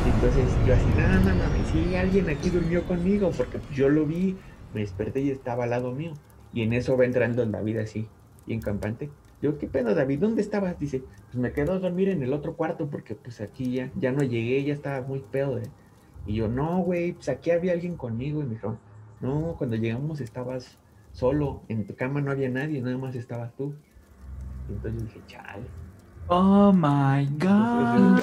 Entonces yo así, no, no, no, sí, alguien aquí durmió conmigo, porque pues, yo lo vi, me desperté y estaba al lado mío. Y en eso va entrando el David así, bien campante. Digo, ¿qué pedo, David? ¿Dónde estabas? Dice, pues me quedo a dormir en el otro cuarto porque pues aquí ya, ya no llegué, ya estaba muy pedo. de-". Y yo, no, güey, pues aquí había alguien conmigo. Y me dijeron, no, cuando llegamos estabas solo, en tu cama no había nadie, nada más estabas tú. Y entonces dije, chale. Oh my god.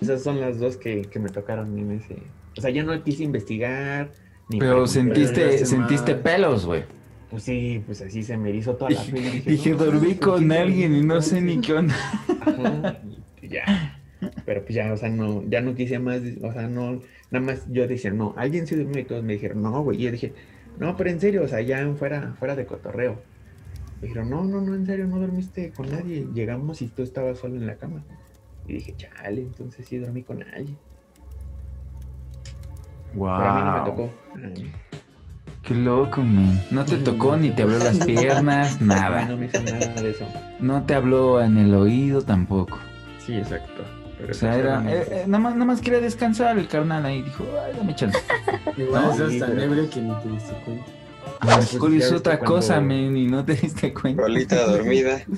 Esas son las dos que, que me tocaron en ese. O sea, ya no quise investigar. Ni Pero sentiste, se sentiste mal. pelos, güey. Pues sí, pues así se me hizo toda la y Dije, (laughs) Dije, no, dormí ¿por con alguien y no sé ni qué onda. Ajá, y ya. Pero pues ya, o sea, no, ya no quise más, o sea, no, nada más yo decía, no, alguien se durmió y todos me dijeron, no, güey, y yo dije, no, pero en serio, o sea, ya fuera, fuera de cotorreo. Me dijeron, no, no, no, en serio, no dormiste con nadie. Llegamos y tú estabas solo en la cama. Y dije, chale, entonces sí dormí con alguien. Pero a mí no me Wow. tocó. Qué loco, man. No te tocó ni te abrió las (laughs) piernas, nada. no me hizo nada de eso. No te habló en el oído tampoco. Sí, exacto. Pero O sea, pues era, eh, eh, nada, más, nada más quería descansar el carnal ahí. Dijo, ay, dame chance. (laughs) Igual No, estás sí, tan ebrio que ni te diste cuenta. Ah, pues, alcohol ya es otra cosa, cuando- men, y no te diste cuenta. Rolita dormida. (laughs)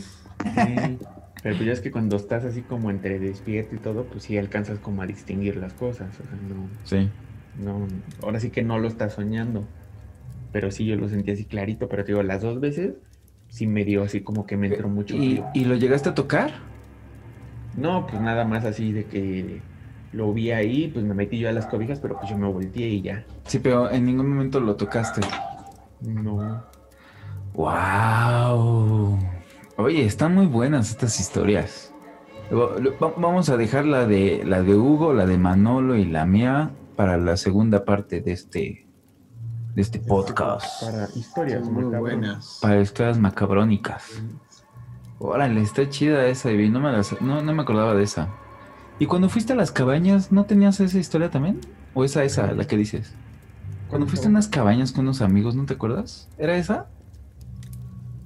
Sí, pero pues ya es que cuando estás así como entre despierto y todo, pues sí alcanzas como a distinguir las cosas. O sea, no, Sí. no, ahora sí que no lo estás soñando. Pero sí, yo lo sentí así clarito, pero te digo, las dos veces sí me dio así como que me entró mucho ¿Y. ¿Y lo llegaste a tocar? No, pues nada más así de que lo vi ahí, pues me metí yo a las cobijas, pero pues yo me volteé y ya. Sí, pero en ningún momento lo tocaste. No. ¡Wow! Oye, están muy buenas estas historias. Vamos a dejar la de, la de Hugo, la de Manolo y la mía para la segunda parte de este, de este podcast. Para historias muy macabronas. buenas. Para historias macabrónicas. Órale, está chida esa, Ivy. No me, las- no, no me acordaba de esa. ¿Y cuando fuiste a las cabañas, no tenías esa historia también? ¿O esa, esa, la que dices? Cuando fuiste a unas cabañas con unos amigos, ¿no te acuerdas? ¿Era esa?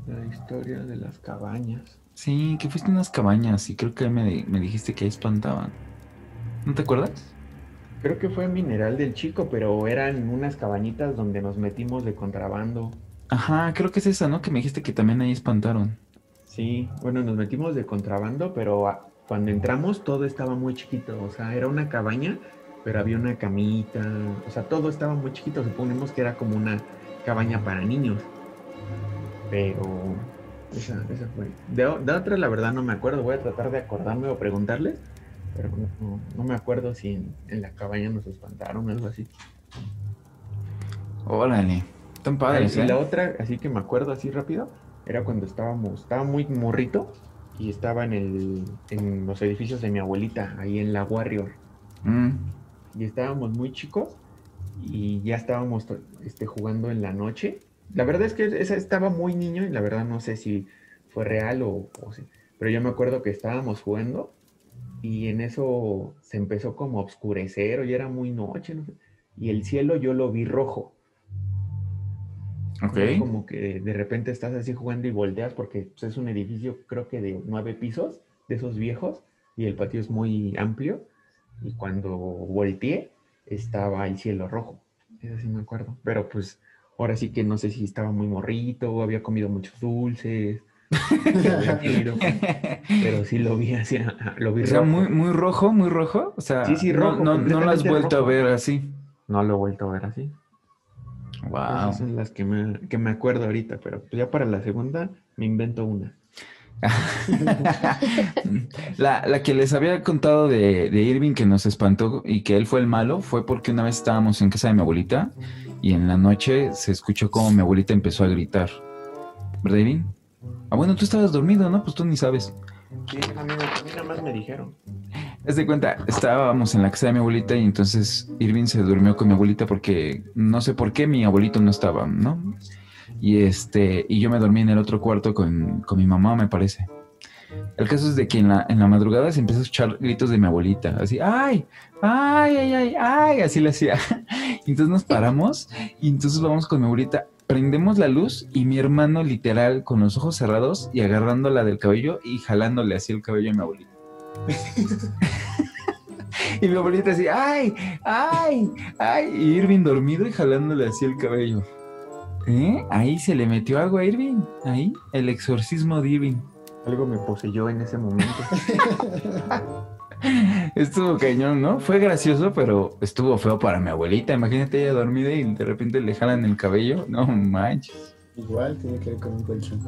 La historia de las cabañas. Sí, que fuiste a unas cabañas y creo que me, me dijiste que ahí espantaban. ¿No te acuerdas? Creo que fue Mineral del Chico, pero eran unas cabañitas donde nos metimos de contrabando. Ajá, creo que es esa, ¿no? Que me dijiste que también ahí espantaron. Sí, bueno, nos metimos de contrabando, pero cuando entramos todo estaba muy chiquito. O sea, era una cabaña, pero había una camita. O sea, todo estaba muy chiquito. Suponemos que era como una cabaña para niños. Pero esa, esa fue. De, de otra, la verdad, no me acuerdo. Voy a tratar de acordarme o preguntarles. Pero no, no- me acuerdo si en, en la cabaña nos espantaron o algo así. Órale, tan padres, y ¿eh? la otra, así que me acuerdo así rápido, era cuando estábamos, estaba muy morrito y estaba en, el, en los edificios de mi abuelita, ahí en la Warrior. Mm. Y estábamos muy chicos y ya estábamos este, jugando en la noche. La verdad es que esa estaba muy niño y la verdad no sé si fue real o, o si- pero yo me acuerdo que estábamos jugando y en eso se empezó como a oscurecer o ya era muy noche, no y el cielo yo lo vi rojo. Ok. ¿no? Como que de repente estás así jugando y volteas porque pues, es un edificio creo que de nueve pisos, de esos viejos, y el patio es muy amplio. Y cuando volteé, estaba el cielo rojo. Eso sí me acuerdo. Pero pues ahora sí que no sé si estaba muy morrito, había comido muchos dulces. Pero sí lo vi así, lo vi O sea, rojo. muy, muy rojo, muy rojo. O sea, Sí, sí, no- rojo, no, no, lo has vuelto rojo. a ver así. No lo he vuelto a ver así. Wow. Esas son las que me, que me acuerdo ahorita, pero pues ya para la segunda me invento una. (laughs) La, la que les había contado de, de Irving que nos espantó y que él fue el malo fue porque una vez estábamos en casa de mi abuelita y en la noche se escuchó como mi abuelita empezó a gritar. ¿Verdad, Irving? Ah, bueno, tú estabas dormido, ¿no? Pues tú ni sabes. Sí, a mí, a mí nada más me dijeron. Haz de cuenta, estábamos en la casa de mi abuelita y entonces Irving se durmió con mi abuelita porque no sé por qué mi abuelito no estaba, ¿no? Y este, y yo me dormí en el otro cuarto con, con mi mamá, me parece. El caso es de que en la, en la madrugada se empezó a escuchar gritos de mi abuelita, así, ay, ay, ay, ay, ay, así le hacía. (laughs) Entonces nos paramos y entonces vamos con mi abuelita, prendemos la luz y mi hermano literal con los ojos cerrados y agarrándola del cabello y jalándole así el cabello a mi abuelita. (laughs) Y mi abuelita así, ay, ay, ay, y Irving dormido y jalándole así el cabello. ¿Eh? Ahí se le metió algo a Irving, ahí, el exorcismo de Irving. Algo me poseyó en ese momento. (laughs) (laughs) Estuvo cañón, ¿no? Fue gracioso, pero estuvo feo para mi abuelita. Imagínate ella dormida y de repente le jalan el cabello. No manches. Igual tiene que ver con un colchón.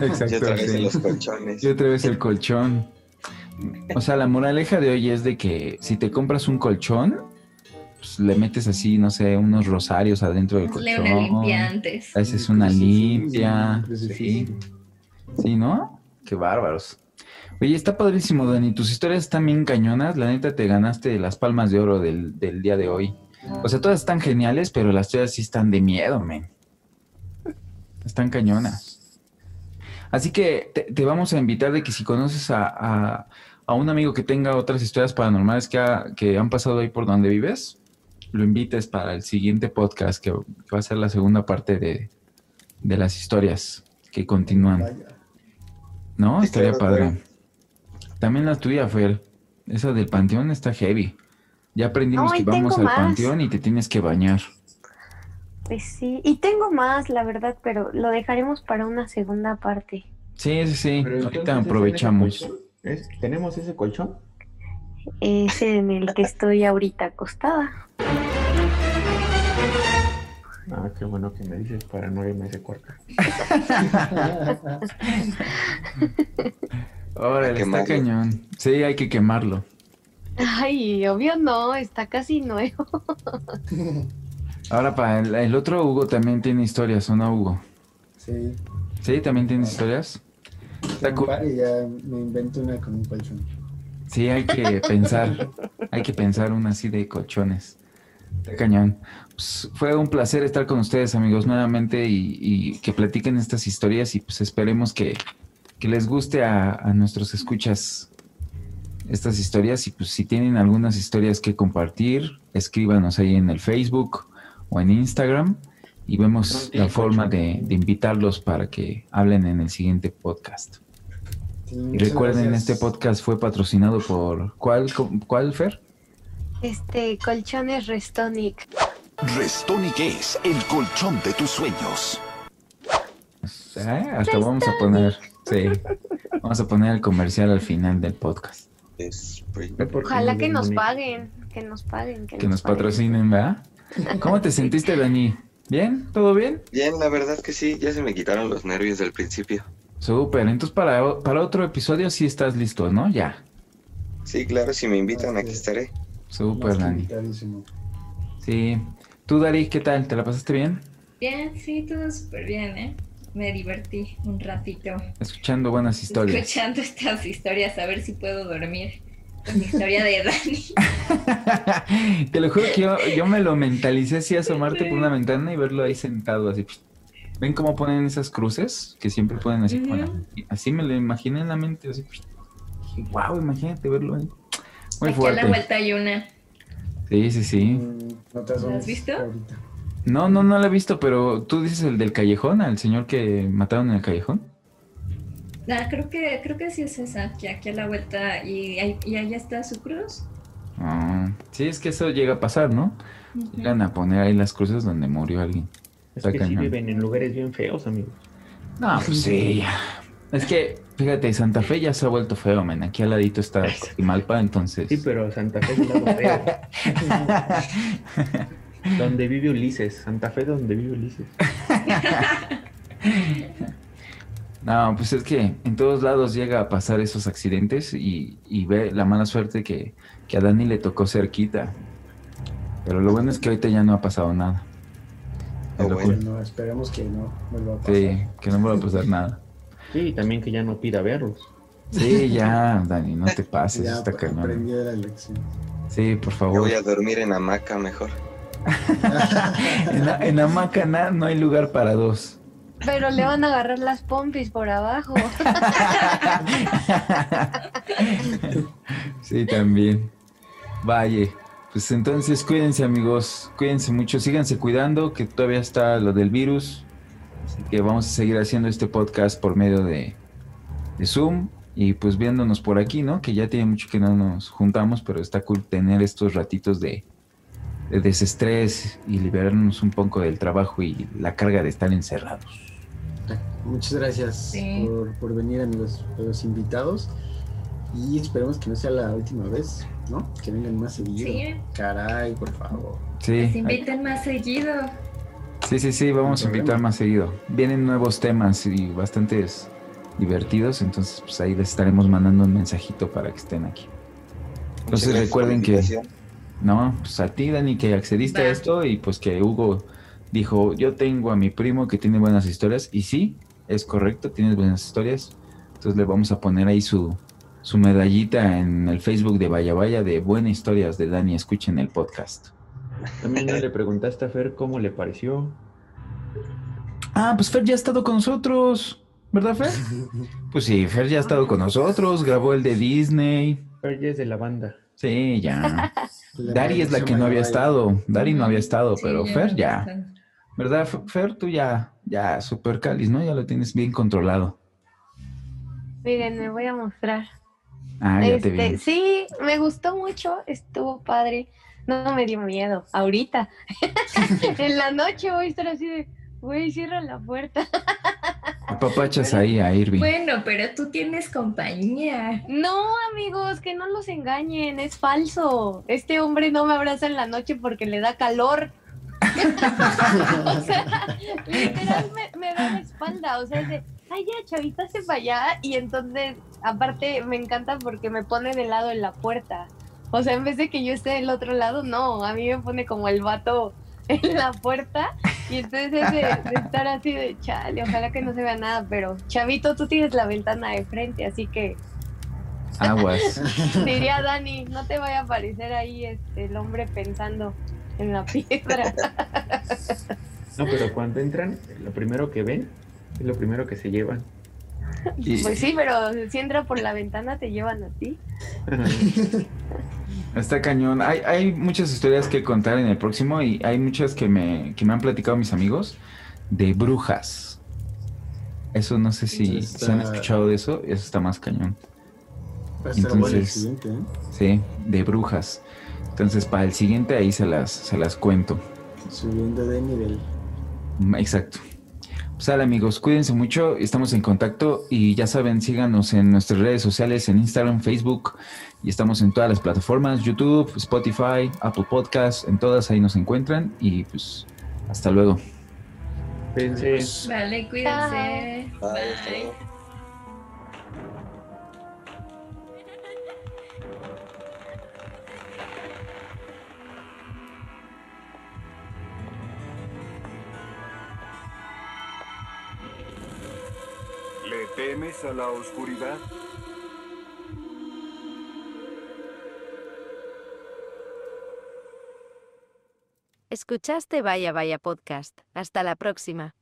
Exacto. (laughs) Y otra vez sí. en los colchones. Y otra vez el colchón. O sea, la moraleja de hoy es de que si te compras un colchón, pues le metes así, no sé, unos rosarios adentro del colchón. una limpia antes. Haces una limpia. Sí. Sí, ¿no? Qué bárbaros. Oye, está padrísimo, Dani. Tus historias están bien cañonas. La neta te ganaste las palmas de oro del, del día de hoy. O sea, todas están geniales, pero las tuyas sí están de miedo, men. Están cañonas. Así que te, te vamos a invitar de que si conoces a, a- a un amigo que tenga otras historias paranormales que, ha- que han pasado ahí por donde vives, lo invites para el siguiente podcast, que, que va a ser la segunda parte de, de las historias que continúan. ¿No? Estaría padre. También la tuya, Fer. Esa del panteón está heavy. Ya aprendimos Ay, que vamos al más. panteón y te tienes que bañar. Pues sí, y tengo más, la verdad, pero lo dejaremos para una segunda parte. Sí, sí, sí. Pero Ahorita ¿es en ese aprovechamos. ¿Tenemos ese colchón? Es en el que estoy ahorita acostada. Ah, qué bueno que me dices para no irme a ese cuarto. (laughs) Órale, está cañón. Sí, hay que quemarlo. Ay, obvio no, está casi nuevo. Ahora, para el, el otro Hugo también tiene historias, ¿o no, Hugo? Sí. Sí, también tienes historias. Está Un cool. par y ya me invento una con un colchón. Sí, hay que pensar. Hay que pensar una así de colchones. Está cañón. Pues, fue un placer estar con ustedes, amigos, nuevamente y, y que platiquen estas historias y pues esperemos que, que les guste a, a nuestros escuchas estas historias y pues si tienen algunas historias que compartir, escríbanos ahí en el Facebook o en Instagram y vemos la forma de, de invitarlos para que hablen en el siguiente podcast. Sí, Y recuerden, gracias. este podcast fue patrocinado por ¿cuál, cuál Fer? Este, colchones Restonic. Restonic es el colchón de tus sueños. ¿Eh? Hasta vamos a poner, sí, vamos a poner el comercial al final del podcast. Ojalá que nos paguen, que nos paguen, que, Que nos paguen. patrocinen, ¿verdad? ¿Cómo te sentiste, Dani? ¿Bien? ¿Todo bien? Bien, la verdad que sí, ya se me quitaron los nervios del principio. Súper, entonces para, para otro episodio sí estás listo, ¿no? Ya. Sí, claro, si me invitan, aquí estaré. Súper, Dani. Sí. ¿Tú, Dari, qué tal? ¿Te la pasaste bien? Bien, sí, todo súper bien, ¿eh? Me divertí un ratito Escuchando buenas historias. escuchando estas historias, a ver si puedo dormir con mi historia de (laughs) Dani. Te lo juro que yo, yo me lo mentalicé así, asomarte por una ventana y verlo ahí sentado así. ¿Ven cómo ponen esas cruces? Que siempre ponen así. la- así me lo imaginé en la mente. Así. Dije, wow, imagínate verlo ahí. Muy Aquí a la fuerte. vuelta hay una. Sí, sí, sí. No te ¿La asomes has visto? ahorita. No, no, no lo he visto, pero tú dices el del callejón, al señor que mataron en el callejón. Ah, creo que, creo que sí es esa, que aquí a la vuelta y, ahí- y allá está su cruz. Ah, sí, es que eso llega a pasar, ¿no? Llegan a poner ahí las cruces donde murió alguien. Es que sí viven en lugares bien feos, amigos. No, pues sí, ya. Es que, fíjate, Santa Fe ya se ha vuelto feo, men. Aquí al ladito está Cotimalpa, entonces. Sí, pero Santa Fe es un lado feo. (laughs) (laughs) donde vive Ulises. Santa Fe donde vive Ulises. (laughs) No, pues es que en todos lados llega a pasar esos accidentes y, y ve la mala suerte que, que a Dani le tocó cerquita. Pero lo bueno es que ahorita ya no ha pasado nada. Es lo cool. No, esperemos que no vuelva a pasar. Sí, que no vuelva a pasar nada. Sí, y también que ya no pida verlos. Sí, ya, Dani, no te pases, (laughs) Ya está cañón. aprendí de la lección. Sí, por Yo favor. voy a dormir en hamaca mejor. (laughs) En, la- en hamaca na- no hay lugar para dos. Pero le van a agarrar las pompis por abajo. (laughs) Sí, también. Vaya. Pues entonces cuídense amigos, cuídense mucho, síganse cuidando, que todavía está lo del virus. Así que vamos a seguir haciendo este podcast por medio de, de Zoom y pues viéndonos por aquí, ¿no? Que ya tiene mucho que no nos juntamos, pero está cool tener estos ratitos de desestrés y liberarnos un poco del trabajo y la carga de estar encerrados. Muchas gracias Sí. por, por venir, amigos, a los invitados. Y esperemos que no sea la última vez, ¿no? Que vengan más seguido. Sí. Caray, por favor. Sí, Se inviten más seguido. Sí, sí, sí, vamos a invitar más seguido. Vienen nuevos temas y bastantes divertidos, entonces pues ahí les estaremos mandando un mensajito para que estén aquí. Entonces recuerden que, invitación. No, pues a ti Dani que accediste a esto y pues que Hugo dijo, yo tengo a mi primo que tiene buenas historias y sí, es correcto, tienes buenas historias. Entonces le vamos a poner ahí su, su medallita en el Facebook de Vaya Vaya de Buenas Historias de Dani, escuchen el podcast. También le preguntaste a Fer cómo le pareció. Ah, pues Fer ya ha estado con nosotros, ¿verdad Fer? (laughs) Pues sí, Fer ya ha estado con nosotros, grabó el de Disney. Fer ya es de la banda. Sí, ya. (laughs) Dari es la que no había Vaya. estado. Dari no había estado, Sí, pero ya Fer no ya. ¿Verdad, Fer? Tú ya, ya, super cáliz, ¿no? Ya lo tienes bien controlado. Miren, me voy a mostrar. Ah, ya te Este, vi. sí, me gustó mucho, estuvo padre. No me dio miedo. Ahorita. (laughs) (laughs) en la noche voy a estar así de, güey, cierra la puerta. Papachas ahí a Irving. Bueno, pero tú tienes compañía. No, amigos, que no los engañen, es falso. Este hombre no me abraza en la noche porque le da calor. (laughs) o sea, literal me, me da la espalda, o sea, es de, ay, ya, chavita, se para allá. Y entonces, aparte, me encanta porque me pone de lado en la puerta. O sea, en vez de que yo esté del otro lado, no, a mí me pone como el vato en la puerta. Y entonces es de, de estar así de chale, ojalá que no se vea nada, pero chavito, tú tienes la ventana de frente, así que Aguas. (laughs) diría Dani, no te vaya a aparecer ahí este, el hombre pensando en la piedra. (laughs) No, pero cuando entran, lo primero que ven es lo primero que se llevan. Pues sí, pero si entra por la ventana te llevan a ti. (laughs) Está cañón. Hay, hay muchas historias que contar en el próximo y hay muchas que me, que me han platicado mis amigos de brujas. Eso no sé si Está- se han escuchado de eso. Eso está más cañón. El Entonces- ¿eh? Sí, de brujas. Entonces, para el siguiente ahí se las, se las cuento. Subiendo de nivel. Exacto. Pues sale amigos, cuídense mucho, estamos en contacto y ya saben, síganos en nuestras redes sociales, en Instagram, Facebook y estamos en todas las plataformas, YouTube, Spotify, Apple Podcasts, en todas ahí nos encuentran y pues hasta luego. Cuídense. Vale, cuídense. Bye, hasta luego. Temes a la oscuridad? Escuchaste Vaya Vaya Podcast. Hasta la próxima.